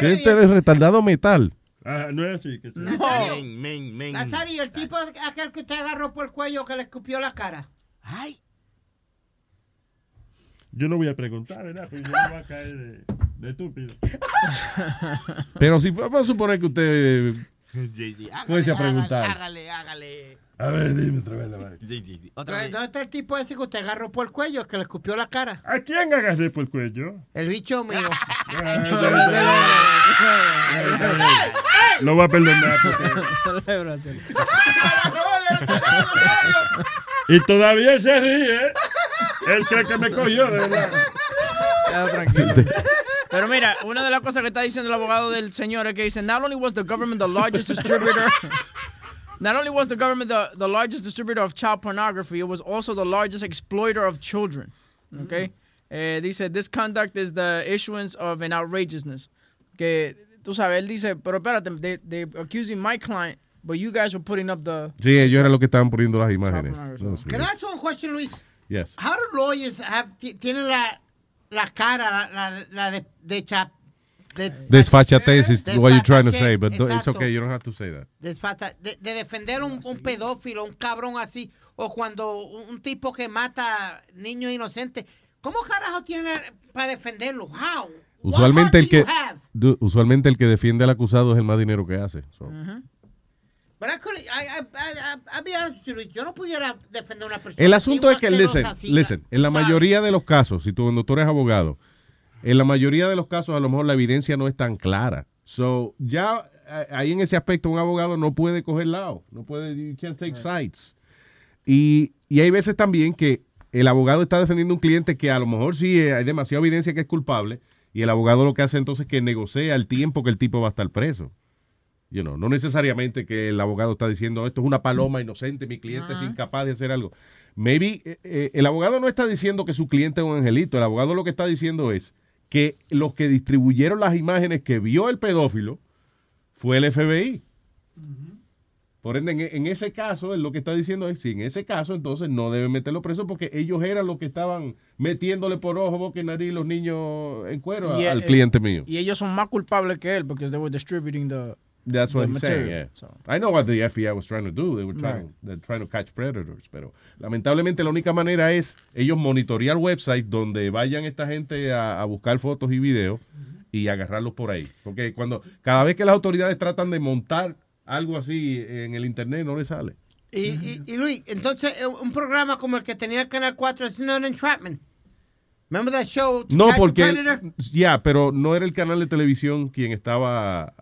Este es retardado metal. Ah, no es así. Que se- Nazario, Men, men, men. Nazario, el tipo aquel que usted agarró por el cuello que le escupió la cara. Ay. Yo no voy a preguntar, ¿verdad? Porque yo no voy a caer de, de estúpido. Pero si fue- vamos a suponer que usted fuese a preguntar. Hágale, hágale. A ver, dime otra vez la vaina. Sí, sí, sí. Otra ¿Dónde vez. está el tipo ese que usted agarró por el cuello que le escupió la cara? ¿A quién agarré por el cuello? El bicho mío. Lo voy a perdonar. porque-. Y todavía se ríe. Él cree que me cogió, de verdad. Tranquilo. Pero mira, una de las cosas que está diciendo el abogado del señor es que dice, not only was the government the largest distributor, not only was the government the, the largest distributor of child pornography, it was also the largest exploiter of children. Okay? Eh, dice, this conduct is the issuance of an outrageousness. Que, tú sabes, él dice, pero espérate, they, they accusing my client, but you guys were putting up the... Sí, ellos eran los que estaban poniendo las imágenes. pornography. Can I mío. ask one question, Luis? Yes. How do lawyers have, ti- tienen la, la cara, la, la, la de, de chap, de, Desfachatez is what you're trying to say, but do- it's exacto. okay. You don't have to say that. desfata- de, de defender un, un pedófilo, un cabrón así, o cuando un, tipo que mata niños inocentes. ¿Cómo carajo tiene para defenderlo? How? Usualmente el que usualmente el que defiende al acusado es el más dinero que hace. So. I couldn't- I- I- I- Luis, Yo no pudiera defender a una persona. El asunto es que, listen, listen, en la mayoría de los casos, si tú, cuando tú eres abogado, en la mayoría de los casos a lo mejor la evidencia no es tan clara. So, ya eh, ahí en ese aspecto un abogado no puede coger lado, no puede, you can't take sides. Y, y hay veces también que el abogado está defendiendo a un cliente que a lo mejor sí eh, hay demasiada evidencia que es culpable y el abogado lo que hace entonces es que negocia el tiempo que el tipo va a estar preso. You know, no necesariamente que el abogado está diciendo esto es una paloma inocente, mi cliente es incapaz de hacer algo. Maybe eh, eh, el abogado no está diciendo que su cliente es un angelito, el abogado lo que está diciendo es que los que distribuyeron las imágenes que vio el pedófilo fue el FBI. Por ende, en, en ese caso, él lo que está diciendo es, si en ese caso, entonces no deben meterlo preso porque ellos eran los que estaban metiéndole por ojo, boca y nariz los niños en cuero a- Y al es- cliente mío. Y ellos son más culpables que él porque they were distributing the, That's what he's saying, yeah. I know what the FBI was trying to do. They were trying, Right. they're trying to catch predators. Pero lamentablemente la única manera es ellos monitorear websites donde vayan esta gente a, a buscar fotos y videos y agarrarlos por ahí. Porque cuando cada vez que las autoridades tratan de montar algo así en el internet no le sale. Y, y, y Luis, entonces eh, un programa como el que tenía el Canal 4 es no entrapment. Remember that show? To No, Catch porque ya, pero no era el canal de televisión quien estaba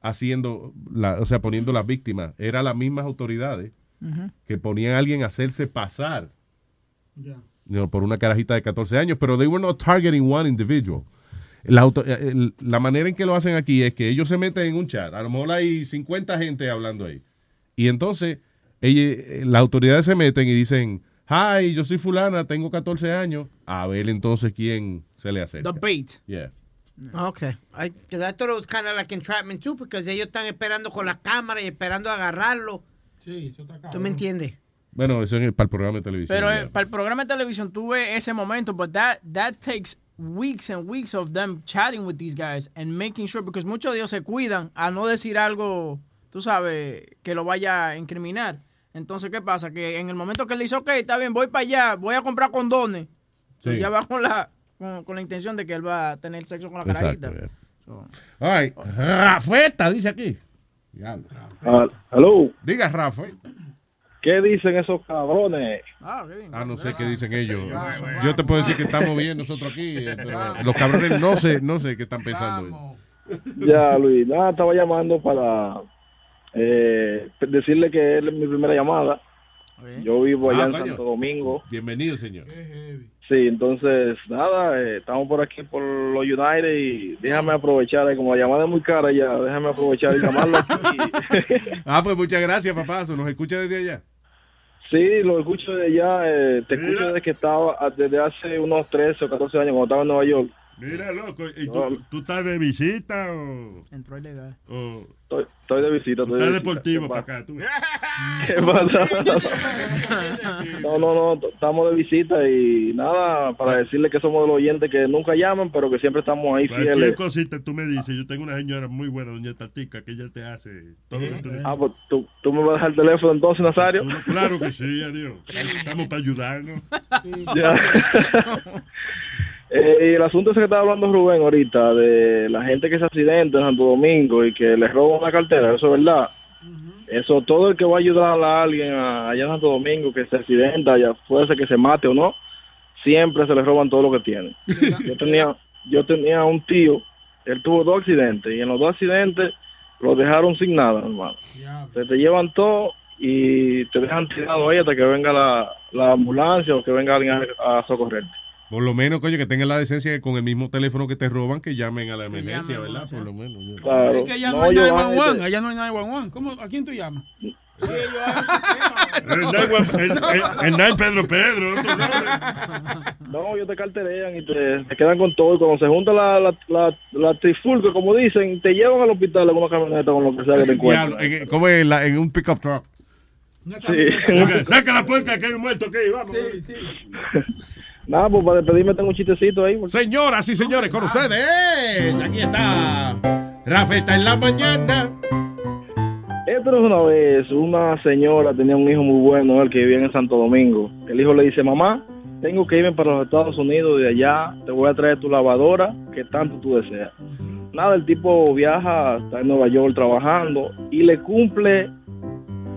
haciendo, la, o sea, poniendo las víctimas. Era las mismas autoridades que ponían a alguien a hacerse pasar you know, por una carajita de 14 años, pero they were not targeting one individual. La, auto- eh, el- la manera en que lo hacen aquí es que ellos se meten en un chat, a lo mejor hay 50 gente hablando ahí, y entonces eh, las autoridades se meten y dicen, hi, yo soy fulana, tengo 14 años, a ver entonces quién se le hace. The bait. Yeah. Okay. I, 'cause I thought it was kind of like entrapment too, porque ellos están esperando con la cámara y esperando agarrarlo. Sí, eso está ¿Tú me entiendes? Bueno, eso es para el programa de televisión. Pero yeah. eh, para el programa de televisión tú ves ese momento, but that that takes weeks and weeks of them chatting with these guys and making sure, because muchos de ellos se cuidan a no decir algo, tú sabes, que lo vaya a incriminar. Entonces, ¿qué pasa? Que en el momento que él dice, ok, está bien, voy para allá, voy a comprar condones, Sí. ya va con la, con, con la intención de que él va a tener sexo con la Exacto, carajita. yeah. So- All right. Dice aquí. Diablo. Ah, hello. Diga, Rafa. ¿Qué dicen esos cabrones? Ah, qué bien. Ah, no sé qué dicen ellos. Yo te puedo decir que estamos bien nosotros aquí, eh, pero los cabrones no sé, no sé qué están pensando. Ya, Luis, nada, estaba llamando para eh, decirle que es mi primera llamada Yo vivo allá Ah, en coño. Santo Domingo. Bienvenido, señor. Sí, entonces, nada, eh, estamos por aquí por los United y déjame aprovechar, eh, como la llamada es muy cara ya, déjame aprovechar y llamarlo aquí. Ah, pues muchas gracias, papazo. Nos escucha desde allá. Sí, lo escucho de allá, eh, te escucho desde que estaba, ah, desde hace unos 13 o 14 años, cuando estaba en Nueva York. Mira, loco, ¿y tú, tú estás de visita o...? Entró ilegal. o Estoy, estoy de visita. Estoy estás de deportivo para acá, tú. ¿Qué pasa? No, no, no, estamos de visita y nada, para decirle que somos de los oyentes que nunca llaman, pero que siempre estamos ahí Cualquier fieles. cosita tú me dices, yo tengo una señora muy buena, doña Tatica, que ella te hace todo lo que tú Ah, pues tú, tú me vas a dejar el teléfono entonces, Nazario. Claro que sí, adiós. Estamos para ayudarnos. Ya. Eh, el asunto ese que estaba hablando Rubén ahorita, de la gente que se accidenta en Santo Domingo y que le roban la cartera, eso es verdad. Eso, todo el que va a ayudar a alguien a- allá en Santo Domingo que se accidenta, ya fuese que se mate o no, siempre se le roban todo lo que tiene. Yo tenía, yo tenía un tío, él tuvo dos accidentes y en los dos accidentes lo dejaron sin nada, hermano. Se te llevan todo y te dejan tirado ahí hasta que venga la, la ambulancia o que venga alguien a, a socorrerte. Por lo menos, coño, que tengan la decencia de con el mismo teléfono que te roban, que llamen a la emergencia, ¿verdad? Por lo menos. yo- Claro. Es que allá no, No, hay yo- 911, allá no hay 911. ¿Cómo, ¿A quién tú llamas? El el- el- Pedro Pedro. No, ellos te carterean y te, te quedan con todo. Y cuando se junta la, la, la, la trifulca, como dicen, te llevan al hospital en una camioneta con lo que sea que te Diablo, encuentren. en- ¿Cómo es? La- en un pickup truck. Ok, Saca la puerta que hay un muerto, ok, vamos. Nada, pues para despedirme tengo un chistecito ahí. Señoras y señores, con ustedes. Aquí está. Rafeta en la mañana. Esto es una vez, una señora tenía un hijo muy bueno, el que vivía en Santo Domingo. El hijo le dice, mamá, tengo que irme para los Estados Unidos de allá te voy a traer tu lavadora que tanto tú deseas. Nada, el tipo viaja, está en Nueva York trabajando y le cumple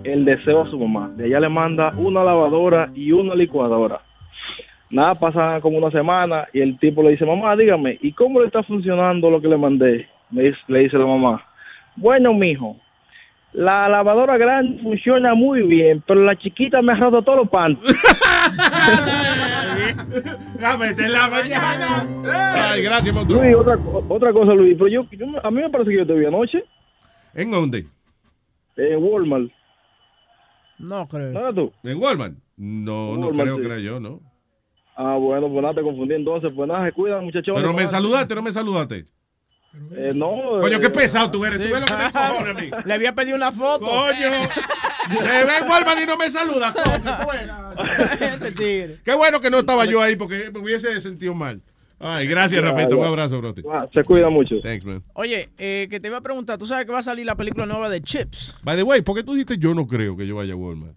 el deseo a su mamá. De allá le manda una lavadora y una licuadora. Nada, pasa como una semana y el tipo le dice, mamá, dígame, ¿y cómo le está funcionando lo que le mandé? Me dice- le dice la mamá, bueno, mijo, la lavadora grande funciona muy bien, pero la chiquita me ha roto todos los pantos. Rafeta en la mañana. Ay, gracias. Luis, otra, otra cosa, Luis, pero yo, yo- a mí me parece que yo te vi anoche ¿En dónde? en Walmart. No creo. ¿No eras tú? ¿En Walmart? No, no creo sí. que era yo, ¿no? Ah, bueno, pues nada, te confundí entonces. Pues nada, se cuidan, muchachos. Pero me saludaste, no me saludaste. Eh, no. Coño, eh, qué pesado tú eres. Tú ves lo que me cojones a mí. Le había pedido una foto. Coño. Me ve en Walmart y no me saluda. coño, tú. Este. Qué bueno que no estaba yo ahí porque me hubiese sentido mal. Ay, gracias, Ya, Rafeta. Un abrazo, bro. Ah, se cuida mucho. Thanks, man. Oye, eh, que te iba a preguntar, ¿tú sabes que va a salir la película nueva de Chips? By the way, ¿por qué tú dijiste yo no creo que yo vaya a Walmart?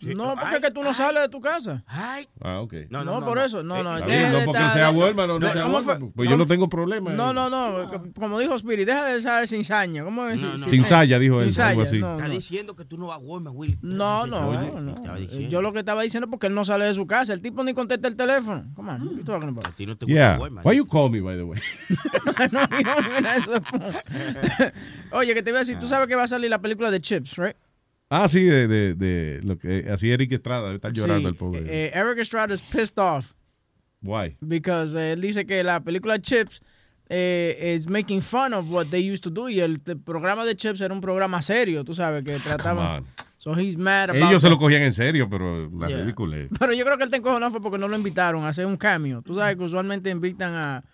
No, porque que tú no sales de tu casa. Ah, ok. No, por eso. No, no. Bien, no de porque estar- sea Walmart o no No, sea. Pues yo no tengo problema. No, no, no. co- Como dijo Spirit, deja de usar sin saña. ¿Cómo es? no. Sin saya, dijo él, algo así. no, Está no. diciendo que tú no vas a Walmart, Willy. No, no, no. diciendo. Yo lo que estaba diciendo es porque él no sale de su casa. El tipo ni contesta el teléfono. Come on, what you talking about? A ti no te Yeah. gusta Walmart. Why you call me, by the way? No, no, eso. Oye, que te iba a decir, tú sabes que va a salir la película de Chips, right? Ah, sí, de, de, de lo que así Eric Estrada está llorando Sí, el pobre. eh, Eric Estrada is pissed off Why? because eh, él dice que la película Chips eh, is making fun of what they used to do y el, programa de Chips era un programa serio, tú sabes, que trataba. on. So he's mad about Ellos se lo cogían en serio, pero la Yeah. ridícula. Pero yo creo que él te encojonó fue porque no lo invitaron a hacer un cameo. Tú sabes que usualmente invitan a,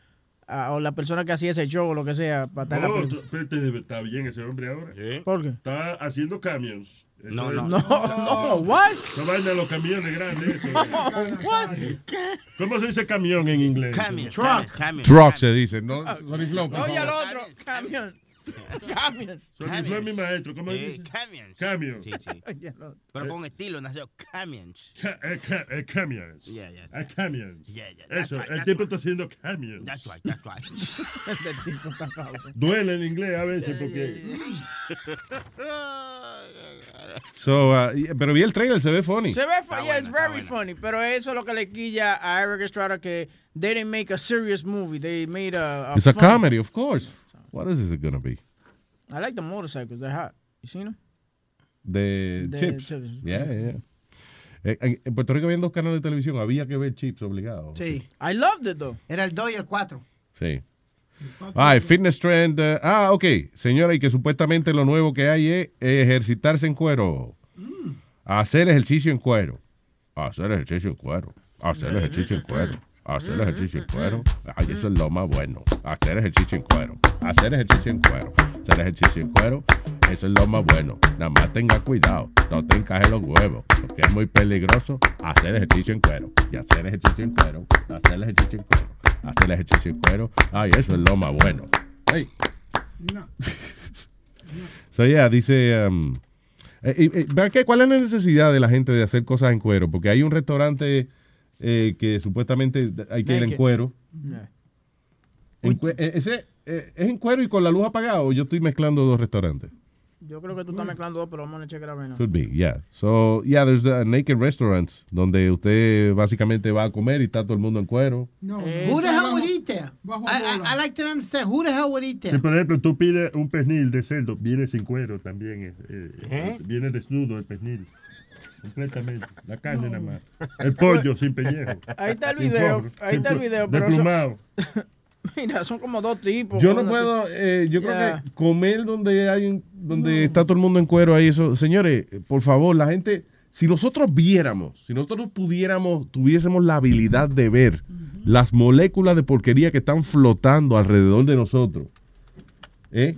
a o la persona que hacía ese show o lo que sea para estar No, espérate, está bien ese hombre ahora. ¿Por qué? Está haciendo camiones. Eso No, es- no. No, no, what? No de los camiones grandes. ¿Cómo se dice camión en inglés? Camion, Truck. camion, Truck se dice, ¿no? Sonny Flow, Oye, al otro, camión. Camión. Sonny Flow es mi maestro. ¿Cómo Eh, dice? camions. Camion. Sí, sí. Pero con estilo, nació camions. Ca- eh, ca- eh, Camions. Yeah, yeah, Ah, Camions. Yeah, yeah, Eso, right, el tipo está haciendo camions. That's right, that's right. Este tipo está. Duele en inglés a veces porque... So, uh, pero vi el trailer, se ve funny. Se ve, fu- yeah, it's very funny, pero eso es lo que le quilla a Eric Estrada que they didn't make a serious movie, they made a, a It's a funny- comedy, of course. What is this gonna be? I like the motorcycles, they're hot. You seen them? De De chips. chips. Yeah, yeah. Eh, en, en Puerto Rico había dos canales de televisión, había que ver chips obligado. Sí. I loved it though. Era el 2 y el 4. Sí. Ah, fitness trend. eh, ah, ok. Señora, y que supuestamente lo nuevo que hay es ejercitarse en cuero. Hacer ejercicio en cuero. Hacer ejercicio en cuero. Hacer ejercicio en cuero. Hacer ejercicio en cuero. Ay, eso es lo más bueno. Hacer ejercicio en cuero. Hacer ejercicio en cuero. Hacer ejercicio en cuero. Eso es lo más bueno. Nada más tenga cuidado. No te encaje los huevos. Porque es muy peligroso hacer ejercicio en cuero. Y hacer ejercicio en cuero. Hacer ejercicio en cuero. Hacer ejercicio en cuero. Ay, eso es lo más bueno. Hey. So, yeah, dice. um, eh, eh. ¿Cuál es la necesidad de la gente de hacer cosas en cuero? Porque hay un restaurante eh, que supuestamente hay que ir en Naked. cuero. En eh, ese, eh, ¿Es en cuero y con la luz apagada o yo estoy mezclando dos restaurantes? Yo creo que tú estás mezclando dos, pero vamos a checar a ver. Could be, yeah. So, yeah, there's uh, naked restaurants donde usted básicamente va a comer y está todo el mundo en cuero. Who the hell would eat there? I, I, I like to understand. Who the hell would eat Si there? por ejemplo tú pides un pernil de cerdo, viene sin cuero también. eh, eh, ¿Eh? Viene desnudo el pernil. Completamente. La carne nada más. El pollo sin pellejo. Ahí está el video, forro, ahí está el video, pero eso-. Mira, son como dos tipos. Yo no puedo, eh, yo creo que comer donde hay donde está todo el mundo en cuero ahí eso, señores, eh, por favor, la gente, si nosotros viéramos, si nosotros pudiéramos, tuviésemos la habilidad de ver las moléculas de porquería que están flotando alrededor de nosotros, ¿eh?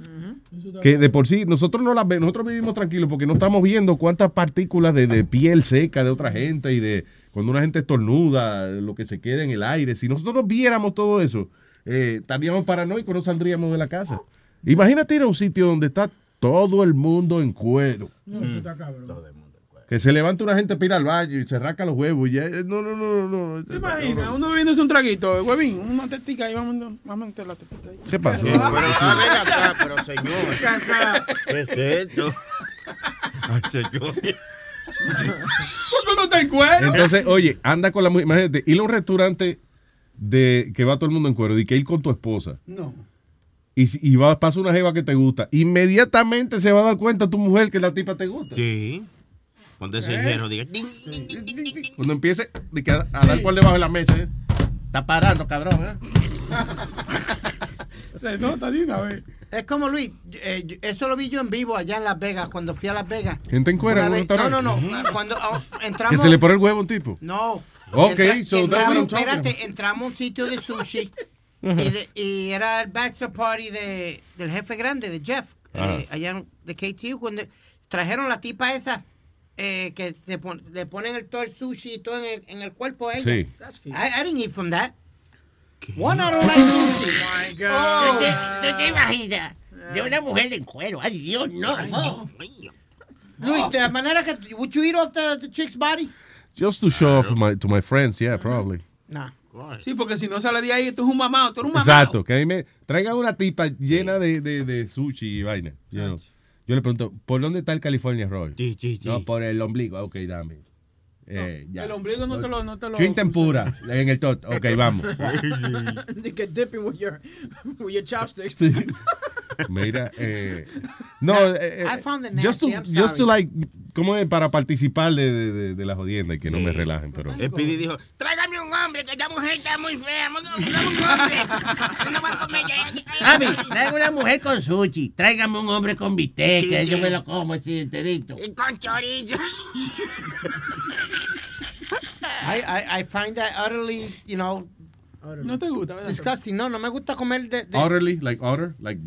que de por sí nosotros no las nosotros vivimos tranquilos porque no estamos viendo cuántas partículas de, de piel seca de otra gente y de cuando una gente estornuda, lo que se queda en el aire. Si nosotros viéramos todo eso, eh, estaríamos paranoicos, no saldríamos de la casa. Imagínate ir a un sitio donde está todo el mundo en cuero. No, eso está cabrón. Que se levanta una gente para ir al baño y se rasca los huevos. Y ya, eh, no, no, no, no. no. ¿Te imaginas? Uno bebiéndose un traguito, huevín, una tetica y vamos, a- vamos a meter la tetica ahí. ¿Qué pasó? Pero, ah, acá, pero señor. ¿Qué es esto? Ay, señor. ¿Por qué uno está en cuero? Entonces, oye, anda con la mujer. Imagínate, ir a un restaurante de que va todo el mundo en cuero y que ir con tu esposa. No. Y, si- y va, pasa una jeva que te gusta. Inmediatamente se va a dar cuenta tu mujer que la tipa te gusta. Sí. Cuando ese hierro diga. "Ding". Cuando empiece que a, a dar por debajo de la mesa. ¿eh? Está parando, cabrón. ¿eh? Se nota de una vez. Es como Luis, eh, eso lo vi yo en vivo allá en Las Vegas, cuando fui a Las Vegas. Gente en vez- No, no, no. Cuando oh, Que entramos. se le pone el huevo a un tipo. No. Ok, Entra- so that's what entramos, espérate, entramos a un sitio de sushi y, de- y era el bachelor party de, del jefe grande, de Jeff, eh, Ajá. allá en- de KTU, cuando trajeron la tipa esa eh, que te pon- le ponen el todo el sushi y todo en el, en el cuerpo a ella. Sí. I, I didn't eat from that. One, I don't like sushi. ¿Tú te, tú te imaginas de una mujer en cuero? Ay, Dios, no. no. Luis, de la manera que... Would you eat off the, the chick's body? Just to show off my, to my friends, yeah, probably. No. Sí, porque si no sale de ahí, esto es un mamado, tú eres un mamado. Exacto, que a mí me traigan una tipa llena de, de, de sushi y vaina. you know. Yo le pregunto, ¿por dónde está el California Roll? No, por el ombligo. Ok, dame. Eh, ya. El ombligo no te lo... No te lo Shrimp tempura en el tot. Ok, vamos. Dipping with your, with your chopsticks. Sí. Mira, eh, no, eh, I found it just to, just to like, como es para participar de, de, de, de la jodienda y que no me relajen, pero. El Pidi dijo, Tráigame un hombre, que esta mujer está muy fea. Tráigame un hombre. No va a comer ya. Tráigame una mujer con sushi. Tráigame un hombre con bistec, Sí, que sí. yo me lo como así enterito. Con chorizo. I, I, I find that utterly, you know... No te gusta, ¿verdad? Disgusting. No, no me gusta comer de... de Utterly, like otter, like,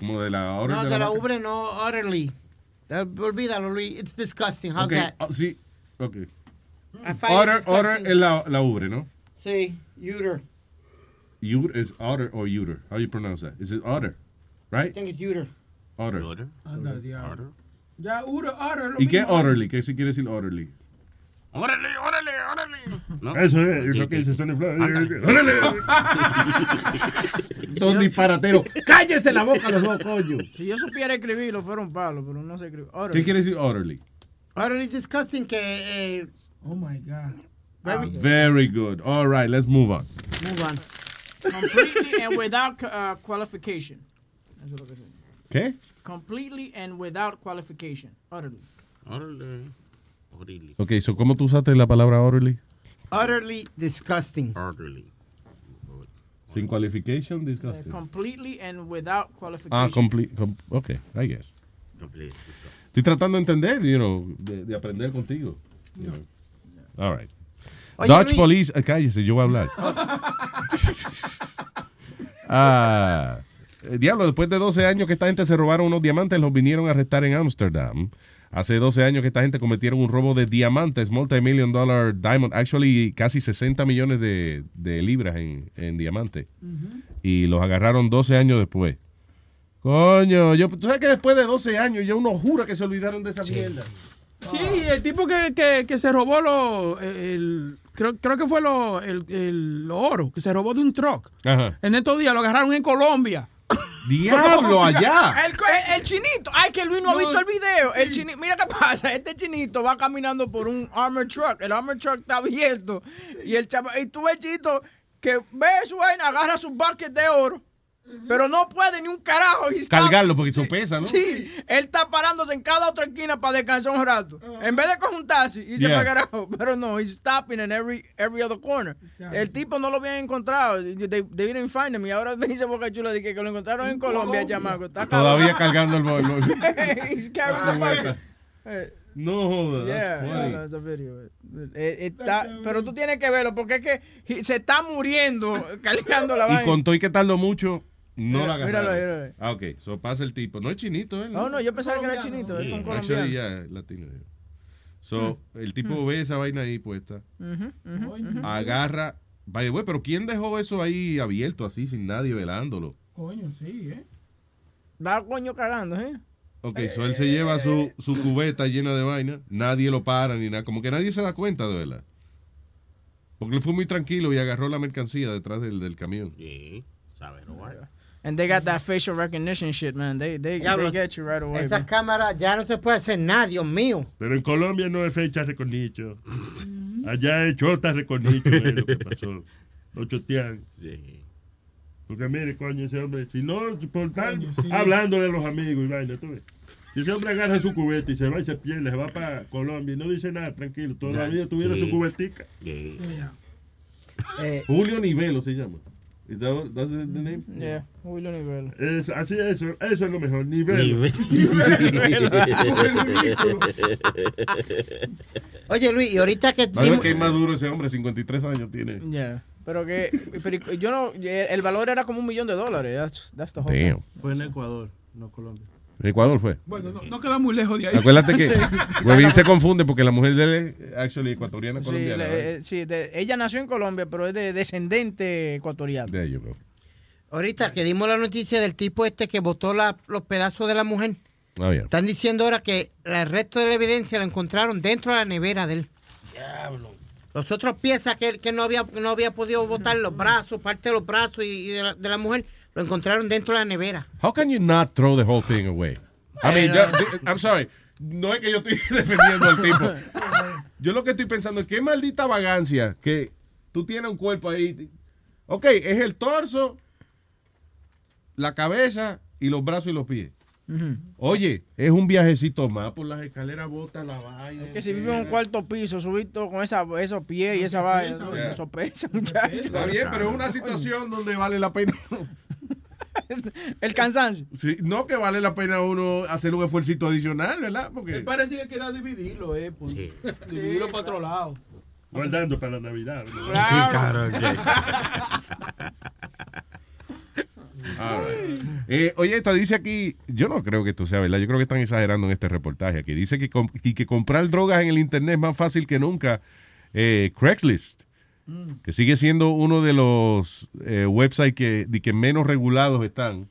como de la otter no, de de la vaca. ubre no. That- Olvídalo, Luis. It's disgusting. How's Ok, that? oh, sí, ok. I Otter, disgusting. otter es la, la ubre, ¿no? Sí, uter. Uter is otter or uter. How do you pronounce that? Is it otter? I Right? think it's uter. Otter. Anda, diablo. Ya, es lo ¿Y qué orderly? ¿Qué se quiere decir orderly? Órale, órale, órale. Eso es lo que dice Tony Flores. Son disparateros. ¡Cállese la boca los dos, coño! Si yo supiera escribirlo, fuera un palo, pero no sé escribir. ¿Qué quiere decir orderly? Utterly disgusting que... Eh, Oh, my God. very, Very good. All right, let's move on. move on. Completely and without uh, qualification. Eso es lo que sé. ¿Qué? Completely and without qualification. Utterly. Órale. Ok, so ¿cómo tú usaste la palabra orderly? Utterly disgusting. Sin qualification, disgusting. Completely and without qualification. Ah, complete. Com ok, I guess. Estoy tratando de entender, you know, de, de aprender contigo. you know. All right. Oye, Luis. Police, eh, cállese, yo voy a hablar. Ah, eh, diablo, después de 12 años que esta gente se robaron unos diamantes, los vinieron a arrestar en Amsterdam. Hace 12 años que esta gente cometieron un robo de diamantes, multi-million dollar diamond, actually casi 60 millones de, de libras en, en diamantes. Y los agarraron 12 años después. Coño, yo, tú sabes que después de 12 años ya uno jura que se olvidaron de esa mierda. Sí, el tipo que, que, que se robó lo, el, creo, creo que fue lo, el, oro, que se robó de un truck. Ajá. En estos días lo agarraron en Colombia. Diablo, allá. El, el- el chinito, ay que Luis no ha visto el video. El chini- mira qué pasa, este chinito va caminando por un armor truck, el armor truck está abierto y el chama, y tú ves el chinito que ve su vaina, agarra su bucket de oro, pero no puede ni un carajo. y está- Cargarlo porque eso pesa, ¿no? Sí, él está parándose en cada otra esquina para descansar un rato. En vez de coger un taxi y se Yeah. carajo. Pero no, he's stopping in every, every other corner. El tipo no lo habían encontrado. They, they didn't find him. Y ahora me dice Boca Chula de que, que lo encontraron en Colombia, chamaco. Está Todavía cabrón. cargando el bollo. He's carrying the. Eh, No jodas. Yeah, that's a video. Eh, está- pero tú tienes que verlo porque es que se está muriendo cargando la Y vaina. con todo y que tardó mucho, no Mira, la agarraron. míralo ahí, míralo. Ah, ok. So pasa el tipo. No es chinito, ¿eh? No, no, yo pensaba que era chinito, es con colombiano. Actually, yeah, latino. yeah. So, el tipo ve esa vaina ahí puesta, ujú. agarra. Vaya, güey, pero ¿quién dejó eso ahí abierto así sin nadie velándolo? Coño, sí, ¿eh? Va coño cagando, ¿eh? Ok, so él se lleva su, su cubeta llena de vaina, nadie lo para ni nada, como que nadie se da cuenta de verdad. Porque él fue muy tranquilo y agarró la mercancía detrás del, del camión. Sí, sabe robar. And they got that facial recognition shit, man. They, they, Diablo, they get you right away. Esa man. cámara ya no se puede hacer nada, Dios mío. Pero en Colombia no es fecha reconicho. Allá es chota reconicho, es lo que pasó. Lo chotean. Porque mire, coño, ese hombre, si no, por estar Coño, sí. hablándole a los amigos y vaina, tú ves. Si ese hombre agarra su cubeta y se va y se pierde, se va para Colombia y no dice nada, tranquilo, todavía tuviera Sí. su cubetica. Eh, Julio Nivelo se llama. Is that what- that's the name? Yeah, Julio Nivelo. Es, así eso, eso es lo mejor, nivel. Oye, Luis, y ahorita que... A ver que es maduro ese hombre, 53 años tiene. Yeah. Pero que, pero yo no, el valor era como un millón de dólares. That's, that's the whole Damn. Fue en Ecuador, no Colombia. ¿En Ecuador fue? Bueno, no, no queda muy lejos de ahí. Acuérdate que Sí. Webin se confunde porque la mujer de él es actually ecuatoriana Sí, colombiana. le- eh, sí, de- ella nació en Colombia, pero es de descendente ecuatoriano. De ellos, bro. Ahorita que dimos la noticia del tipo este que botó la- los pedazos de la mujer. Ah, ya. Están diciendo ahora que el resto de la evidencia la encontraron dentro de la nevera de él. Los otros piezas que, él- que no había no había podido botar los brazos, parte de los brazos y, y de, la, de la mujer, lo encontraron dentro de la nevera. How can you not throw the whole thing away? I mean, I'm sorry. No es que yo estoy defendiendo al tipo. Yo lo que estoy pensando es qué maldita vagancia que tú tienes un cuerpo ahí. Ok, es el torso, la cabeza y los brazos y los pies. Oye, es un viajecito más por las escaleras, bota la vaina. Que si vive en un cuarto piso, subito con esa, esos pies y esa vaina, eso pesa, muchacho. Está bien, pero es una situación donde vale la pena. El cansancio. Sí, no que vale la pena uno hacer un esfuerzo adicional, ¿verdad? Porque Me parece que queda dividirlo, eh. Pues, Dividirlo para otro lado. Guardando para la Navidad. ¿no? Claro. All right. Eh, oye, esta dice aquí, yo no creo que esto sea verdad, yo creo que están exagerando en este reportaje aquí. Dice que, com- y que comprar drogas en el internet es más fácil que nunca. Eh, Craigslist, que sigue siendo uno de los eh, websites que, de que menos regulados están,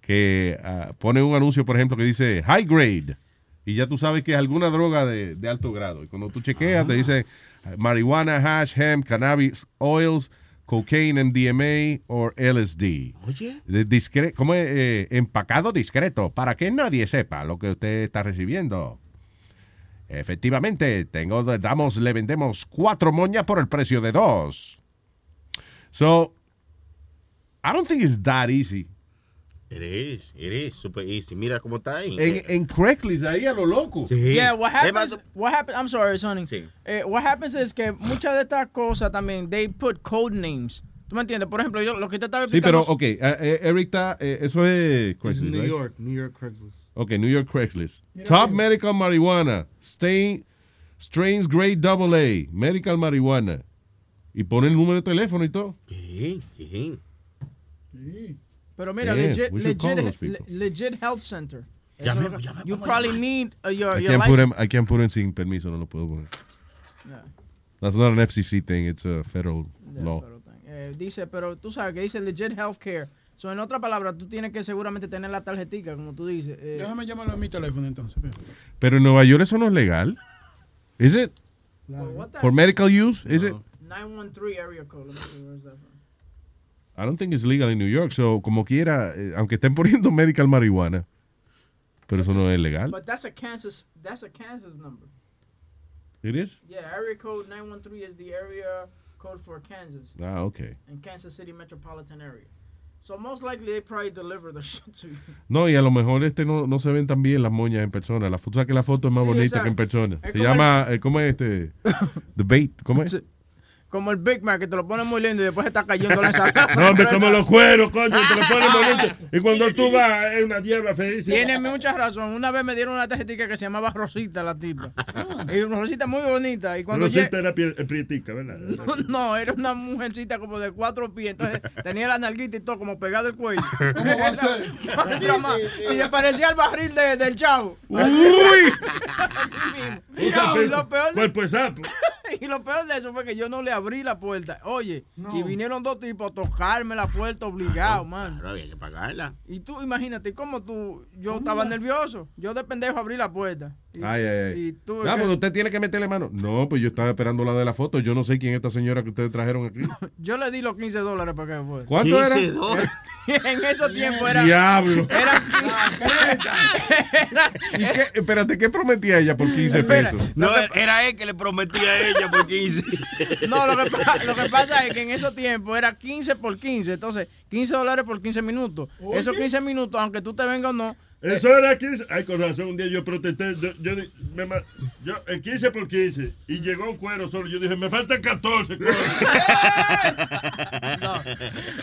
que ah, pone un anuncio, por ejemplo, que dice high grade, y ya tú sabes que es alguna droga de, de alto grado. Y cuando tú chequeas, te dice eh, marihuana, hash, hemp, cannabis, oils, cocaine, MDMA o LSD. Oye. Discre- ¿Cómo es? Eh, empacado discreto, para que nadie sepa lo que usted está recibiendo. Efectivamente, tengo, damos, le vendemos cuatro moñas por el precio de dos. So, I don't think it's that easy It is, it is super easy. Mira cómo está ahí. En, en Craigslist, ahí a lo loco. Yeah, what happens, what happens, I'm sorry, Sonny. Eh, what happens es que muchas de estas cosas también, they put code names. ¿Tú me entiendes? Por ejemplo, yo lo que te estaba Sí, pero, explicando. ok, eh, eh, Eric está, eh, eso es It's Craigslist, New right? York, New York Craigslist. Ok, New York Craigslist. Top Medical Marijuana. Stain, strains Grade AA. Medical Marijuana. Y pone el número de teléfono y todo. ¿Qué? ¿Qué? Pero mira, Damn, legit, we should call legit, those people. le- legit health center. You probably need uh, your, I your can't, put license. him, I can't put him sin permiso, no lo puedo poner. Yeah. That's not an FCC thing, it's a federal Yeah, law. federal dice, pero tú sabes que dice legit healthcare. So, en otra palabra, tú tienes que seguramente tener la tarjetica, como tú dices. Eh, Déjame llamarlo a mi teléfono entonces. Pero en Nueva York eso no es legal. Is it? For medical use? Is it? 913 area code. Let me see, where's that from? I don't think it's legal in New York. So, como quiera, eh, aunque estén poniendo medical marihuana, pero eso no es legal. But that's a Kansas, that's a Kansas number. It is? Yeah, area code 913 is the area code for Kansas. Ah, okay. In Kansas City metropolitan area. So most likely they probably deliver the shit to you. No, y a lo mejor este no, no se ven tan bien las moñas en persona. La foto, o sea que la foto es más Sí, bonita exacto. que en persona. Se llama, eh, ¿cómo es este? The bait, ¿cómo es? Como el Big Mac que te lo pone muy lindo y después está cayendo la ensalada. No, hombre, como los cueros, coño, te lo ponen bonito. Y cuando tú vas, es una hierba feliz. Tiene mucha razón. Una vez me dieron una tarjetita que se llamaba Rosita, la tipa. Y una Rosita muy bonita. Y cuando Rosita era pie- prietica, ¿verdad? No, no, era una mujercita como de cuatro pies. Entonces tenía la nalguita y todo como pegado al cuello. ¿Cómo va a ser? Si le parecía al barril de- del chavo. ¡Uy! Así mismo. Y lo peor de- Cuerpo de sapo. y lo peor de eso fue que yo no le abrí la puerta. Oye, y vinieron dos tipos a tocarme la puerta obligado, man. Claro, había que pagarla. Y tú, imagínate, cómo tú, yo estaba nervioso. Yo de pendejo abrí la puerta. Y, Ay, ay, ay. Ah, que- pues usted tiene que meterle mano. No, pues yo estaba esperando la de la foto. Yo no sé quién es esta señora que ustedes trajeron aquí. yo le di los 15 dólares para que fuera. ¿Cuánto era? 15 dólares. en esos tiempos era. Diablo. Era ¿Y qué? Espérate, ¿qué prometía ella por 15 Espera. pesos? No, era él que le prometía a ella por 15. No, lo que, lo que pasa es que en esos tiempos era 15 por 15. Entonces, 15 dólares por 15 minutos. Esos 15 minutos, aunque tú te vengas o no. Eso era 15. Ay, con razón, un día yo protesté. Yo, yo, me yo, el 15 por 15. Y llegó un cuero solo. Yo dije, me faltan 14. cuero. No,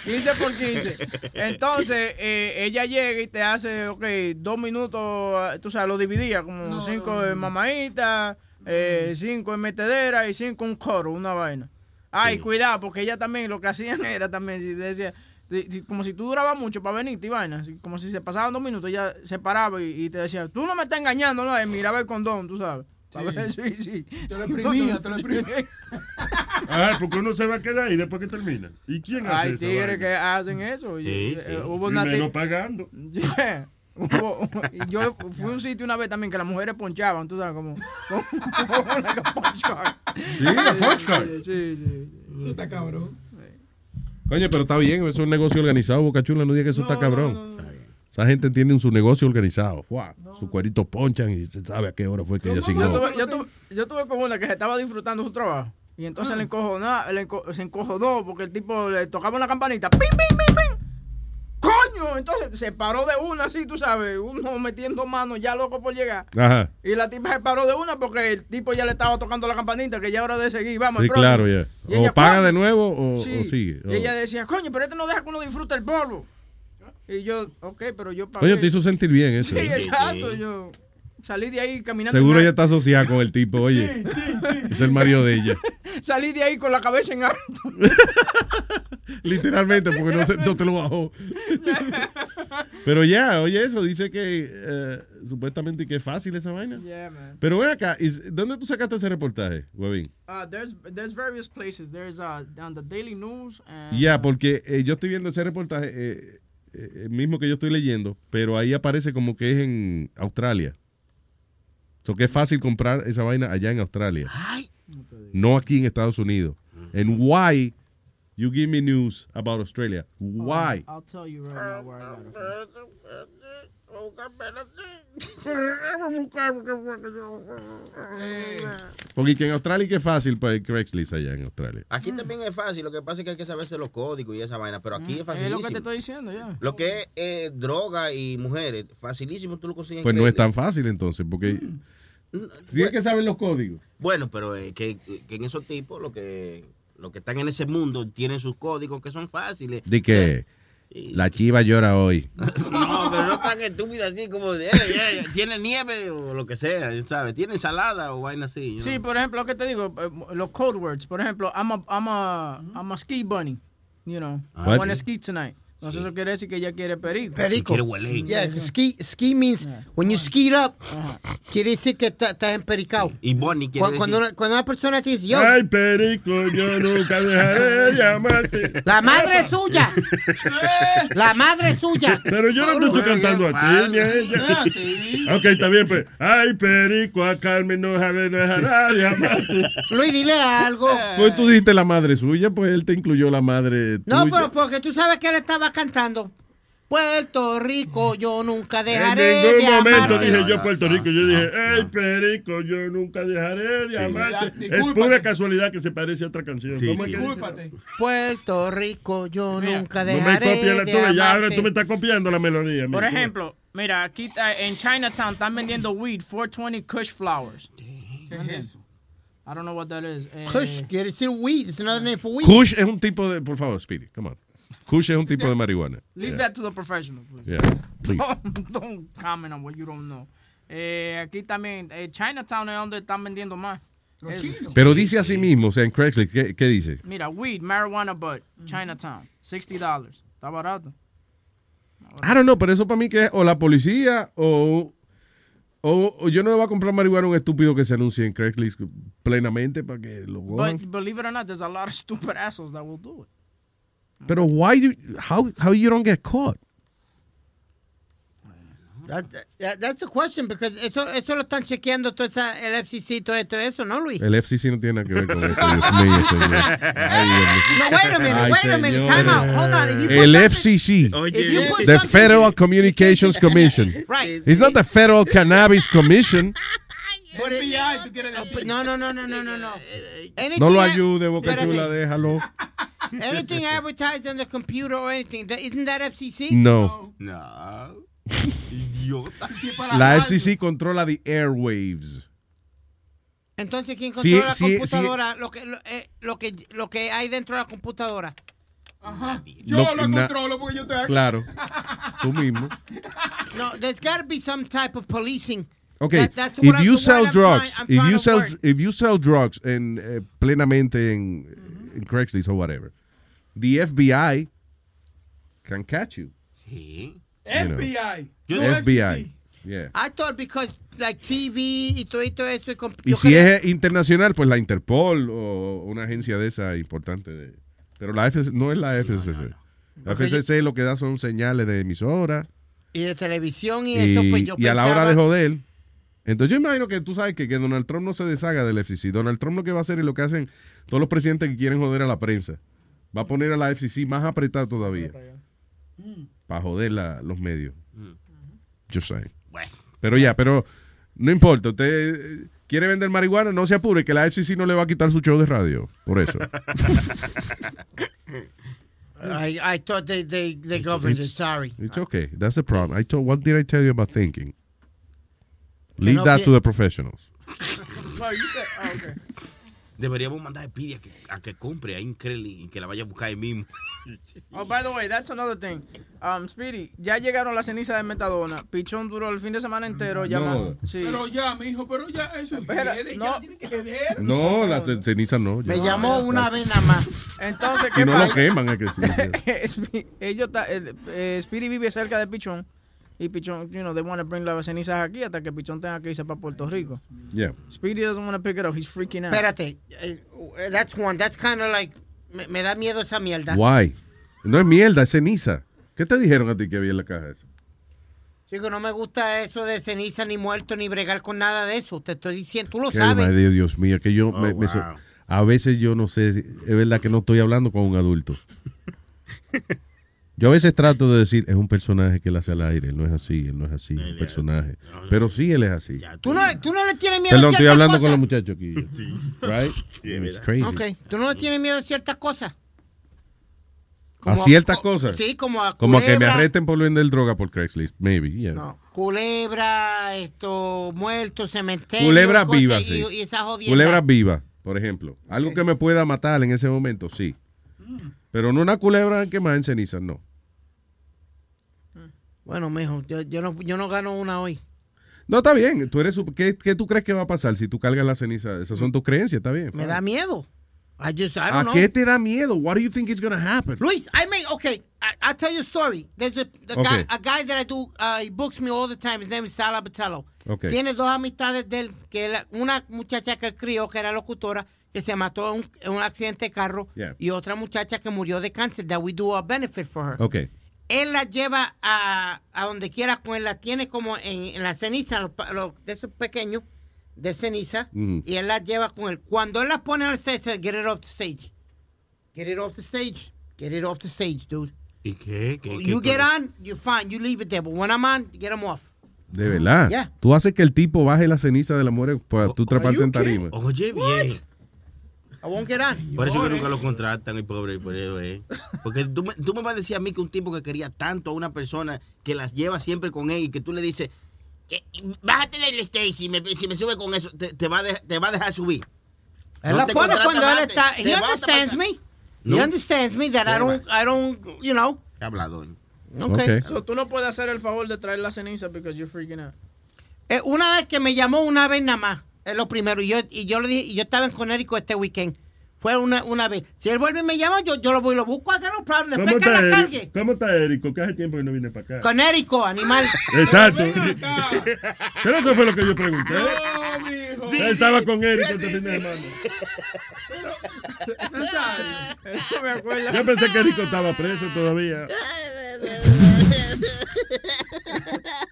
15 por 15. Entonces, eh, ella llega y te hace, ok, dos minutos, tú sabes, lo dividía, como cinco en mamadita, eh, cinco en metedera y cinco un coro, una vaina. Ay, cuidado, porque ella también lo que hacían era también, si decía, como si tú durabas mucho para venirte y como si se pasaban dos minutos, ella se paraba y, y te decía, tú no me estás engañando, no, y miraba el condón, tú sabes. Pa' ver, Sí, sí. Te lo exprimía, te lo exprimía. Ah, porque uno se va a quedar ahí después que termina. ¿Y quién hace Hay eso? tigres que hacen eso. y- Sí, eh, sí. hubo Y una pagando. Yeah. Hubo- y yo fui a un sitio una vez también que las mujeres ponchaban, tú sabes, como, como, como like a punch card. Sí, a punch card. Sí, sí, sí. Eso está cabrón. Coño, pero está bien, eso es un negocio organizado, Boca Chula, no diga que eso está cabrón. Esa gente tiene su negocio organizado. Wow. Su cuerito ponchan y se sabe a qué hora fue que ella Yo asignó. tuve, yo, tuve, yo tuve con una que se estaba disfrutando su trabajo. Y entonces le encojonó, le enco- se encojonó porque el tipo le tocaba una campanita. ¡Pim, pim, pim, pim! ¡Coño! Entonces se paró de una así, tú sabes, uno metiendo mano ya loco por llegar. Ajá. Y la tipa se paró de una porque el tipo ya le estaba tocando la campanita, que ya era hora de seguir. Vamos, Sí, claro, ya. Y ella, O paga de nuevo o, Sí. o sigue. Y ella decía, coño, pero este no deja que uno disfrute el polvo. Y yo, ok, pero yo pagué. Coño, te hizo sentir bien eso. Sí, ¿eh? exacto. Yo salí de ahí caminando. Seguro ella está asociada con el tipo, oye. Es el marido de ella. Salí de ahí con la cabeza en alto. Literalmente, porque no te, no te lo bajó. Pero ya, oye eso, dice que eh, supuestamente que es fácil esa vaina. Yeah, man. Pero ven acá, ¿dónde tú sacaste ese reportaje, Huevín? Uh, there's there's various places. There's uh on the Daily News Ya, porque eh, yo estoy viendo ese reportaje, eh, eh, el mismo que yo estoy leyendo, pero ahí aparece como que es en Australia. So que es fácil comprar esa vaina allá en Australia. No aquí en Estados Unidos. And why you give me news about Australia? Why? I'll tell you right now where I got it from. Porque que en Australia que es fácil para Craigslist allá en Australia. Aquí también es fácil, lo que pasa es que hay que saberse los códigos y esa vaina, pero aquí es Es facilísimo. lo que te estoy diciendo, ya. Lo que es eh, droga y mujeres, facilísimo tú lo consigues. en Pues no es tan fácil entonces, porque tienes que saber los códigos. Bueno, pero eh, que, que en esos tipos, lo que, lo que están en ese mundo, tienen sus códigos que son fáciles. De que la chiva llora hoy. No, pero no tan estúpido así como de, "Eh, eh, tiene nieve o lo que sea, ¿sabes? Tiene ensalada o vaina así. Sí, know. por ejemplo, lo que te digo, eh, los code words. Por ejemplo, I'm a, I'm a, I'm a ski bunny. You know, I What? want to ski tonight. Entonces eso quiere decir que ella quiere perico. Perico. Yeah, ski, ski means when you ski up, quiere decir que está- estás empericado. Y Bonnie quiere Cuando, cuando, decir- una, cuando una persona te dice, yo, Ay, perico, yo nunca dejaré de amarte. la madre es suya. La madre es suya. Pero yo no te estoy cantando a ti ni a ella. Ok, está bien, pues. Ay, perico, a Carmen no dejaré- no dejará de amarte. Luis, dile algo. Pues tú dijiste la madre suya, pues él te incluyó la madre No, tuya. pero porque tú sabes que él estaba cantando. Puerto Rico, yo nunca En dejaré ningún de momento amarte. dije yo Puerto Rico. Yo dije, ay, perico, yo nunca dejaré de amarte. Es pura casualidad que se parece a otra canción. Sí, ¿Cómo es que. Puerto Rico, yo nunca No me dejaré copies la de tuya, ya ahora tú me estás copiando la melodía. Por ejemplo, mira, aquí en Chinatown están vendiendo weed, 420 Kush flowers. ¿Qué es eso? I don't know what that is. Eh, Kush quiere decir weed. It's another name for weed. Kush es un tipo de, por favor, Speedy, come on. Kush es un tipo de marihuana. Leave Yeah. that to the professionals, please. Yeah, please. Don't, don't comment on what you don't know. Eh, aquí también, eh, Chinatown es donde están vendiendo más. Pero dice así mismo, o sea, en Craigslist, ¿qué, qué dice? Mira, weed, marijuana bud, Chinatown, $60. Está barato. I don't know, pero eso para mí que es o la policía o, o, o yo no le voy a comprar marihuana a un estúpido que se anuncie en Craigslist plenamente para que lo cojan. But believe it or not, there's a lot of stupid assholes that will do it. Pero why do, how, how you don't get caught? That- that- that's the question, because eso, eso lo están chequeando todo esa, el FCC, todo esto, eso, ¿no, Luis? El FCC no tiene nada que ver con eso, Dios mío, señor. Ay, Dios mío. No, wait a minute, Ay, wait a minute, señores. time out, hold on. If you put El something- FCC, If you put the something- Federal Communications Commission. Right. It's not the Federal Cannabis Commission. But it- no, no, no, no, no, no, no. Anything No lo ayude, Boca. Chula, déjalo. Anything advertised on the computer or anything, isn't that FCC? No. No. Idiota. La FCC controla the airwaves. Entonces, ¿quién Sí, controla la sí, computadora? Lo, que, lo, eh, lo, que, lo que hay dentro de la computadora. Ajá. Yo lo- lo controlo porque yo estoy aquí. Claro. Tú mismo. No, there's got to be some type of policing. Okay, That- that's if you sell I'm drugs, trying- I'm if you sell if you sell drugs en eh, plenamente en, en Craigslist or whatever, the FBI can catch you. Sí. You know. FBI. FBI. Yeah. I thought because like TV y todo, y todo eso. y si creo- es internacional, pues la Interpol o una agencia de esa importante. De, pero la FCC, no es la FCC. La yo- FCC lo que da son señales de emisora y de televisión y, y, eso, pues yo y a la pensaba- hora de joder. Entonces yo imagino que tú sabes que, que Donald Trump no se deshaga del FCC. Donald Trump lo que va a hacer es lo que hacen todos los presidentes que quieren joder a la prensa. Va a poner a la FCC más apretada todavía. Para joder la- los medios. Just saying. Bueno. Pero ya, pero no importa. Usted eh, quiere vender marihuana, no se apure, que la FCC no le va a quitar su show de radio. Por eso. I, I thought they, they, they governed it. Sorry. It's okay. That's the problem. I told, what did I tell you about thinking? Leave no that to the professionals. No, you said, oh, okay. Deberíamos mandar a Speedy a que, a que compre ahí en Crelly y que la vaya a buscar ahí mismo. Oh, by the way, that's another thing. Um, Speedy, ya llegaron las cenizas de Metadona. Pichón duró el fin de semana entero llamando. Sí. Pero ya, mijo, pero ya, eso es Espera, jede, no. ya tiene que jeder. No, la ce- ceniza no. ya. Me llamó una vez nada más. Entonces, Si ¿qué no lo queman, es que sí. Ellos, ta- el- eh, Speedy vive cerca de Pichón. Y Pichón, you know, they want to bring las cenizas aquí hasta que Pichón tenga que irse para Puerto Rico. Yeah. Speedy doesn't want to pick it up. He's freaking out. Espérate. eh, That's one. That's kind of like. Me, me da miedo esa mierda. Why? No es mierda, es ceniza. ¿Qué te dijeron a ti que había en la caja eso? Chico, no me gusta eso de ceniza, ni muerto, ni bregar con nada de eso. Te estoy diciendo, tú lo Qué sabes. madre, Dios mío, que yo Oh, me- me so- wow. a veces yo no sé, si- es verdad que no estoy hablando con un adulto. Yo a veces trato de decir, es un personaje que él hace al aire, él no es así, él no es así, es un personaje. Pero sí, él es así. ¿Tú no, tú no le tienes miedo Perdón, a estoy ciertas hablando con los muchachos aquí. Right? It's crazy. Ok, ¿tú no le tienes miedo a ciertas cosas? A ciertas cosas. Sí, como a Como que me culebra. arresten por vender droga por Craigslist, maybe, yeah. No, culebra, esto, muerto, cementerio. Culebras cosas, vivas, y, sí. y esa jodienda. Culebras vivas, por ejemplo. Algo que me pueda matar en ese momento, sí. Pero no una culebra quemada en cenizas, no. Bueno, mijo, yo, yo, no, yo no gano una hoy. No, está bien. Tú eres, ¿qué, qué tú crees que va a pasar si tú cargas la ceniza? Esas son tus creencias, está bien. Me da miedo. I just, I ¿A don't know. qué te da miedo? What do you think is going to happen? Luis, I may, okay, I, I'll tell you a story. There's a, guy, Okay. a guy that I do, uh, he books me all the time. His name is Sal Abatello. Okay. Tiene dos amistades de él, que la- una muchacha que él crió, que era locutora, que se mató en un, en un accidente de carro, Yeah. y otra muchacha que murió de cáncer, that we do a benefit for her. Ok. Él la lleva a, a donde quiera con él, la tiene como en, en la ceniza, los, pa- los- de esos pequeños, de ceniza, Ujú. y él la lleva con él. Cuando él la pone al stage, dice, get it off the stage. Get it off the stage. Get it off the stage, dude. ¿Y qué? ¿Qué- You qué get on, you're fine. You leave it there. But when I'm on, get them off. De verdad. Yeah. Tú haces que el tipo baje la ceniza de la muerte para tú treparte you en tarima. Oye, bien. I won't get on. Por eso que nunca lo contratan, el pobre, por eso, eh. Porque tú me, tú me vas a decir a mí que un tipo que quería tanto a una persona que las lleva siempre con él y que tú le dices, que, bájate del stage, si me, si me sube con eso, te, te va, a dejar, te va a dejar subir. Él No la pone cuando él está. He understands me. No. He understands me that I don't, I don't, you know. Hablador. Okay. So, tú no puedes hacer el favor de traer la ceniza because you're freaking out. Eh, una vez que me llamó una vez nada más, es lo primero. Y yo, y yo le dije, y yo estaba en Connecticut este weekend. Fue una, una vez. Si él vuelve y me llama, yo, yo lo voy y lo busco acá, no problem. ¿Cómo Después que la cargue. ¿Cómo está Érico? Que hace tiempo que no viene para acá. Connecticut, animal. Exacto. Creo que fue lo que yo pregunté. Él estaba con Érico este fin de semana. Eso me acuerda. Yo pensé que Érico estaba preso todavía.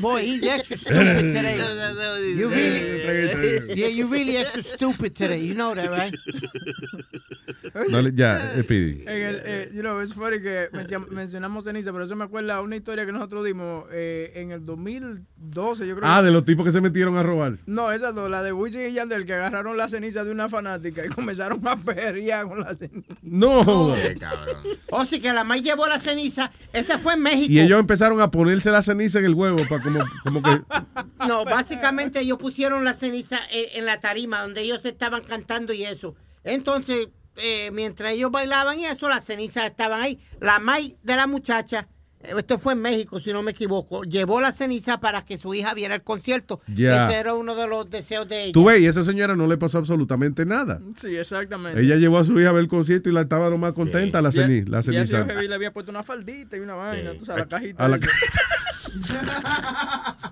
Boy, he's extra stupid today. You really, yeah, you really extra stupid today. You know that, right? No ya, eh, Speedy. En el, eh, you know, es funny que mencio- mencionamos ceniza, pero eso me acuerda una historia que nosotros dimos eh, en el 2012, yo creo. Ah, que- de los tipos que se metieron a robar. No, esa no, la de Wisin y Yandel, que agarraron la ceniza de una fanática y comenzaron a perrear con la ceniza. No. O sí que la maíz llevó la ceniza. Esa fue en México. Y ellos empezaron a ponerse la ceniza en el huevo para como, como que... No, básicamente ellos pusieron la ceniza en, en la tarima donde ellos estaban cantando y eso. Entonces, eh, mientras ellos bailaban y eso, las cenizas estaban ahí. La maíz de la muchacha, eh, esto fue en México, si no me equivoco, llevó la ceniza para que su hija viera el concierto. Ya. Ese era uno de los deseos de ella. Tú ves, y esa señora no le pasó absolutamente nada. Sí, exactamente. Ella llevó a su hija a ver el concierto y la estaba lo más contenta, la, Ya- ceni- la ya ceniza. le había puesto una faldita y una vaina, tú sabes, la cajita. A la esa.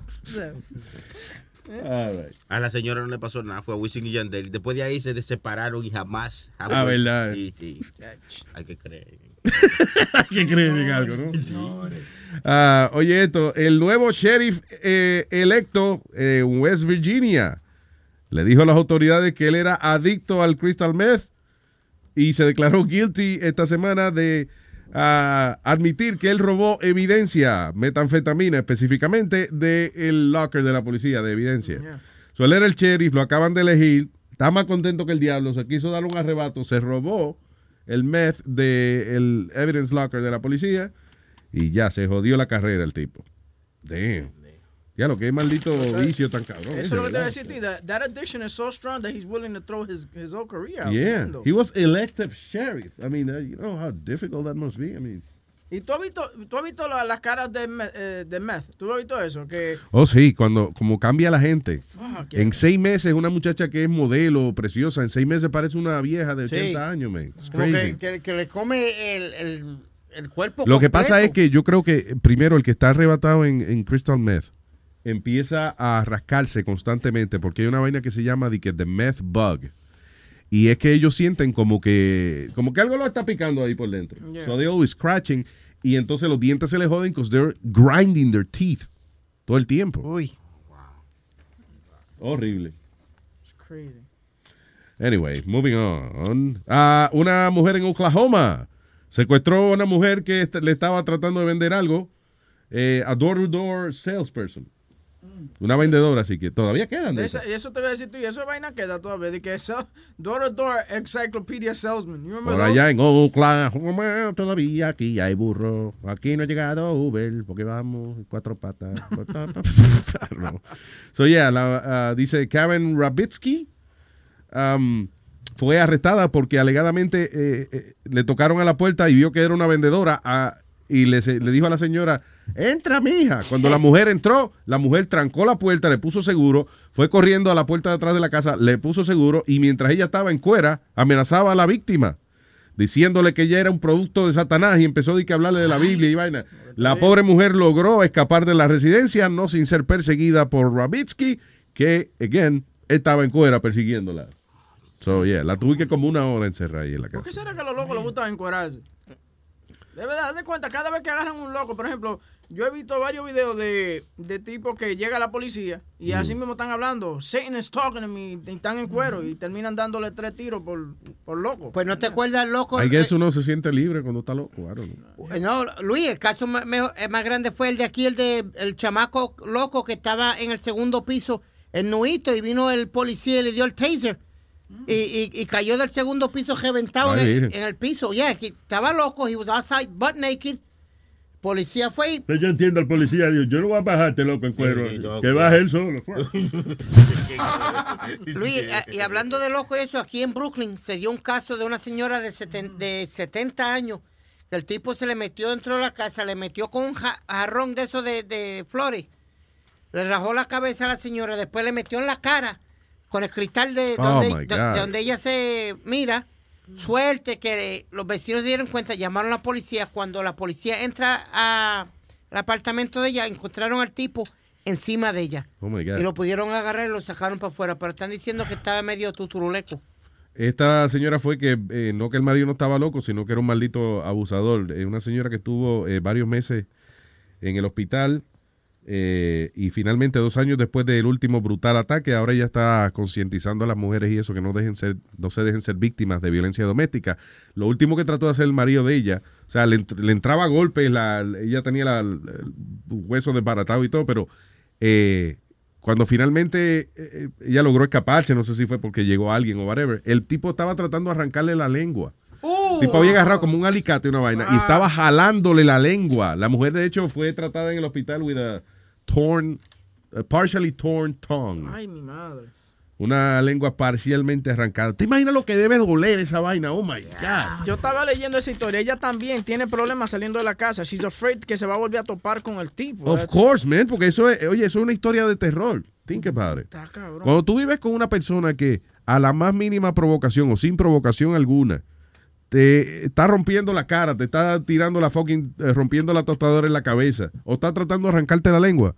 A la señora no le pasó nada, fue a Wisin y Yandel. Después de ahí se separaron y jamás. jamás Ah, ¿verdad? Sí, sí. Hay que creer. Que creer en algo, ¿no? Ah, oye, esto, el nuevo sheriff eh, electo eh, en West Virginia le dijo a las autoridades que él era adicto al crystal meth y se declaró guilty esta semana de ah, admitir que él robó evidencia, metanfetamina específicamente, del locker de la policía de evidencia. So, él era el sheriff, lo acaban de elegir, está más contento que el diablo, se quiso dar un arrebato, se robó el meth del evidence locker de la policía y ya se jodió la carrera el tipo. Damn. Ya lo que es maldito vicio tan cabrón. Eso es lo que te voy a ¿verdad? decir, tío. That, that addiction is so strong that he's willing to throw his, his whole career out. Yeah, he was elected sheriff. I mean, uh, you know how difficult that must be. I mean, ¿Y tú has visto, tú has visto la- las caras de, eh, de meth? ¿Tú has visto eso? Que oh sí, cuando como cambia la gente. Fuck, En seis meses una muchacha que es modelo, preciosa, en seis meses parece una vieja de Sí. 80 años, man. Que, que- que le come el, el, el cuerpo Lo que pasa es que yo creo que primero el que está arrebatado en, en Crystal Meth empieza a rascarse constantemente porque hay una vaina que se llama de que the meth bug. Y es que ellos sienten como que como que algo lo está picando ahí por dentro. Yeah. So they always scratching y entonces los dientes se les joden because they're grinding their teeth todo el tiempo. Uy. Horrible. It's crazy. Anyway, moving on. Ah, una mujer en Oklahoma secuestró a una mujer que le estaba tratando de vender algo, eh, a door-to-door salesperson. Una vendedora, así que todavía quedan de Esa- eso te voy a decir tú, y eso vaina queda todavía, de que eso, door to door encyclopedia salesman. Por those? allá en Oklahoma todavía aquí hay burro. Aquí no ha llegado Uber porque vamos cuatro patas. So yeah, la, ah, dice Karen Rabitsky um, fue arrestada porque alegadamente eh, eh, le tocaron a la puerta y vio que era una vendedora ah, y le, dijo a la señora, entra mija. Cuando la mujer entró, la mujer trancó la puerta, le puso seguro, fue corriendo a la puerta de atrás de la casa, le puso seguro y mientras ella estaba en cuera, amenazaba a la víctima diciéndole que ella era un producto de Satanás y empezó a que hablarle de la Biblia y vaina. La pobre mujer logró escapar de la residencia, no sin ser perseguida por Rabitsky, que, again, estaba en cuera persiguiéndola. So, yeah, la tuve que como una hora encerrada ahí en la ¿Por casa. qué será que a los locos les gusta encuerarse? De verdad, haz de cuenta, cada vez que agarran un loco, por ejemplo, yo he visto varios videos de, de tipos que llega la policía y así mismo están hablando, Satan is talking to me, y están en cuero y terminan dándole tres tiros por, por loco. Pues no te acuerdas, loco. I guess uno se siente libre cuando está loco. Know. Eh, No, Luis, el caso mejor- eh, más grande fue el de aquí, el de el chamaco loco que estaba en el segundo piso, el nuito, y vino el policía y le dio el taser. Y, y- y cayó del segundo piso reventado en el, en el piso. Yeah, que estaba loco, he was outside butt naked. Policía fue y Pero yo entiendo al policía, digo, yo no voy a bajarte loco en cuero, que baje él solo. Luis, eh, y hablando de loco y eso, aquí en Brooklyn se dio un caso de una señora de, seten- de 70 años que el tipo se le metió dentro de la casa, le metió con un ja- jarrón de eso de, de flores, le rajó la cabeza a la señora, después le metió en la cara con el cristal de Oh, donde, de- ella se mira. Suerte que los vecinos se dieron cuenta, llamaron a la policía. Cuando la policía entra al apartamento de ella, encontraron al tipo encima de ella. Oh, my God. Y lo pudieron agarrar y lo sacaron para afuera, pero están diciendo que estaba medio tuturuleco. Esta señora fue que eh, no que el marido no estaba loco, sino que era un maldito abusador. Eh, una señora que estuvo eh, varios meses en el hospital eh, y finalmente dos años después del último brutal ataque, ahora ella está concientizando a las mujeres y eso que no dejen ser, no se dejen ser víctimas de violencia doméstica. Lo último que trató de hacer el marido de ella, o sea, le, le entraba a golpes, la, ella tenía la- el hueso desbaratado y todo, pero eh, cuando finalmente eh, ella logró escaparse, no sé si fue porque llegó alguien o whatever, el tipo estaba tratando de arrancarle la lengua. El tipo había agarrado como un alicate una vaina y estaba jalándole la lengua. La mujer, de hecho, fue tratada en el hospital with a torn, a partially torn tongue. Ay, mi madre. Una lengua parcialmente arrancada. ¿Te imaginas lo que debe doler esa vaina? Oh my God. Yo estaba leyendo esa historia. Ella también tiene problemas saliendo de la casa. She's afraid que se va a volver a topar con el tipo. Of course, man, porque eso es, oye, eso es una historia de terror. Think about it. Está cabrón. Cuando tú vives con una persona que a la más mínima provocación o sin provocación alguna te está rompiendo la cara, te está tirando la fucking, eh, rompiendo la tostadora en la cabeza o está tratando de arrancarte la lengua.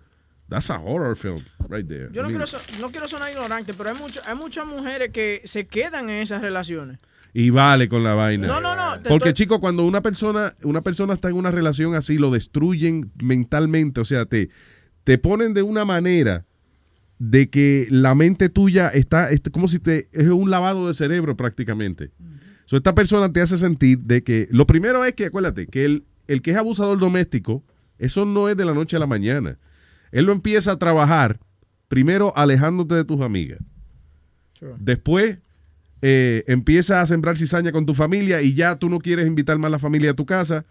That's a horror film right there. Yo no, I mean, quiero, so- no quiero sonar ignorante, pero hay, mucho, hay muchas mujeres que se quedan en esas relaciones. y vale con la vaina. No, no, no. Porque, estoy- chico, cuando una persona, una persona está en una relación así, lo destruyen mentalmente. O sea, te, te ponen de una manera de que la mente tuya está, es como si te, es un lavado de cerebro prácticamente. So, esta persona te hace sentir de que, lo primero es que, acuérdate, que el, el que es abusador doméstico, eso no es de la noche a la mañana. Él lo empieza a trabajar, primero alejándote de tus amigas. Después eh, empieza a sembrar cizaña con tu familia y ya tú no quieres invitar más a la familia a tu casa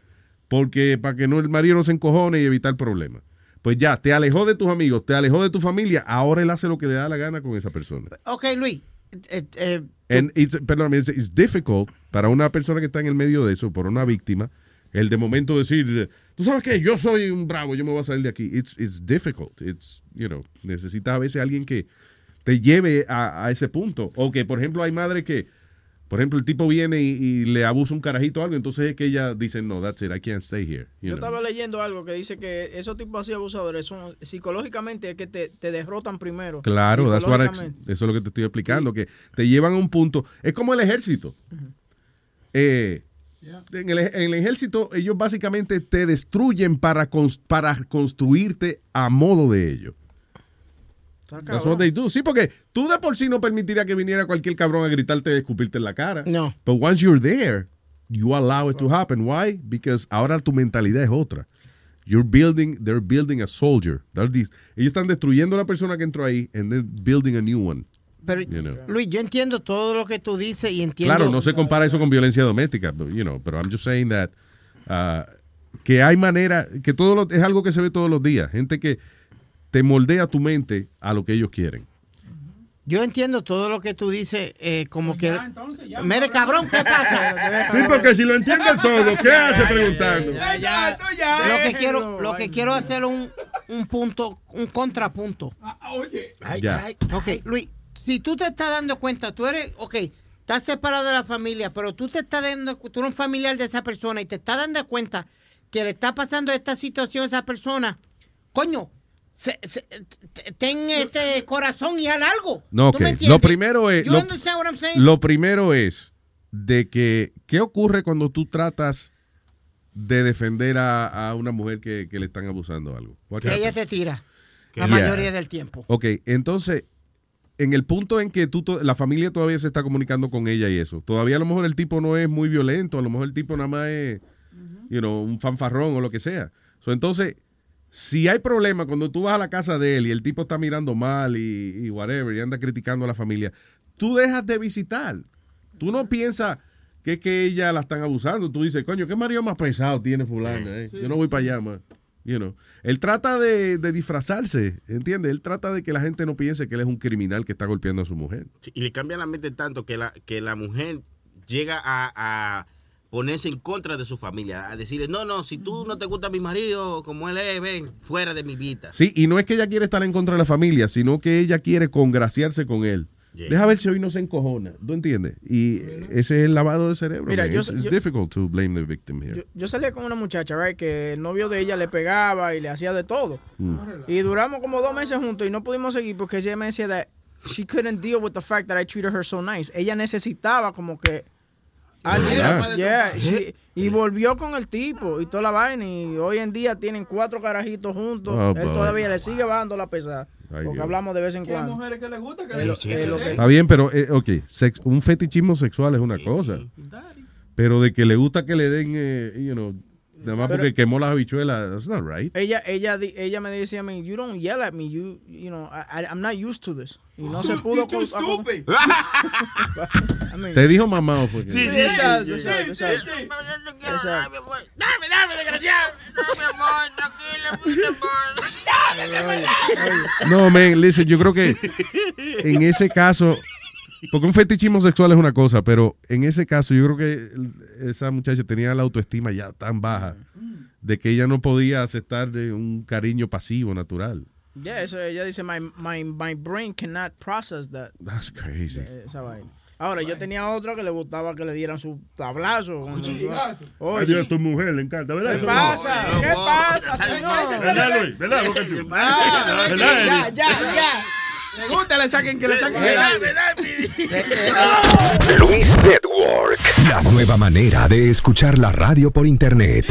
porque para que no el marido no se encojone y evitar problemas. Pues ya, te alejó de tus amigos, te alejó de tu familia, ahora él hace lo que le da la gana con esa persona. Ok, Luis. Eh, eh, And it's, perdóname, it's, it's difficult para una persona que está en el medio de eso, por una víctima, el de momento decir, tú sabes que yo soy un bravo, yo me voy a salir de aquí. It's, it's difficult. It's, you know, necesitas a veces alguien que te lleve a, a ese punto. O que, por ejemplo, hay madres que, por ejemplo, el tipo viene y, y le abusa un carajito o algo, entonces es que ella dice, no, that's it, I can't stay here. you Yo know. estaba leyendo algo que dice que esos tipos así abusadores son psicológicamente es que te, te derrotan primero. Claro, that's what I- eso es lo que te estoy explicando, que te llevan a un punto. Es como el ejército. Eh, en, el, en el ejército, ellos básicamente te destruyen para, cons- para construirte a modo de ellos. That's what they do. Sí, porque tú de por sí no permitirías que viniera cualquier cabrón a gritarte y escupirte en la cara. No. But once you're there, you allow it to happen. Why? Because ahora tu mentalidad es otra. You're building, they're building a soldier. They're these- ellos están destruyendo a la persona que entró ahí and then building a new one. Pero, You know. Luis, yo entiendo todo lo que tú dices y entiendo. Claro, no se compara eso con violencia doméstica, but, you know, pero I'm just saying that uh, que hay manera, que todo lo- es algo que se ve todos los días, gente que te moldea tu mente a lo que ellos quieren. Yo entiendo todo lo que tú dices, eh, como que. Mire, cabrón, ¿qué pasa? Sí, porque si lo entiende todo, ¿qué hace preguntando? Lo que quiero, lo que quiero hacer un, un punto, un contrapunto. Oye, Ya. Ok, Luis, si tú te estás dando cuenta, tú eres, ok, estás separado de la familia, pero tú te estás dando, tú eres un familiar de esa persona y te estás dando cuenta que le está pasando esta situación a esa persona, coño, se- se- ten este corazón y haz algo. No, ¿Tú ok. me Lo primero es. Lo, primero es de que. ¿Qué ocurre cuando tú tratas de defender a, a una mujer que, que le están abusando algo? Que ella te tira Yeah. la mayoría del tiempo. Ok, entonces, en el punto en que tú la familia todavía se está comunicando con ella y eso, todavía a lo mejor el tipo no es muy violento, a lo mejor el tipo nada más es, you know, un fanfarrón o lo que sea. So, entonces, si hay problema cuando tú vas a la casa de él y el tipo está mirando mal y, y whatever, y anda criticando a la familia, tú dejas de visitar. Tú no piensas que es que ella la están abusando. Tú dices, coño, ¿qué marido más pesado tiene fulana? eh? Yo no voy para allá más. You know. Él trata de, de disfrazarse, ¿entiendes? Él trata de que la gente no piense que él es un criminal que está golpeando a su mujer. Sí, y le cambian la mente tanto que la, que la mujer llega a, a ponerse en contra de su familia, a decirle, no, no, si tú no te gusta mi marido como él es, ven, fuera de mi vida. Sí, y no es que ella quiere estar en contra de la familia, sino que ella quiere congraciarse con él. Yeah. Deja ver si hoy no se encojona, ¿tú entiendes? Y ese es el lavado de cerebro. Mira, man. yo- It's, it's yo- difficult to blame the victim here. Yo, yo salía con una muchacha, right, que el novio de ella le pegaba y le hacía de todo. Mm. Y duramos como dos meses juntos y no pudimos seguir porque ella me decía that she couldn't deal with the fact that I treated her so nice. Ella necesitaba como que yeah, she- y volvió con el tipo y toda la vaina y hoy en día tienen cuatro carajitos juntos. Oh, Él boy. todavía le sigue bajando la pesada. Ay, porque Dios. hablamos de vez en hay cuando. mujeres que les gusta que Es le lo- es lo que- Está bien, pero, eh, ok, sex- un fetichismo sexual es una cosa. Pero de que le gusta que le den, eh, you know, nada más porque quemó las habichuelas, that's not right. Ella, ella, di- ella me decía a mí, you don't yell at me, you, you know, I, I- I'm not used to this. Y no se pudo. too con- stupid. I mean- ¿Te dijo mamá o fue? Sí, sí. Exacto. Dame, dame, desgraciado. No, mi amor, tranquilo, mi amor. No, man, listen, yo creo que en ese caso, porque un fetichismo sexual es una cosa, pero en ese caso yo creo que esa muchacha tenía la autoestima ya tan baja de que ella no podía aceptar de un cariño pasivo, natural. Yeah, eso ella dice, my, my, my brain cannot process that. That's crazy. Eh, Esa vaina. Ahora, yo tenía otro que le gustaba que le dieran su tablazo. chigazo. Oye, a tu mujer le encanta, ¿verdad? ¿Qué pasa? ¿Qué pasa, señor? ¿Verdad, Luis? ¿Verdad? Ah, ¿Verdad, ya, ya, ya. Le gusta le saquen que le saquen el aire. Luis Network. La nueva manera de escuchar la radio por internet.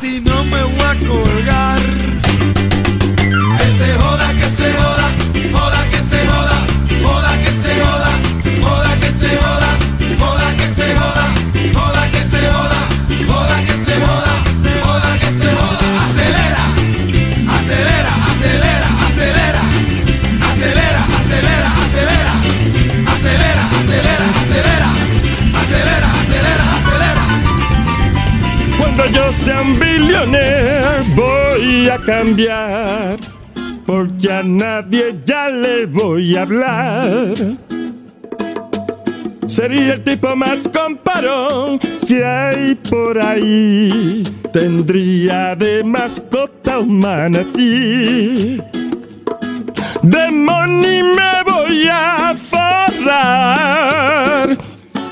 Si no me voy a colgar. A cambiar, porque a nadie ya le voy a hablar. Sería el tipo más comparón que hay por ahí. Tendría de mascota un manatí. De money me voy a forrar.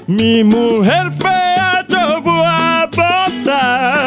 Mi mujer fea yo voy a botar.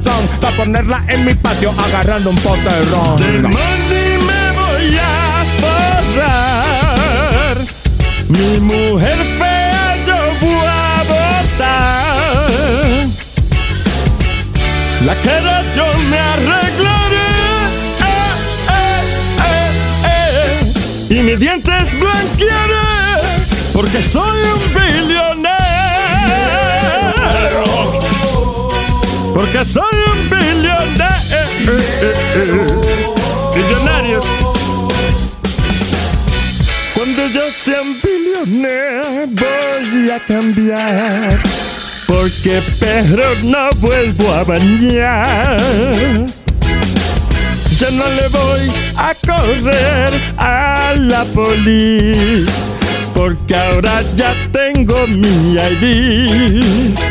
razón para ponerla en mi patio agarrando un pote de ron. Me voy a forrar. Mi mujer fea yo voy a botar. La cara yo me arreglaré. Eh, eh, eh, eh. Y mis dientes blanquearé. Porque soy un billonero. Porque soy un billonero. Billonarios. Cuando yo sea un billonero voy a cambiar. Porque perro no vuelvo a bañar. Yo no le voy a correr a la policía. Porque ahora ya tengo mi ID.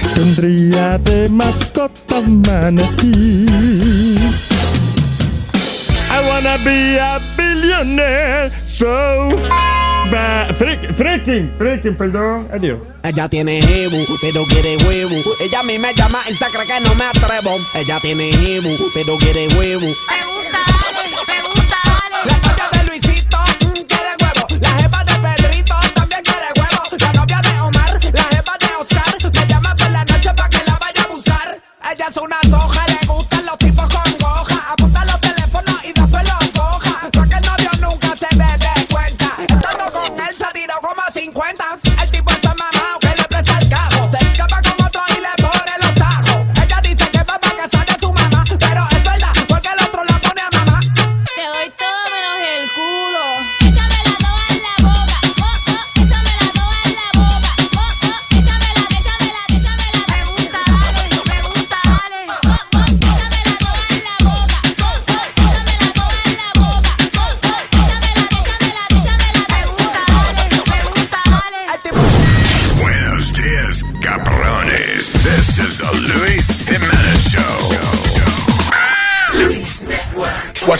Tendría de mascota un manatí. I wanna be a billionaire, so f ba- freak- freaking, freaking, perdón, adiós. Ella tiene jebu, pero quiere huevo. Ella a mí me llama y se cree que no me atrevo. Ella tiene jebu, pero quiere huevo.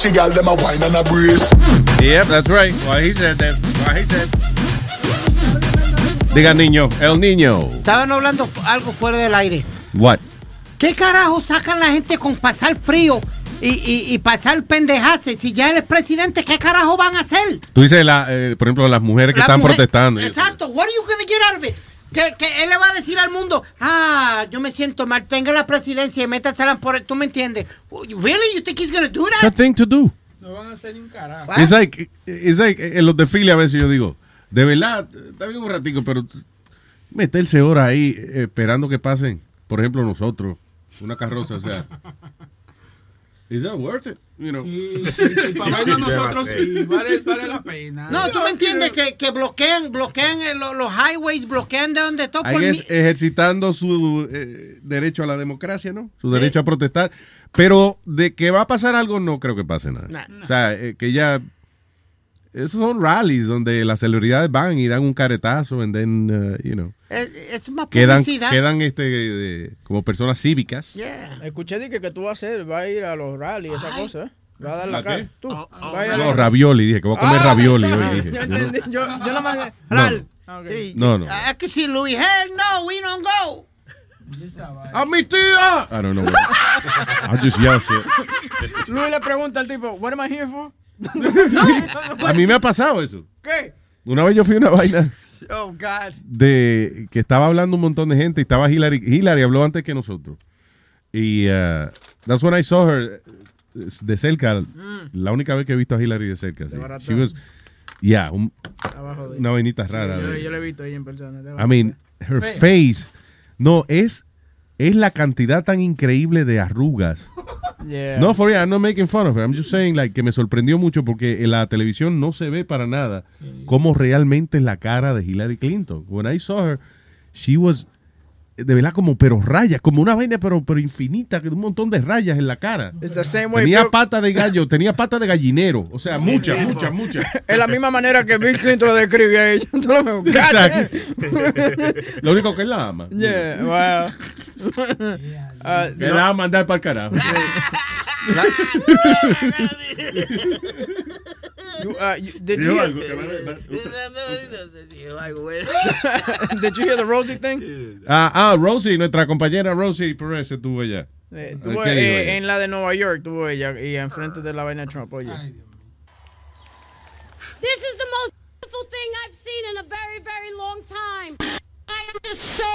The gal them a wine and a brace. Yep, that's right. What he said then. What he said. Diga niño, el niño. Estaban hablando algo fuera del aire. What? ¿Qué carajo sacan la gente con pasar frío y, y, y pasar pendejaces? Si ya él es presidente, ¿qué carajo van a hacer? Tú dices, la, eh, por ejemplo, las mujeres que La están mujer- protestando. Exacto. What are you gonna get out of it? Que, que él le va a decir al mundo, ah, yo me siento mal, tenga la presidencia y métasela por el, ¿tú me entiendes? Really? You think he's gonna do It's a that? thing to do. No van a hacer ni un carajo. It's like, it's like, en los desfiles a veces yo digo, de verdad, está bien un ratico, pero meterse horas ahí eh, esperando que pasen, por ejemplo, nosotros, una carroza, o sea. Is that worth it? You know. Sí, sí, sí, para nosotros sí, vale, vale la pena. No, tú me entiendes que, que bloquean, bloquean eh, los, los highways, bloquean de donde por guess mi- ejercitando su eh, derecho a la democracia, ¿no? Su derecho a protestar. Pero de que va a pasar algo, no creo que pase nada. Nah. O sea, eh, que ya... Esos son rallies donde las celebridades van y dan un caretazo and then, uh, you know, Es, es más quedan, quedan este, de- como personas cívicas. Escuché de que, que tú vas a hacer, va a ir a los rallies, esa cosa, ¿eh? Va a dar la ¿A cara. Tú, Oh, va a No, los- ravioli, dije que voy a comer Ah, ravioli hoy, yo dije. Yo no- entendí, Yo, yo. No, Ral. no. Ah, ok. Sí, No, no. Es que si Luis, hell no, we don't go. ¡A mi tía! I don't know. I just yell shit. Luis le pregunta al tipo, what am I here for? A mí me ha pasado eso. ¿Qué? Una vez yo fui a una vaina Oh, God. de que estaba hablando un montón de gente y estaba Hillary. Hillary habló antes que nosotros. Y uh, that's when I saw her uh, de cerca. La única vez que he visto a Hillary de cerca. sí. barata. She was, yeah, un- una vainita Sí, rara. yo, la he visto ahí en persona. I mean, her face. No, es, es la cantidad tan increíble de arrugas. Yeah. No, for real, I'm not making fun of her. I'm just saying, like, que me sorprendió mucho porque en la televisión no se ve para nada cómo realmente es la cara de Hillary Clinton. When I saw her, she was, de verdad, como, pero rayas, como una vaina, pero, pero infinita, que un montón de rayas en la cara. It's the same way Tenía Bill- pata de gallo, tenía pata de gallinero. O sea, muchas, muchas, muchas. Es la misma manera que Bill Clinton lo describe a ella. Lo. Lo único que él la ama. Yeah, wow. Ah, Que la va a mandar para el carajo. You, uh, you- did you hear- Did you hear the Rosie thing? Ah, ah, Rosie, nuestra compañera Rosie Perez estuvo allá. Eh, ¿Qué tuvo, dijo eh, ella? en la de Nueva York tuvo ella y enfrente de la vaina de Trump, oye. This is the most beautiful thing I've seen in a very, very long time. I am just so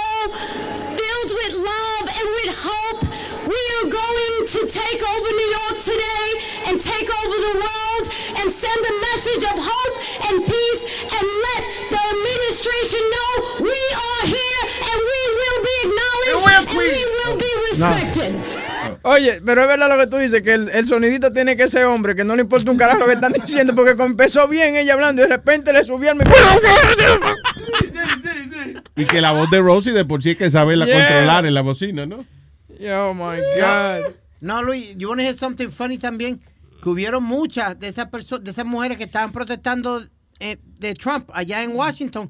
filled with love and with hope. We are going to take over New York today and take over the world and send a message of hope and peace and let the administration know we are here and we will be acknowledged and we will be respected. Oye, pero es verdad lo que tú dices, que el, el sonidito tiene que ser hombre, que no le importa un carajo lo que están diciendo, porque empezó bien ella hablando y de repente le subió al micrófono. Y que la voz de Rosie de por sí hay que saberla Yeah. controlar en la bocina, ¿no? Oh my God. No, Luis, you want to hear something funny también? Que hubieron muchas de esas personas, de esas mujeres que estaban protestando eh, de Trump allá en Washington.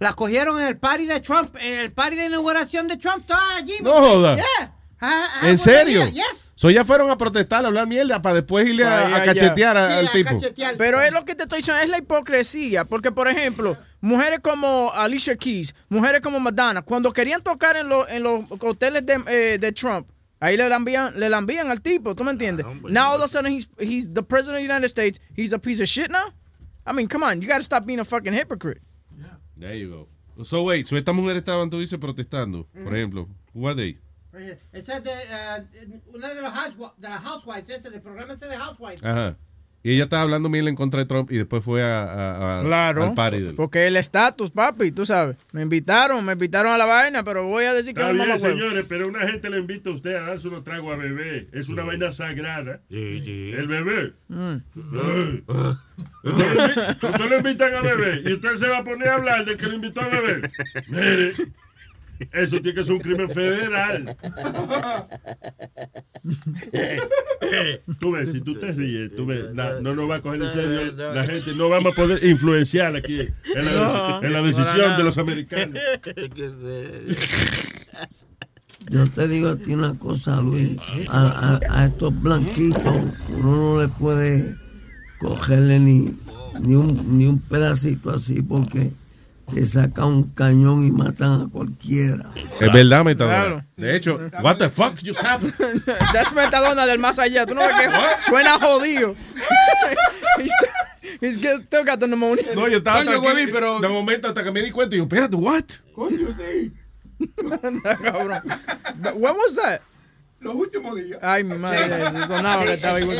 Las cogieron en el party de Trump, en el party de inauguración de Trump, todas allí. No joda. Yeah. Ah, ah, ¿En serio? Yes. So ya fueron a protestar, a hablar mierda, para después irle a, cachetear al tipo. Pero es lo que te estoy diciendo, es la hipocresía. Porque, por ejemplo, mujeres como Alicia Keys, mujeres como Madonna, cuando querían tocar en, los en los hoteles de, eh, de Trump, ahí le la envían, le la envían al tipo, ¿tú me entiendes? Now all of a sudden he's, he's the president of the United States, he's a piece of shit now? I mean, come on, you gotta stop being a fucking hypocrite. There you go. So wait, so estas mujeres estaban, tú dices, protestando, por ejemplo. Who are they? Esa es de, eh, una de, los de las housewives, ese, del programa ese de housewives. Ajá. Y ella estaba hablando miel en contra de Trump y después fue a, a- a- Claro, al party del... porque el estatus, papi, tú sabes. Me invitaron, me invitaron a la vaina, pero voy a decir que Está un bien, señores, pero una gente le invita a usted a darse unos tragos a beber. Es una vaina sagrada. El bebé. Mm. Usted le invitan a beber y usted se va a poner a hablar de que le invitó a beber. Mire, eso tiene que ser un crimen federal. Tú ves, si tú te ríes, tú ves, na- no nos va a coger en serio la gente, no vamos a poder influenciar aquí en la, No. en la decisión de los americanos. Yo te digo a ti una cosa, Luis. A, a- a estos blanquitos uno no le puede cogerle ni, ni, un, ni un pedacito así porque le sacan un cañón y matan a cualquiera. Es verdad, Metadona. Claro. De hecho, what the fuck just happened? That's Metadona del más allá. Tú no ves que suena jodido. he's, get- still got the pneumonia. No, yo estaba Coño, tranquilo. pero... De momento hasta que me di cuenta y yo, espérate, what? Coño, sí. Cabrón. But When was that? Los últimos días. Ay, mi madre. Sonaba que estaba igual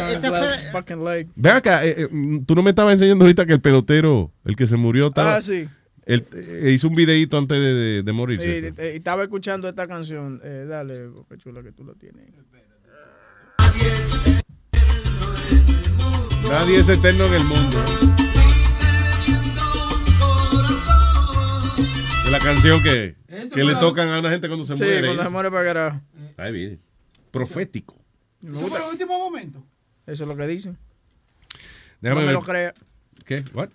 fucking leg. Ve acá, eh, eh, mm, tú no me estabas enseñando ahorita que el pelotero, el que se murió, estaba, Ah, sí. Él, eh, hizo un videito antes de, de- de morirse. Sí, y estaba escuchando esta canción. Eh, dale, Boca Chula, que tú lo tienes. Nadie es eterno en el mundo. Es la canción que, que le tocan a una gente cuando se Sí, muere. cuando se muere para carajo. Ay, bien. Profético. Eso fue el último momento. Eso es lo que dicen. Déjame no me ver. lo crea. ¿Qué? What?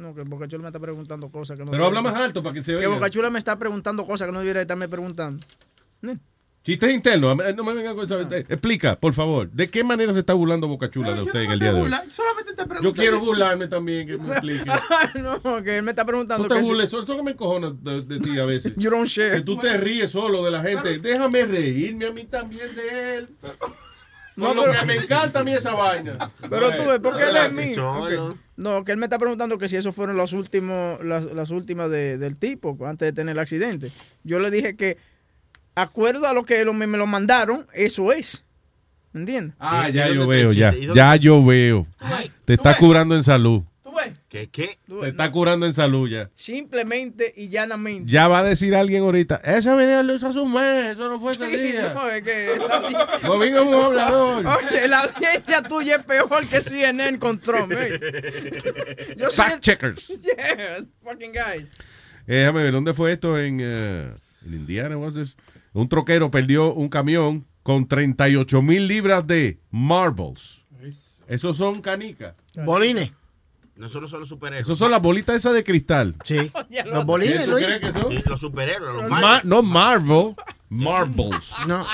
No, que Bocachula me está preguntando cosas que no Pero habla más alto para que se Que oiga. Bocachula me está preguntando cosas que no debería estarme preguntando. Chistes internos. No me vengan con esa. eh, Explica, por favor. ¿De qué manera se está burlando Boca Chula de usted en el día de hoy? Solamente te pregunto. Yo quiero burlarme también, que me explique. no, que él me está preguntando. No te que si- burles, eso eso que me encojona de, de ti a veces. You don't share. Que tú te ríes solo de la gente. Déjame reírme a mí también de él. No, No, lo pero- que me encanta a mí esa vaina. Pero tú ves, ¿por qué él es mí? Cholo. Ok. No, que él me está preguntando que si esos fueron los últimos, las, las últimas de- del tipo antes de tener el accidente. Yo le dije que, acuerdo a lo que lo- me, me lo mandaron, eso es. ¿Me entiendes? Ah, ya yo veo, ya. Ya yo veo. Te está curando en salud. ¿Qué? ¿Qué? Te está curando en salud ya. Simplemente y llanamente. Ya va a decir alguien ahorita, ese video lo hizo hace un mes, eso no fue ese Sí, día. no, es que la- un hablador. Oye, la ciencia tuya es peor que CNN con Trump. eh. Yo Fact el- checkers. Yeah, fucking guys. Eh, déjame ver, ¿dónde fue esto? En, eh, en Indiana, was this? Un troquero perdió un camión con 38 mil libras de marbles. Esos son canicas. Bolines. No, son los superhéroes. Esos son las bolitas esas de cristal. Sí. Los bolines, ¿Tú Luis. crees que son? Los superhéroes, los Ma- Marvel. no Marvel, marbles. No,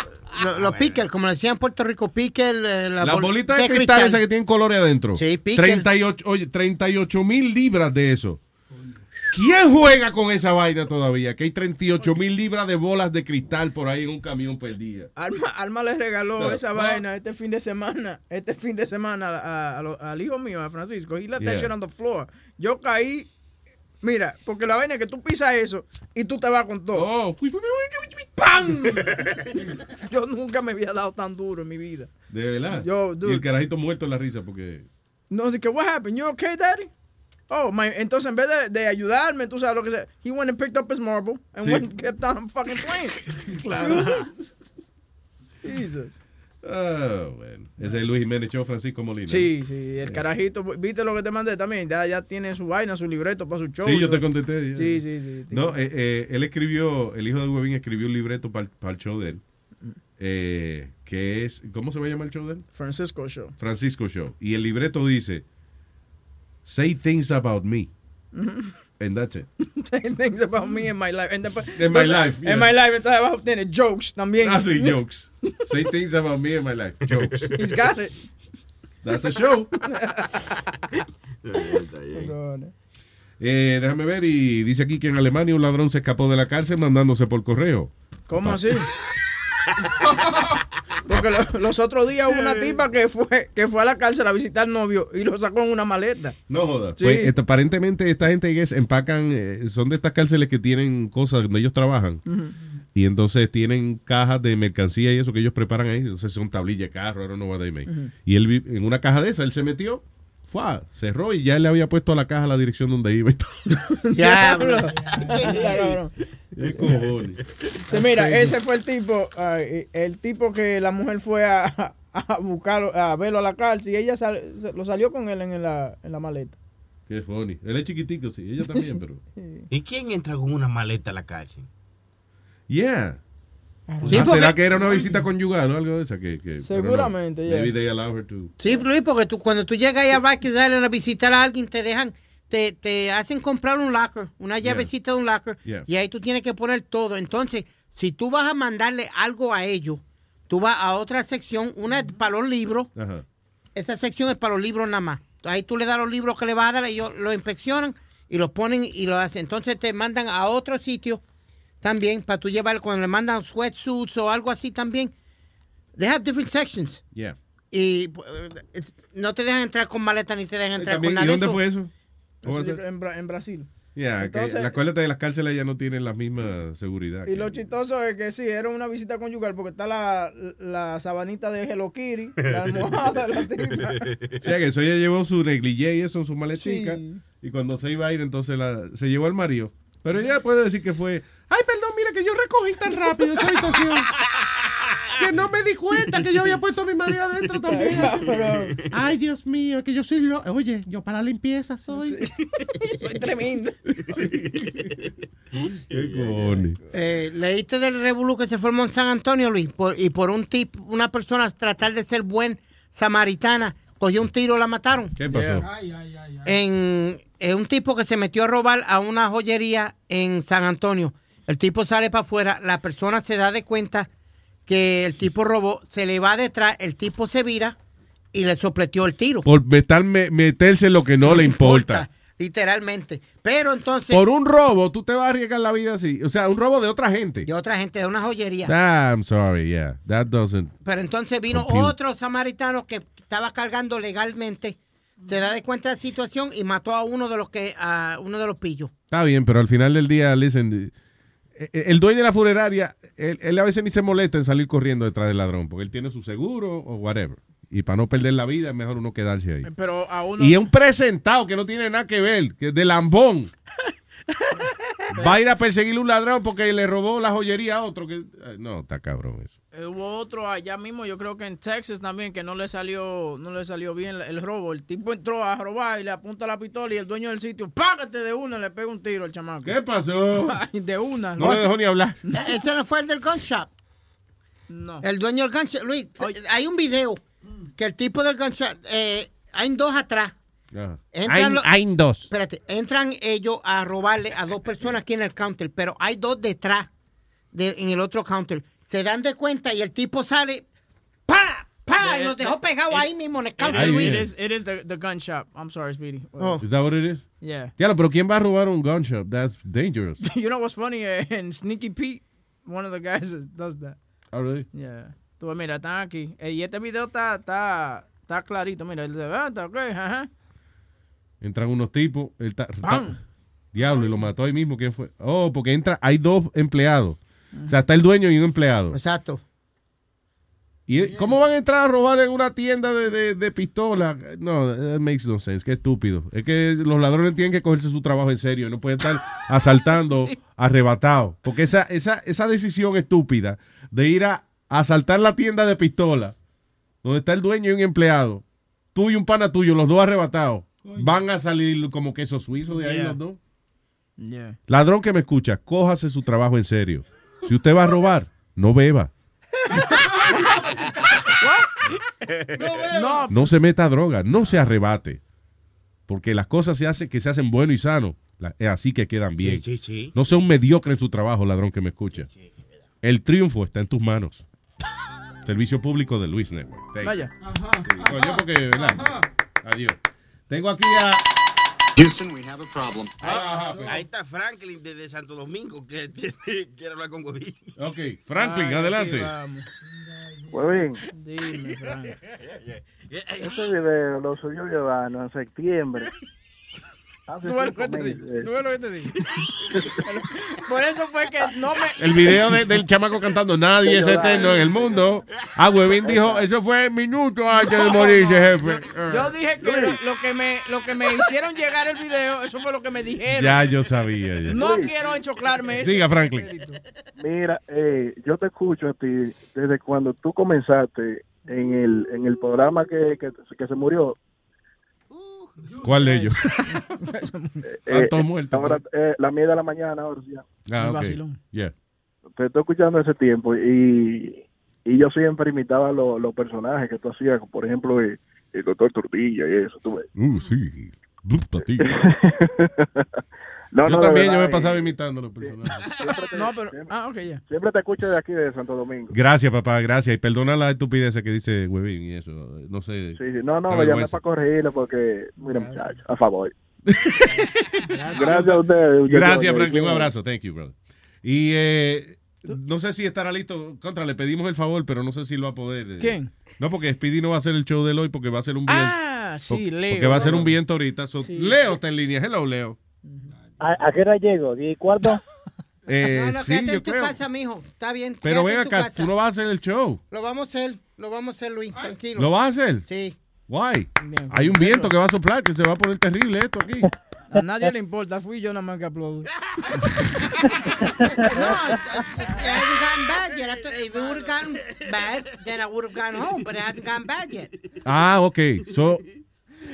lo- los pickers, como le decían en Puerto Rico, picker. eh, la Las bol- bolitas de cristal, esas que tienen colores adentro. Sí, picker. 38, oye, 38 mil libras de eso. ¿Quién juega con esa vaina todavía? Que hay 38 mil libras de bolas de cristal por ahí en un camión perdido. Alma, Alma le regaló esa no. vaina este fin de semana, este fin de semana a- a lo- al hijo mío, a Francisco. Left that Yeah. shit on the floor. Yo caí, mira, porque la vaina es que tú pisas eso y tú te vas con todo. Oh. ¡Pam! Yo nunca me había dado tan duro en mi vida. De verdad. Yo, y el carajito muerto en la risa porque... No, que, what happened? You okay, daddy? Oh, my, entonces en vez de, de ayudarme, tú sabes lo que sea, he went and picked up his marble and Sí. went and kept on fucking playing. Claro. Jesus. Ah, bueno. Ese es Luis Jiménez Show, Francisco Molina. Sí, sí, el carajito, viste lo que te mandé también, ya, ya tiene su vaina, su libreto para su show. Sí, yo te contesté. ya. Sí, sí, sí. No, eh, eh, él escribió, el hijo de Webin escribió un libreto para el show de él. eh, que es, ¿cómo se va a llamar el show de él? Francisco Show. Francisco Show. Y el libreto dice, say things about me. And that's it. Saying things about me in my life. And después- In my entonces, life, yeah. En my life, entonces abajo tiene jokes también. Ah, sí, jokes. Say things about me in my life. Jokes. He's got it. That's a show. Eh, déjame ver, y dice aquí que en Alemania un ladrón se escapó de la cárcel mandándose por correo. ¿Cómo así? Porque lo- los otros días hubo una tipa que fue, que fue a la cárcel a visitar al novio y lo sacó en una maleta. No jodas. Sí. Pues, aparentemente esta gente que es, empacan, eh, son de estas cárceles que tienen cosas donde ellos trabajan. Y entonces tienen cajas de mercancía y eso que ellos preparan ahí. Entonces son tablillas de carro, what they make. Ujú. Y él en una caja de esa, él se metió, fue, cerró y ya él le había puesto a la caja la dirección donde iba y todo. Ya, cabrón. ¿Qué cojones? Sí, mira, ese fue el tipo, el tipo que la mujer fue a, a buscarlo, a verlo a la cárcel y ella sal- se- lo salió con él en la, en la maleta. Qué funny. Él es chiquitico, sí. Ella también, pero... ¿Y quién entra con una maleta a la cárcel? Yeah. Sí, porque- ¿Será que era una visita conyugal o algo de esa? Que, que, Seguramente, yeah. Maybe they allow her to... Sí, Luis, porque tú, cuando tú llegas ahí a Rikers Island a visitar a alguien, te dejan, te, te hacen comprar un locker, una Yeah. llavecita de un locker, Yeah. y ahí tú tienes que poner todo. Entonces, si tú vas a mandarle algo a ellos, tú vas a otra sección, una es para los libros, Ajá. esta sección es para los libros nada más. Ahí tú le das los libros que le vas a dar, ellos lo inspeccionan y los ponen y lo hacen. Entonces te mandan a otro sitio también para tú llevar, cuando le mandan sweatsuits o algo así también. They have different sections. Yeah. Y eh, es- no te dejan entrar con maleta ni te dejan entrar También, con nada ¿Y de dónde fue eso? En, Bra- en Brasil. Yeah, Entonces- que la acuérdate de las cárceles ya no tienen la misma seguridad. Y lo chistoso es que sí, era una visita conyugal porque está la, la sabanita de Hello Kitty, la almohada de la tipa. O sea, que eso ella llevó su negligé y eso en su maletica. Y cuando se iba a ir, entonces la, se llevó al marido. Pero ella puede decir que fue, ay, perdón, mira que yo recogí tan rápido esa habitación. que no me di cuenta que yo había puesto a mi marido adentro también. Ay, Dios mío, que yo soy lo... Oye, yo para la limpieza soy. Soy tremendo. Qué cojones. Eh, ¿Leíste del revolú que se formó en San Antonio, Luis? Por- y por un tip, una persona tratar de ser buen samaritana, cogió un tiro y la mataron. ¿Qué pasó? En, en un tipo que se metió a robar a una joyería en San Antonio. El tipo sale para afuera, la persona se da de cuenta que el tipo robó, se le va detrás, el tipo se vira y le sopleteó el tiro. Por meterse en lo que no, le importa. Literalmente. Pero entonces, Por un robo, tú te vas a arriesgar la vida así. O sea, un robo de otra gente. de otra gente, de una joyería. Ah, I'm sorry, yeah. That doesn't... Pero entonces vino Compute. otro samaritano que estaba cargando legalmente, se da de cuenta de la situación y mató a uno de los que a uno de los pillos. Está bien, pero al final del día, listen, el dueño de la funeraria, él, él a veces ni se molesta en salir corriendo detrás del ladrón, porque él tiene su seguro o whatever. Y para no perder la vida, es mejor uno quedarse ahí. Pero a uno. Y es un presentado que no tiene nada que ver, que es de lambón. Va a ir a perseguir un ladrón porque le robó la joyería a otro. que No, está cabrón eso. Eh, hubo otro allá mismo, yo creo que en Texas también, que no le salió, no le salió bien el robo. El tipo entró a robar y le apunta la pistola y el dueño del sitio, págate de una, le pega un tiro al chamaco. ¿Qué pasó? De una. No le dejó ni hablar. Este no fue el del gun shop. No. El dueño del gun shop. Luis, hay un video que el tipo del gun shop, eh, hay dos atrás. Ajá. Entran Hay, los- hay dos. Espérate, entran ellos a robarle a dos personas aquí en el counter, pero hay dos detrás de, en el otro counter. Se dan de cuenta y el tipo sale, ¡pa! ¡pa! Y los dejó pegados ahí mismo en el counter. It is, it is the, the gun shop. I'm sorry, Speedy. Oh. ¿Is that what it is? Yeah. Diablo, pero ¿quién va a robar un gun shop? That's dangerous. You know what's funny? Eh, En Sneaky Pete, one of the guys does that. Oh, really? Yeah. Tú mira, están aquí. Eh, Y este video está, está, está clarito. Mira, él dice, ah, está ok, ajá. Entran unos tipos. Él está- ¡Pam! Diablo, y lo mató ahí mismo. ¿Quién fue? Oh, porque entra, hay dos empleados. O sea, está el dueño y un empleado. Exacto. ¿Y cómo van a entrar a robar en una tienda de, de, de pistola? No, that makes no sense. Qué estúpido. Es que los ladrones tienen que cogerse su trabajo en serio. No pueden estar asaltando arrebatados. Porque esa, esa, esa decisión estúpida de ir a asaltar la tienda de pistola, donde está el dueño y un empleado, tú y un pana tuyo, los dos arrebatados, van a salir como queso suizo de ahí Yeah. los dos. Yeah. Ladrón que me escucha, cójase su trabajo en serio. Si usted va a robar, no beba. No, No se meta a droga, no se arrebate. Porque las cosas se hacen que se hacen bueno y sano. La- Es así que quedan bien. Sí, sí, sí. No sea un mediocre en su trabajo, ladrón que me escucha. El triunfo está en tus manos. Servicio público de Luis Network. Vaya. Coño, porque, ¿verdad? Adiós. Tengo aquí a. Houston, we have a problem. Ahí está Franklin desde Santo Domingo que quiere hablar con Huevín. Ok, Franklin, Ah, adelante. Huevín, Dime, Frank. este video lo subió Giovanni en septiembre. Hace Tú ves lo que te digo. meses. Tú ves lo que te digo. Por eso fue que no me. El video de- del chamaco cantando Nadie es eterno en el mundo. Ah, Huevín dijo, eso fue minutos antes de morirse, jefe. Yo dije que lo, lo que me lo que me hicieron llegar el video, eso fue lo que me dijeron. Ya yo sabía. ya. No quiero enchoclarme eso. Diga, Franklin. Mira, eh, yo te escucho a ti desde cuando tú comenzaste en el, en el programa que, que, que se murió. ¿Cuál de ellos? Eh, Están todos muertos. Ahora, eh, la mía de la mañana, ahora sí. Ah, El ok. vacilón. Yeah. Te estoy escuchando ese tiempo y, y yo siempre imitaba los los personajes que tú hacías, por ejemplo, el, el doctor Turbilla y eso, tú ves. Uh, sí. Gusta a ti. No, yo no, también, yo me pasaba imitando a los personajes. No, pero. Ah, ok, ya. Siempre te escucho de aquí, de Santo Domingo. Gracias, papá, gracias. Y perdona la estupidez que dice Huevín y eso. No sé. Sí, sí. No, no, me llamé para corregirlo porque, mira, muchacho, a favor. Gracias a ustedes. Gracias, Franklin. Un abrazo. Thank you, brother. Y eh, no sé si estará listo. Contra, le pedimos el favor, pero no sé si lo va a poder. eh. ¿Quién? No, porque Speedy no va a hacer el show de hoy porque va a ser un viento. Ah, sí, Leo. Porque va a ser un viento ahorita. So, Sí. Leo está en línea. Hello, Leo. ¿A, a qué hora llego? ¿Diez y cuarto? Eh, No, no, sí, quédate yo en tu creo. casa, mijo. Está bien. Pero ven acá, casa. tú no vas a hacer el show. Lo vamos a hacer, lo vamos a hacer, Luis, tranquilo. ¿Lo vas a hacer? Sí. Why? Bien, Hay un viento que va a soplar, que se va a poner terrible esto aquí. A nadie le importa, fui yo nada más que aplaudo. It hasn't gotten bad yet. I thought if it would have gotten bad, then I would have gone home, but it hasn't gotten bad yet. Ah, ok. So,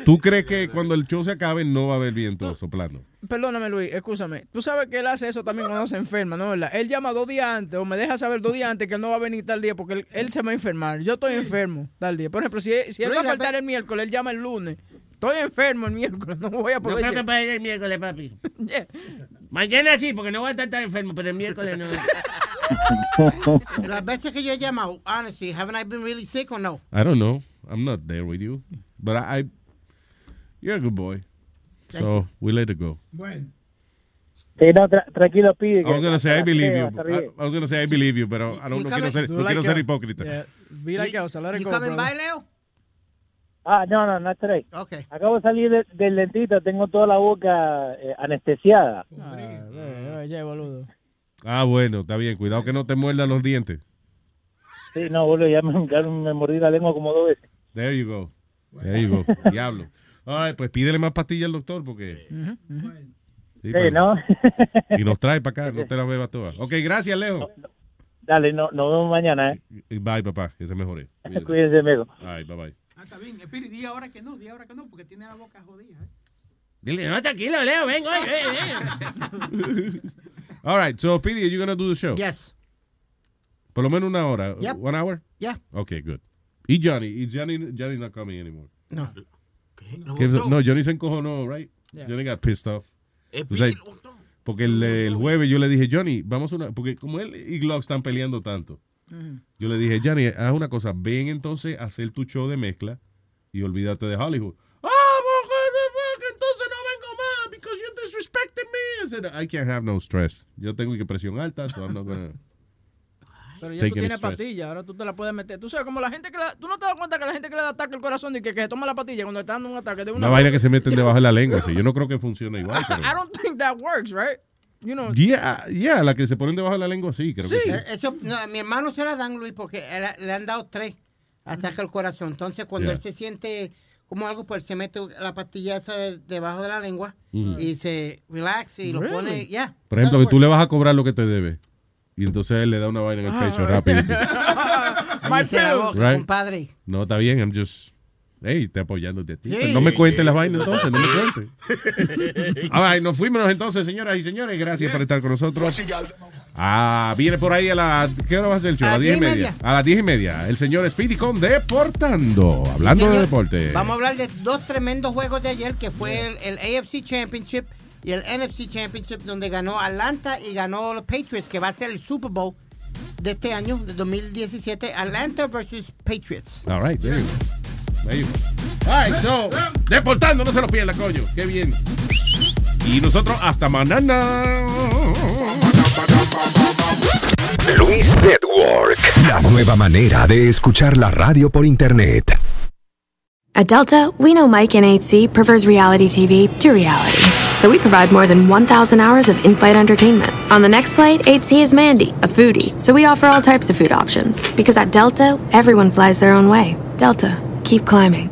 ¿Tú crees que cuando el show se acabe no va a haber viento soplando? Perdóname, Luis, escúchame. Tú sabes que él hace eso también cuando se enferma, ¿no? ¿Verdad? Él llama dos días antes o me deja saber dos días antes que él no va a venir tal día porque él, él se va a enfermar. Yo estoy enfermo tal día. Por ejemplo, si, si él va a faltar el miércoles, él llama el lunes. Estoy enfermo el miércoles, no voy a No poder. creo que para ir el miércoles, papi. Mañana sí, porque no voy a estar tan enfermo, pero el miércoles no. Las veces que yo he llamado, honestly, haven't I been really sick or no? I don't know. I'm not there with you. But I, I- you're a good boy. So we let it go. Bueno. Sí, no, tra- tranquilo, pide. I was gonna say I believe you. I. I was gonna say I believe you, pero I don't, You no quiero ser, no like quiero ser hipócrita. Yeah, be like Elsa, let it You go, coming brother. by, Leo? Ah, no, no, no today. Okay. Acabo de salir de- del dentista, tengo toda la boca eh, anestesiada. Ah, ve, ve, boludo. Ah, bueno, está bien. Cuidado que no te muerdan los dientes. Sí, no, boludo, ya me, ya me mordí la lengua como dos veces. There you go. There you go. Diablo. All right, pues pídele más pastillas al doctor porque... Sí, Sí, para- ¿no? Y nos trae para acá, no te las bebas todas. Ok, gracias, Leo. Dale, no, nos vemos mañana, ¿eh? Bye, papá, que se mejore. Cuídate. Cuídense, amigo. Ay, bye bye. Ah, está bien. Espiri, di ahora que no, di ahora que no, porque tiene la boca jodida. ¿eh? Dile, no, tranquilo, Leo, ven, oye, ven, ven. All right, so Pidi, are you gonna do the show? Yes. Por lo menos una hora. Yep. One hour? Yeah. Okay, good. Y Johnny, y Johnny, Johnny not coming anymore. No. Que- no, Johnny se encojonó, right? Yeah. Johnny got pissed off. Eh, O sea, porque el, el jueves yo le dije, Johnny, vamos a una... Porque como él y Glock están peleando tanto, yo le dije, Johnny, haz una cosa, ven entonces a hacer tu show de mezcla y olvídate de Hollywood. Ah, porque, porque entonces no vengo más because you're disrespecting me. I said, I can't have no stress. Yo tengo que presión alta, so I'm not gonna... Pero ya tú tienes pastillas, ahora tú te la puedes meter. Tú sabes, como la gente que la, Tú no te das cuenta que la gente que le da ataque al corazón y que, que se toma la pastilla cuando está dando un ataque de una. Una vaina que se meten debajo de la lengua, sí. Yo no creo que funcione igual, pero... I don't think that works, right? You know. Yeah, yeah, la que se ponen debajo de la lengua, sí, creo que sí. Eh, Eso, no, a mi hermano se la dan, Luis, porque él- le han dado tres ataques al corazón. Entonces, cuando Yeah. él se siente como algo, pues se mete la pastilla esa de- debajo de la lengua Mm. y se relax y lo Really? pone, ya. Por ejemplo, que tú le vas a cobrar lo que te debe. Y entonces él le da una vaina en el pecho rápido. Right. compadre. No, está bien, I'm just... Hey, te apoyándote a ti. Sí. No me cuentes las vainas entonces, no me cuentes. Right, nos fuimos entonces, señoras y señores. Gracias por estar con nosotros. Ah, viene por ahí a las... ¿Qué hora va a ser el show? A las diez y media. A las diez y media. El señor Speedy con Deportando. Hablando de deporte. Vamos a hablar de dos tremendos juegos de ayer, que fue el, el AFC Championship y el NFC Championship, donde ganó Atlanta y ganó los Patriots, que va a ser el Super Bowl de este año, de 2017. Atlanta versus Patriots. All right, there you go. There you go. All right, so, deportando, no se lo pierda, coño. Qué bien. Y nosotros hasta mañana. Luis Network. La nueva manera de escuchar la radio por internet. At Delta, we know Mike in 8C prefers reality TV to reality. So we provide more than 1,000 hours of in flight entertainment. On the next flight, 8C is Mandy, a foodie. So we offer all types of food options. Because at Delta, everyone flies their own way. Delta, keep climbing.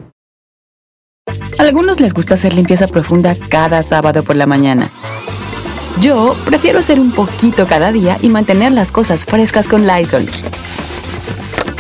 Algunos les gusta hacer limpieza profunda cada sábado por la mañana. Yo prefiero hacer un poquito cada día y mantener las cosas frescas con Lysol.